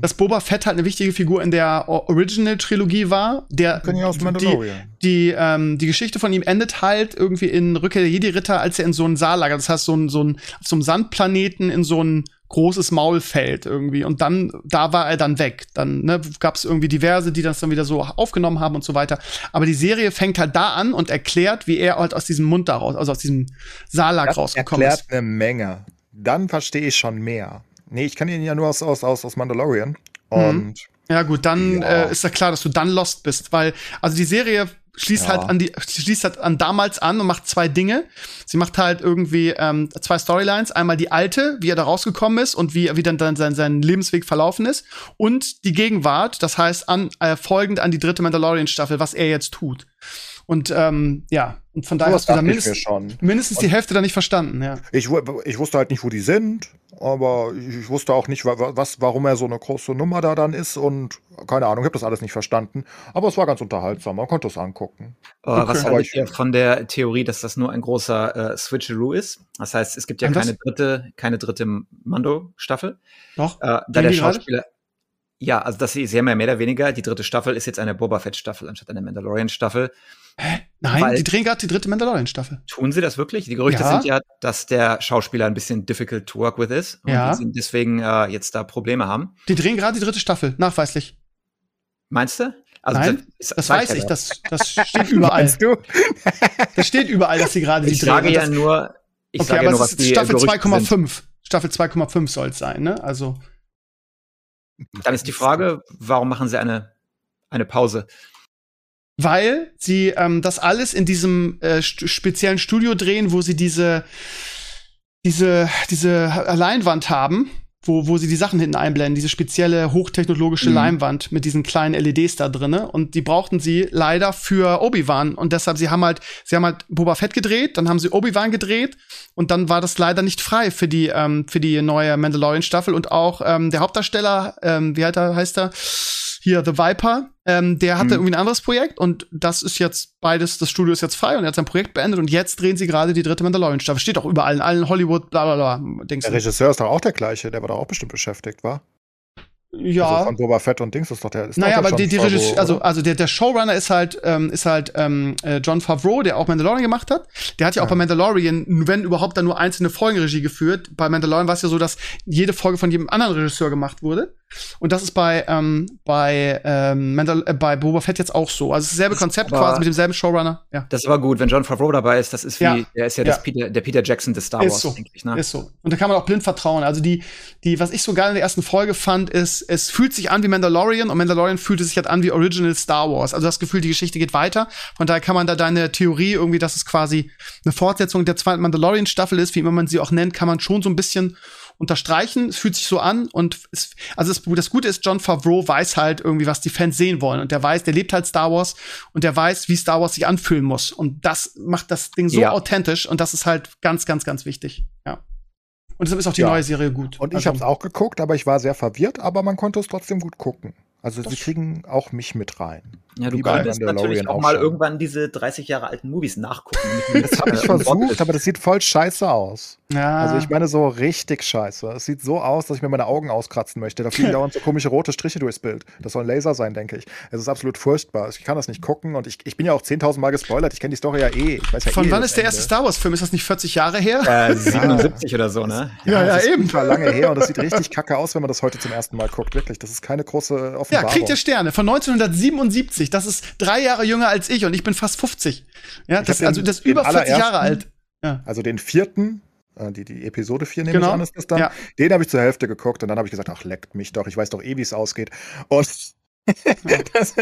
Dass Boba Fett halt eine wichtige Figur in der Original-Trilogie war. Der, die, Mandalorian. die, ähm, die Geschichte von ihm endet halt irgendwie in Rückkehr der Jedi-Ritter, als er in so ein Saallager, das heißt so ein, so ein, auf so einem Sandplaneten in so ein großes Maulfeld irgendwie. Und dann, da war er dann weg. Dann ne, gab es irgendwie diverse, die das dann wieder so aufgenommen haben und so weiter. Aber die Serie fängt halt da an und erklärt, wie er halt aus diesem Mund daraus, also aus diesem Saallag Das rausgekommen erklärt ist. eine Menge. Dann verstehe ich schon mehr. Nee, ich kann ihn ja nur aus, aus, aus, aus Mandalorian. Und Ja, gut, dann Ja. äh, ist ja klar, dass du dann lost bist, weil, also die Serie schließt Ja. halt an die, schließt halt an damals an und macht zwei Dinge. Sie macht halt irgendwie ähm, zwei Storylines. Einmal die alte, wie er da rausgekommen ist und wie, wie dann, dann sein, sein Lebensweg verlaufen ist. Und die Gegenwart, das heißt an, äh, folgend an die dritte Mandalorian-Staffel, was er jetzt tut. Und ähm, ja, und von daher hast du da mir mindestens, schon. mindestens die Hälfte da nicht verstanden, ja. Ich, ich wusste halt nicht, wo die sind, aber ich wusste auch nicht, wa- wa- was, warum er so eine große Nummer da dann ist und keine Ahnung, ich habe das alles nicht verstanden. Aber es war ganz unterhaltsam, man konnte es angucken. Was Okay. Aber haltet ich- ihr von der Theorie, dass das nur ein großer äh, Switcheroo ist? Das heißt, es gibt ja Ein was? keine dritte, keine dritte Mando-Staffel. Doch. Äh, da der? Schauspieler. Ja, also das sie, haben ja mehr oder weniger. Die dritte Staffel ist jetzt eine Boba Fett-Staffel anstatt eine Mandalorian-Staffel. Nein, weil- die drehen gerade die dritte Mandalorian-Staffel. Tun sie das wirklich? Die Gerüchte Ja. sind ja, dass der Schauspieler ein bisschen difficult to work with ist und Ja. deswegen äh, jetzt da Probleme haben. Die drehen gerade die dritte Staffel, nachweislich. Meinst du? Also Nein, Das zeigt weiß ich, das. das, das steht überall. Du? Das steht überall, dass sie gerade die Ich drehen. sage Und ja das, nur, ich okay, sage aber ja nur, es was ist die Staffel Gerüchte sind. 2,5. Staffel 2,5 soll es sein, ne? Also, Dann ist die Frage, warum machen sie eine, eine Pause? Weil sie ähm, das alles in diesem äh, st speziellen Studio drehen, wo sie diese diese diese Leinwand haben, wo wo sie die Sachen hinten einblenden, diese spezielle hochtechnologische Mhm. Leinwand mit diesen kleinen LEDs da drinne. Und die brauchten sie leider für Obi-Wan. Und deshalb sie haben halt sie haben halt Boba Fett gedreht, dann haben sie Obi-Wan gedreht. Und dann war das leider nicht frei für die ähm, für die neue Mandalorian Staffel und auch ähm, der Hauptdarsteller ähm, wie heißt er heißt er hier The Viper ähm, der hatte Mhm. irgendwie ein anderes Projekt und das ist jetzt beides das Studio ist jetzt frei und er hat sein Projekt beendet und jetzt drehen sie gerade die dritte Mandalorian Staffel steht auch überall in allen Hollywood bla bla bla Der Regisseur ist doch auch der gleiche, der war doch auch bestimmt beschäftigt, war? Ja Also von Boba Fett und Dings ist doch der. Ist Naja, doch der aber die, die Regisseur, also, oder? also der, der Showrunner ist halt, ähm, ist halt ähm, äh, John Favreau, der auch Mandalorian gemacht hat. Der hat ja auch Ja. bei Mandalorian, wenn überhaupt, dann nur einzelne Folgen Regie geführt. Bei Mandalorian war es ja so, dass jede Folge von jedem anderen Regisseur gemacht wurde. Und das ist bei, ähm, bei, ähm, Mandal äh, bei Boba Fett jetzt auch so. Also dasselbe Das Konzept aber- quasi mit demselben Showrunner. Ja. Das war gut, wenn John Favreau dabei ist, das ist wie, Ja. der ist ja, Ja. Das Peter, der Peter Jackson des Star Ist Wars, so. eigentlich, ne? Ist so. Und da kann man auch blind vertrauen. Also die, die, was ich so geil in der ersten Folge fand, ist, es fühlt sich an wie Mandalorian und Mandalorian fühlte sich halt an wie Original Star Wars. Also das Gefühl, die Geschichte geht weiter. Von daher kann man da deine Theorie irgendwie, dass es quasi eine Fortsetzung der zweiten Mandalorian-Staffel ist, wie immer man sie auch nennt, kann man schon so ein bisschen unterstreichen. Es fühlt sich so an und es, also das, das Gute ist, John Favreau weiß halt irgendwie, was die Fans sehen wollen und der weiß, der lebt halt Star Wars und der weiß, wie Star Wars sich anfühlen muss und das macht das Ding so Ja. authentisch und das ist halt ganz, ganz, ganz wichtig. Ja. Und deshalb ist auch die Ja. neue Serie gut. Und ich Also, habe es auch geguckt, aber ich war sehr verwirrt, aber man konnte es trotzdem gut gucken. Also sie kriegen auch mich mit rein. Ja, du könntest natürlich auch auch mal schon. irgendwann diese 30 Jahre alten Movies nachgucken. Das habe ich versucht, aber das sieht voll scheiße aus. Ja. Also ich meine so richtig scheiße. Es sieht so aus, dass ich mir meine Augen auskratzen möchte. Da fliegen dauernd so komische rote Striche durchs Bild. Das soll ein Laser sein, denke ich. Es ist absolut furchtbar. Ich kann das nicht gucken und ich, ich bin ja auch 10.000 Mal gespoilert. Ich kenne die Story ja eh. Ich weiß ja Von eh wann ist der Ende. erste Star Wars-Film? Ist das nicht 40 Jahre her? äh, 77 oder so, ne? Ja, ja, das ist eben. lange her und das sieht richtig kacke aus, wenn man das heute zum ersten Mal guckt. Wirklich, das ist keine große Ja, Offenbarung. kriegt ihr Sterne von 1977. Das ist drei Jahre jünger als ich und ich bin fast 50. Ja, das, den- also das ist über 40 Jahre alt. Also den vierten, äh, die, die Episode 4 nehme Genau. ich an, ist das dann. Ja. Den habe ich zur Hälfte geguckt und dann habe ich gesagt, ach, leckt mich doch, ich weiß doch eh, wie es ausgeht. Und das,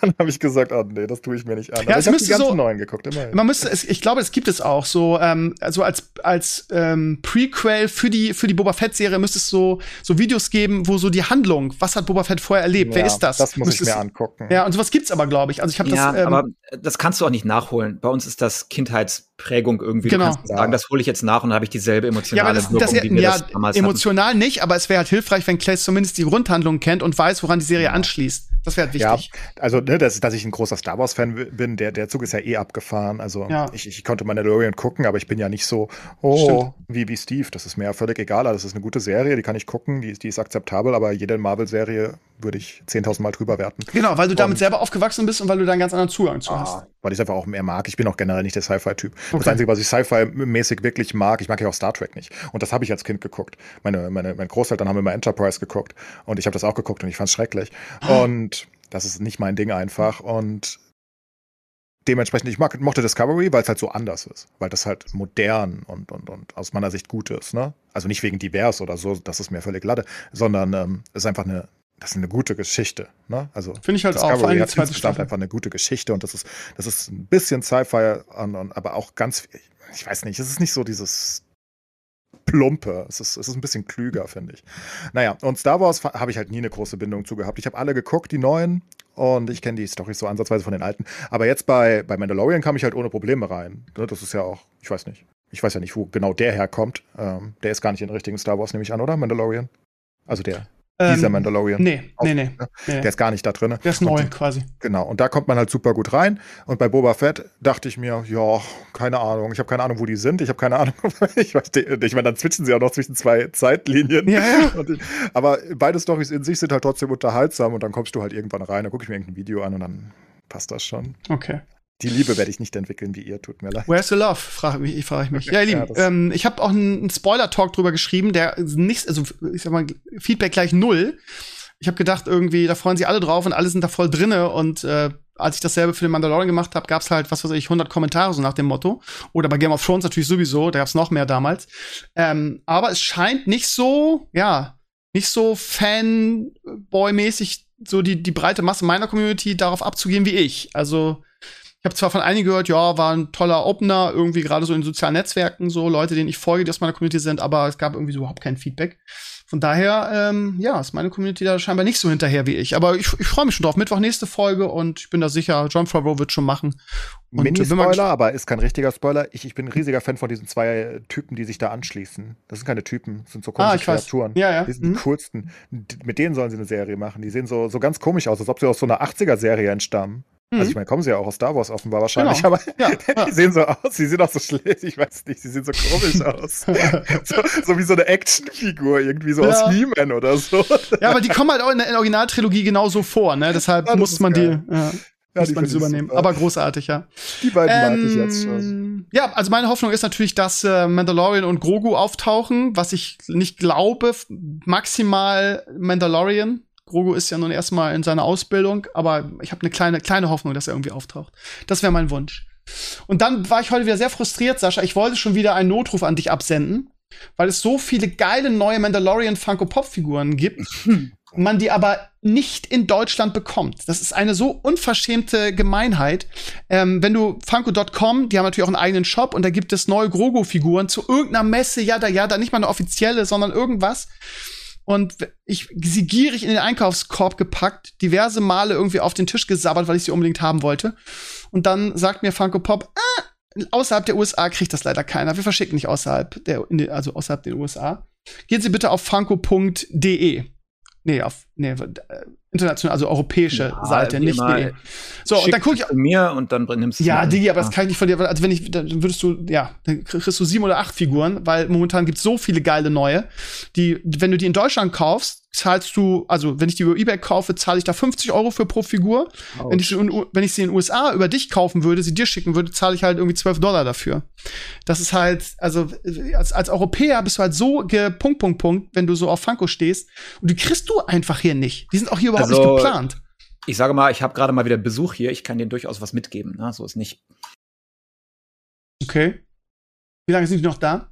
dann habe ich gesagt, oh nee, das tue ich mir nicht an. Ja, Aber es ich habe die ganzen so- neuen geguckt, immerhin. Man müsste, es, ich glaube, es gibt es auch so, ähm, also als als ähm, Prequel für die für die Boba Fett Serie müsste es so so Videos geben, wo so die Handlung, was hat Boba Fett vorher erlebt, wer Ja, ist das? Das muss ich Müsste mir es- angucken. Ja, und sowas gibt's aber, glaube ich. Also ich habe Ja, das. Ähm, aber das kannst du auch nicht nachholen. Bei uns ist das Kindheitsprägung irgendwie. Genau. Du kannst sagen, das hole ich jetzt nach und dann habe ich dieselbe ja, emotionale aber das, Wirkung, das, wie wir ja, das damals hatten. emotional nicht, aber es wäre halt hilfreich, wenn Clay zumindest die Grundhandlung kennt und weiß, woran die Serie anschließt. Das wäre halt Ja, wichtig. also, ne, dass, dass ich ein großer Star Wars-Fan bin, der, der Zug ist ja eh abgefahren. Also, Ja. ich, ich konnte Mandalorian gucken, aber ich bin ja nicht so, oh, wie, wie Steve. Das ist mir ja völlig egal. Das ist eine gute Serie, die kann ich gucken, die, die ist akzeptabel, aber jede Marvel-Serie würde ich 10.000 Mal drüber werten. Genau, weil du damit Und- selber aufgewachsen bist und weil du da einen ganz anderen Zugang zu hast. Ah, weil ich es einfach auch mehr mag. Ich bin auch generell nicht der Sci-Fi-Typ. Das Okay. Einzige, was ich Sci-Fi-mäßig wirklich mag, ich mag ja auch Star Trek nicht. Und das habe ich als Kind geguckt. Meine, meine, meine Großeltern haben immer Enterprise geguckt. Und ich habe das auch geguckt und ich fand es schrecklich. Und das ist nicht mein Ding einfach. Und dementsprechend, ich mag, mochte Discovery, weil es halt so anders ist. Weil das halt modern und, und, und aus meiner Sicht gut ist. Ne? Also nicht wegen divers oder so, das ist mir völlig glatte, sondern ähm, es ist einfach eine, das ist eine gute Geschichte. Ne? Also Finde ich halt auch, vor Discovery allem die zweite Staffel. einfach eine gute Geschichte und das ist, das ist ein bisschen Sci-Fi, aber auch ganz, ich weiß nicht, es ist nicht so dieses Plumpe. Es ist, es ist ein bisschen klüger, finde ich. Naja, und Star Wars habe ich halt nie eine große Bindung zu gehabt. Ich habe alle geguckt, die neuen, und ich kenne die Storys so ansatzweise von den alten. Aber jetzt bei, bei Mandalorian kam ich halt ohne Probleme rein. Ne, Das ist ja auch, ich weiß nicht. Ich weiß ja nicht, wo genau der herkommt. Ähm, der ist gar nicht in richtigen Star Wars, nehme ich an, oder? Mandalorian? Also der, dieser Ähm, Mandalorian. Nee, nee, nee. ne? nee. Der ist gar nicht da drin. Der ist neu quasi. Genau, und da kommt man halt super gut rein. Und bei Boba Fett dachte ich mir, ja, keine Ahnung. Ich habe keine Ahnung, wo die sind. Ich habe keine Ahnung. ich, weiß, ich meine, dann switchen sie auch noch zwischen zwei Zeitlinien. Ja, ja. Und ich, aber beide Storys in sich sind halt trotzdem unterhaltsam. Und dann kommst du halt irgendwann rein, dann gucke ich mir irgendein Video an und dann passt das schon. Okay. Die Liebe werde ich nicht entwickeln wie ihr, tut mir leid. Where's the love? Frage ich frage mich. Ja, ihr Ja, Lieben, das- ähm, ich habe auch einen, Spoiler-Talk drüber geschrieben, der nicht, also ich sag mal, Feedback gleich null. Ich habe gedacht, irgendwie, da freuen sich alle drauf und alle sind da voll drinne. Und äh, als ich dasselbe für den Mandalorian gemacht habe, gab's halt, was weiß ich, 100 Kommentare so nach dem Motto. Oder bei Game of Thrones natürlich sowieso, da gab's noch mehr damals. Ähm, aber es scheint nicht so, ja, nicht so Fanboy-mäßig so die, die breite Masse meiner Community darauf abzugehen wie ich. Also, ich habe zwar von einigen gehört, ja, war ein toller Opener, irgendwie gerade so in sozialen Netzwerken, so Leute, denen ich folge, die aus meiner Community sind, aber es gab irgendwie so überhaupt kein Feedback. Von daher, ähm, ja, ist meine Community da scheinbar nicht so hinterher wie ich. Aber ich, ich freue mich schon drauf. Mittwoch nächste Folge und ich bin da sicher, John Favreau wird schon machen. Mini-Spoiler, aber ist kein richtiger Spoiler. Ich, ich bin ein riesiger Fan von diesen zwei Typen, die sich da anschließen. Das sind keine Typen, das sind so komische ah, Kreaturen. Ja, ja. Die sind mhm. die coolsten. Mit denen sollen sie eine Serie machen. Die sehen so, so ganz komisch aus, als ob sie aus so einer 80er-Serie entstammen. Also mhm. ich meine, kommen sie ja auch aus Star Wars offenbar wahrscheinlich, genau. aber ja, ja. die sehen so aus, sie sehen auch so schlecht, ich weiß nicht, sie sehen so komisch aus. so, so, wie so eine Actionfigur, irgendwie so ja. aus He-Man oder so. Ja, aber die kommen halt auch in der Originaltrilogie genauso vor, ne? Deshalb ja, muss man geil. die. Ja. Ja, muss man übernehmen. Super. Aber großartig, ja. Die beiden ähm, mag ich jetzt schon. Ähm, ja, also meine Hoffnung ist natürlich, dass äh, Mandalorian und Grogu auftauchen, was ich nicht glaube. Maximal Mandalorian. Grogu ist ja nun erstmal in seiner Ausbildung, aber ich habe eine kleine, kleine Hoffnung, dass er irgendwie auftaucht. Das wäre mein Wunsch. Und dann war ich heute wieder sehr frustriert, Sascha. Ich wollte schon wieder einen Notruf an dich absenden, weil es so viele geile neue Mandalorian Funko Pop Figuren gibt, man die aber nicht in Deutschland bekommt. Das ist eine so unverschämte Gemeinheit. Ähm, wenn du Funko.com, die haben natürlich auch einen eigenen Shop und da gibt es neue Grogu Figuren zu irgendeiner Messe, ja da ja da nicht mal eine offizielle, sondern irgendwas und ich sie gierig in den Einkaufskorb gepackt, diverse Male irgendwie auf den Tisch gesabbert, weil ich sie unbedingt haben wollte. Und dann sagt mir Funko Pop, ah, außerhalb der USA kriegt das leider keiner. Wir verschicken nicht außerhalb der, also außerhalb der USA. Gehen Sie bitte auf funko.de. Nee, auf, nee, äh, international, also europäische ja, Seite, nicht die. So, und dann gucke ich. Mir und dann nimmst du Ja, Digi, aber das kann ich nicht von dir. Also, wenn ich, dann würdest du, ja, dann kriegst du sieben oder acht Figuren, weil momentan gibt es so viele geile neue, die, wenn du die in Deutschland kaufst, zahlst du, also wenn ich die über eBay kaufe, zahle ich da 50 Euro für pro Figur. Wenn ich, sie in, wenn ich sie in den USA über dich kaufen würde, sie dir schicken würde, zahle ich halt irgendwie 12 Dollar dafür. Das ist halt, also als, als Europäer bist du halt so ge Punkt, Punkt, Punkt, wenn du so auf Funko stehst. Und die kriegst du einfach hier nicht. Die sind auch hier überhaupt also, nicht geplant. Ich sage mal, ich habe gerade mal wieder Besuch hier. Ich kann denen durchaus was mitgeben. Ne? So ist nicht. Okay. Wie lange sind die noch da?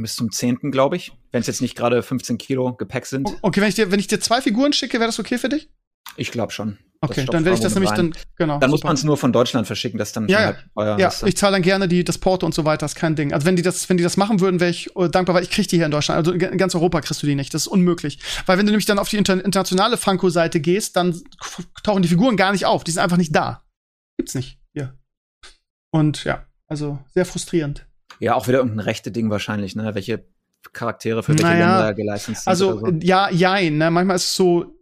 Bis zum 10. glaube ich. Wenn es jetzt nicht gerade 15 Kilo Gepäck sind. Okay, wenn ich dir, wenn ich dir zwei Figuren schicke, wäre das okay für dich? Ich glaube schon. Okay, dann werde ich das nämlich dann, genau. Dann muss man es nur von Deutschland verschicken, das dann ja. Halt ja, ich zahle dann gerne die, das Porto und so weiter, ist kein Ding. Also wenn die das, wenn die das machen würden, wäre ich äh, dankbar, weil ich kriege die hier in Deutschland. Also in ganz Europa kriegst du die nicht. Das ist unmöglich. Weil wenn du nämlich dann auf die inter internationale Funko-Seite gehst, dann tauchen die Figuren gar nicht auf. Die sind einfach nicht da. Gibt's nicht. Hier. Und ja, also sehr frustrierend. Ja, auch wieder irgendein rechte Ding wahrscheinlich, ne? Welche Charaktere für welche naja, Länder geleistet sind. Also, so. ja, jein, ne? Manchmal ist es so,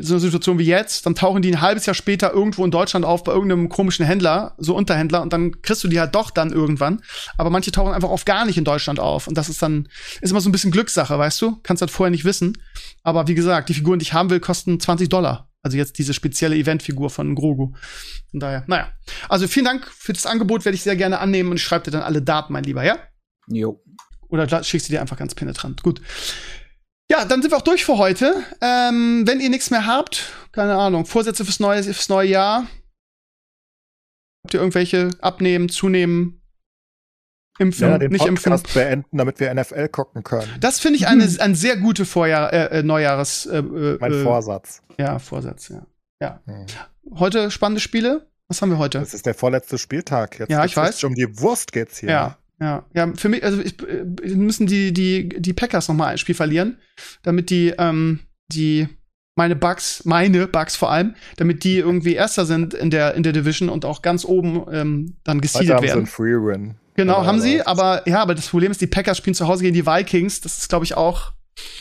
so eine Situation wie jetzt, dann tauchen die ein halbes Jahr später irgendwo in Deutschland auf bei irgendeinem komischen Händler, so Unterhändler, und dann kriegst du die halt doch dann irgendwann. Aber manche tauchen einfach oft gar nicht in Deutschland auf. Und das ist dann, ist immer so ein bisschen Glückssache, weißt du? Kannst halt vorher nicht wissen. Aber wie gesagt, die Figuren, die ich haben will, kosten 20 Dollar. Also jetzt diese spezielle Eventfigur von Grogu. Von daher, naja. Also vielen Dank für das Angebot, werde ich sehr gerne annehmen und ich schreibe dir dann alle Daten, mein Lieber, ja? Jo. Oder schickst du dir einfach ganz penetrant. Gut. Ja, dann sind wir auch durch für heute. Ähm, wenn ihr nichts mehr habt, keine Ahnung, Vorsätze fürs neue, fürs neue Jahr. Habt ihr irgendwelche abnehmen, zunehmen, impfen, ja, den nicht Podcast impfen? beenden, damit wir NFL gucken können. Das finde ich eine, ein sehr gute Vorjahr, äh, äh Neujahres. Äh, äh, mein Vorsatz. Ja, Vorsatz, ja. Ja. Hm. Heute spannende Spiele. Was haben wir heute? Das ist der vorletzte Spieltag. Jetzt ja, ich weiß. Um die Wurst geht's hier. Ja, ja, ja, für mich, also ich, äh, müssen die, die, die Packers noch mal ein Spiel verlieren, damit die, ähm, die, meine Bugs, meine Bugs vor allem, damit die irgendwie Erster sind in der, in der Division und auch ganz oben ähm, dann gesiedelt werden. Haben sie Free Win. Genau, haben sie, aber ja, aber das Problem ist, die Packers spielen zu Hause gegen die Vikings. Das ist, glaube ich, auch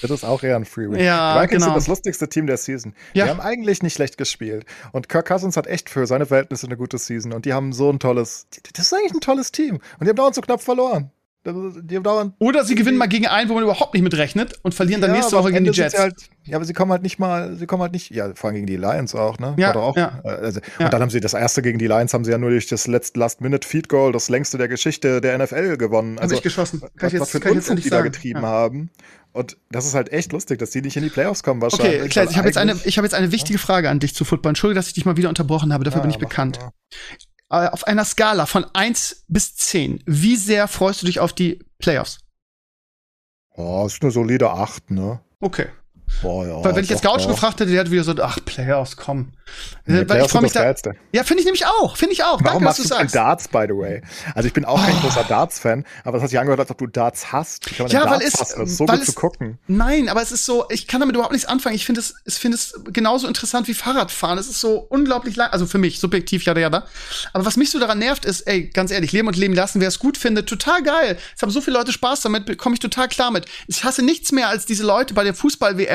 das ist auch eher ein Freeway. Ja, die Vikings genau. sind das lustigste Team der Season. Ja. Die haben eigentlich nicht schlecht gespielt. Und Kirk Cousins hat echt für seine Verhältnisse eine gute Season. Und die haben so ein tolles, das ist eigentlich ein tolles Team. Und die haben dauernd so knapp verloren. Oder sie gewinnen mal gegen einen, wo man überhaupt nicht mitrechnet und verlieren dann ja, nächste Woche gegen die Jets. Halt, ja, aber sie kommen halt nicht mal, sie kommen halt nicht, ja, vor allem gegen die Lions auch, ne? Ja, auch, ja. Also, ja. Und dann haben sie das erste gegen die Lions haben sie ja nur durch das letzte Last-Minute-Feed-Goal, das längste der Geschichte der NFL gewonnen. Also, ich geschossen. Kann was, ich jetzt, was für kann Unfug die da getrieben haben. Und das ist halt echt lustig, dass die nicht in die Playoffs kommen wahrscheinlich. Okay, Kleid, ich habe jetzt, eine, hab jetzt eine wichtige Frage an dich zu Football. Entschuldige, dass ich dich mal wieder unterbrochen habe, dafür bin ich bekannt. Äh, auf einer Skala von 1 bis 10, wie sehr freust du dich auf die Playoffs? Oh, ist eine solide 8, ne? Okay. Boah, ja, Weil wenn ich jetzt Gaucho gefragt hätte, der hätte wieder so, ach, Playoffs, komm. Nee, Weil ich Playoffs freu sind mich da. Ja, finde ich nämlich auch. Finde ich auch. Warum Danke, dass machst du sagst. Darts, by the way? Also ich bin auch kein großer Darts-Fan, aber das hat sich angehört, als ob du Darts hast. Ja, denn weil Darts es- hassen? Das ist so gut es- zu gucken. Nein, aber es ist so, ich kann damit überhaupt nichts anfangen. Ich finde es, ich finde es genauso interessant wie Fahrradfahren. Es ist so unglaublich lang, also für mich, subjektiv, ja, ja, Aber was mich so daran nervt, ist, ey, ganz ehrlich, leben und leben lassen, wer es gut findet, total geil. Es haben so viele Leute Spaß damit, komme ich total klar mit. Ich hasse nichts mehr als diese Leute bei den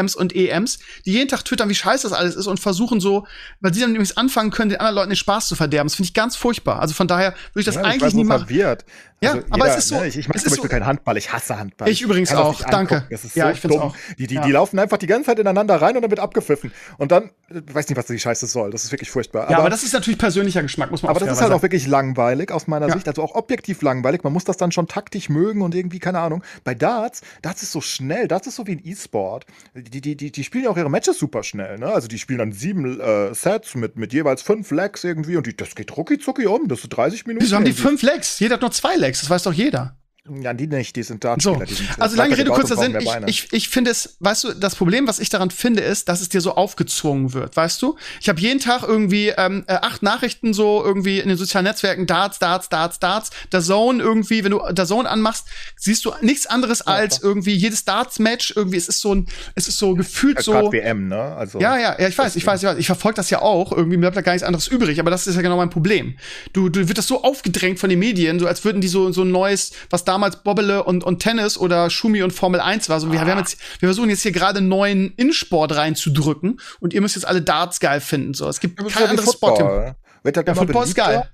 Fußball-WMs und EMs, die jeden Tag twittern, wie scheiße das alles ist und versuchen so, weil sie dann nämlich anfangen können, den anderen Leuten den Spaß zu verderben. Das finde ich ganz furchtbar. Also von daher würde ich das Ja, ich eigentlich war so nie machen. verwirrt. Ja, Also aber jeder, es ist so- Ne, ich ich mag zum Beispiel so- keinen Handball. Ich hasse Handball. Ich übrigens kann auch, danke. Das ist Ja, so ich dumm. auch. Die, die, Ja. die laufen einfach die ganze Zeit ineinander rein und dann wird abgepfiffen. Und dann, äh, weiß nicht, was die Scheiße soll. Das ist wirklich furchtbar. Ja, aber das ist natürlich persönlicher Geschmack, muss man Aber das ist halt auch wirklich langweilig aus meiner Ja. Sicht, also auch objektiv langweilig. Man muss das dann schon taktisch mögen und irgendwie, keine Ahnung. Bei Darts, Darts ist so schnell, Darts ist so wie ein E-Sport. Die, die, die, die spielen ja auch ihre Matches super schnell, ne? Also die spielen dann sieben äh, Sets mit, mit jeweils fünf Legs irgendwie und die, das geht rucki zucki um. Das sind 30 Minuten. Wieso haben die fünf Legs? Jeder hat nur zwei Legs, das weiß doch jeder. Ja, die nicht, die sind So, die sind also lange Rede, kurzer Sinn. Ich, ich, ich finde es, weißt du, das Problem, was ich daran finde, ist, dass es dir so aufgezwungen wird, weißt du? Ich habe jeden Tag irgendwie ähm, äh, acht Nachrichten so irgendwie in den sozialen Netzwerken, Darts, Darts, Darts, Darts. Der Zone irgendwie, wenn du der Zone anmachst, siehst du nichts anderes als irgendwie jedes Darts-Match. Irgendwie, es ist so ein, es ist so gefühlt Ja, so. WM, ne? Also, Ja, ja, ja, ich weiß, ich weiß, ich weiß. Ich verfolge das ja auch. Irgendwie mir bleibt da gar nichts anderes übrig. Aber das ist ja genau mein Problem. Du, du wird das so aufgedrängt von den Medien, so als würden die so so ein neues, was damals Bobbele und, und Tennis oder Schumi und Formel 1 war. So, wir, wir, haben jetzt, wir versuchen jetzt hier gerade einen neuen Innensport reinzudrücken und ihr müsst jetzt alle Darts geil finden. So, es gibt kein ja wie anderes Sport. Football. Wird halt Ja, immer Football ist geil.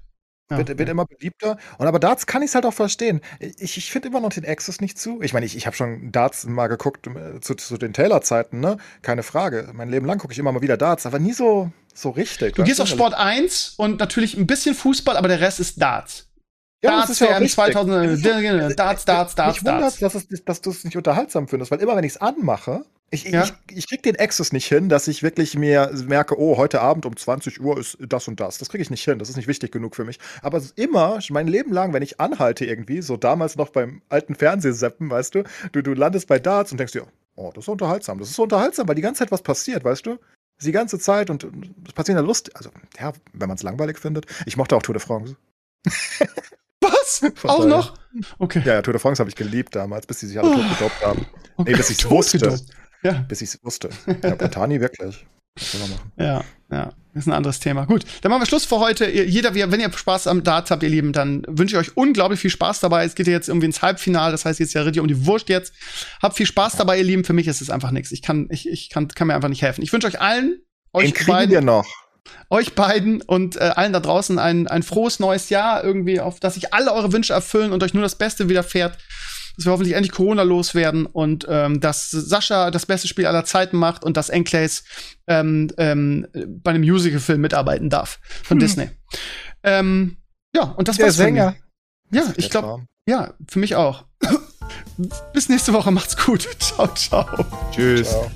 Ja. Wird, wird immer beliebter. Und aber Darts kann ich es halt auch verstehen. Ich, ich finde immer noch den Access nicht zu. Ich meine, ich, ich habe schon Darts mal geguckt äh, zu, zu den Taylor-Zeiten, ne? Keine Frage. Mein Leben lang gucke ich immer mal wieder Darts, aber nie so, so richtig. Du gehst auf Sport 1 und natürlich ein bisschen Fußball, aber der Rest ist Darts. Ja, das Darts ist ja auch WM richtig. 2000, Darts, Darts, Darts, Mich wundert, Darts. dass, es, dass du es nicht unterhaltsam findest, weil immer, wenn ich es anmache, ich, Ja. ich, ich krieg den Access nicht hin, dass ich wirklich mir merke, oh, heute Abend um 20 Uhr ist das und das. Das kriege ich nicht hin, das ist nicht wichtig genug für mich. Aber es ist immer, mein Leben lang, wenn ich anhalte irgendwie, so damals noch beim alten Fernsehseppen, weißt du, du, du landest bei Darts und denkst dir, oh, das ist unterhaltsam. Das ist so unterhaltsam, weil die ganze Zeit was passiert, weißt du? Die ganze Zeit und und es passiert ja Lust. Also, ja, wenn man es langweilig findet. Ich mochte auch Tour de France. Was? Von Auch daher. noch? Okay. Ja, ja, Tour de France habe ich geliebt damals, bis die sich alle Oh. totgedopt haben. okay. Nee, bis ich's wusste. Totgedopt. Ja. Bis ich es wusste. Ja, Botani wirklich. Ja, ja, ist ein anderes Thema. Gut, dann machen wir Schluss für heute. Jeder, wenn ihr Spaß am Darts habt, ihr Lieben, dann wünsche ich euch unglaublich viel Spaß dabei. Es geht ja jetzt irgendwie ins Halbfinale, das heißt jetzt ja richtig um die Wurst jetzt. Habt viel Spaß dabei, ihr Lieben. Für mich ist es einfach nichts. Ich kann, ich, ich kann, kann mir einfach nicht helfen. Ich wünsche euch allen, Den euch kriegen beiden, wir noch. Euch beiden und äh, allen da draußen ein, ein frohes neues Jahr irgendwie, auf dass sich alle eure Wünsche erfüllen und euch nur das Beste widerfährt. Dass wir hoffentlich endlich Corona loswerden und ähm, dass Sascha das beste Spiel aller Zeiten macht und dass Enclays ähm, ähm, bei einem Musical-Film mitarbeiten darf von Hm. Disney. Ähm, ja, und das Der war's Sänger. Ja, ich glaube, ja, für mich auch. Bis nächste Woche, macht's gut. ciao, ciao. Tschüss. Ciao.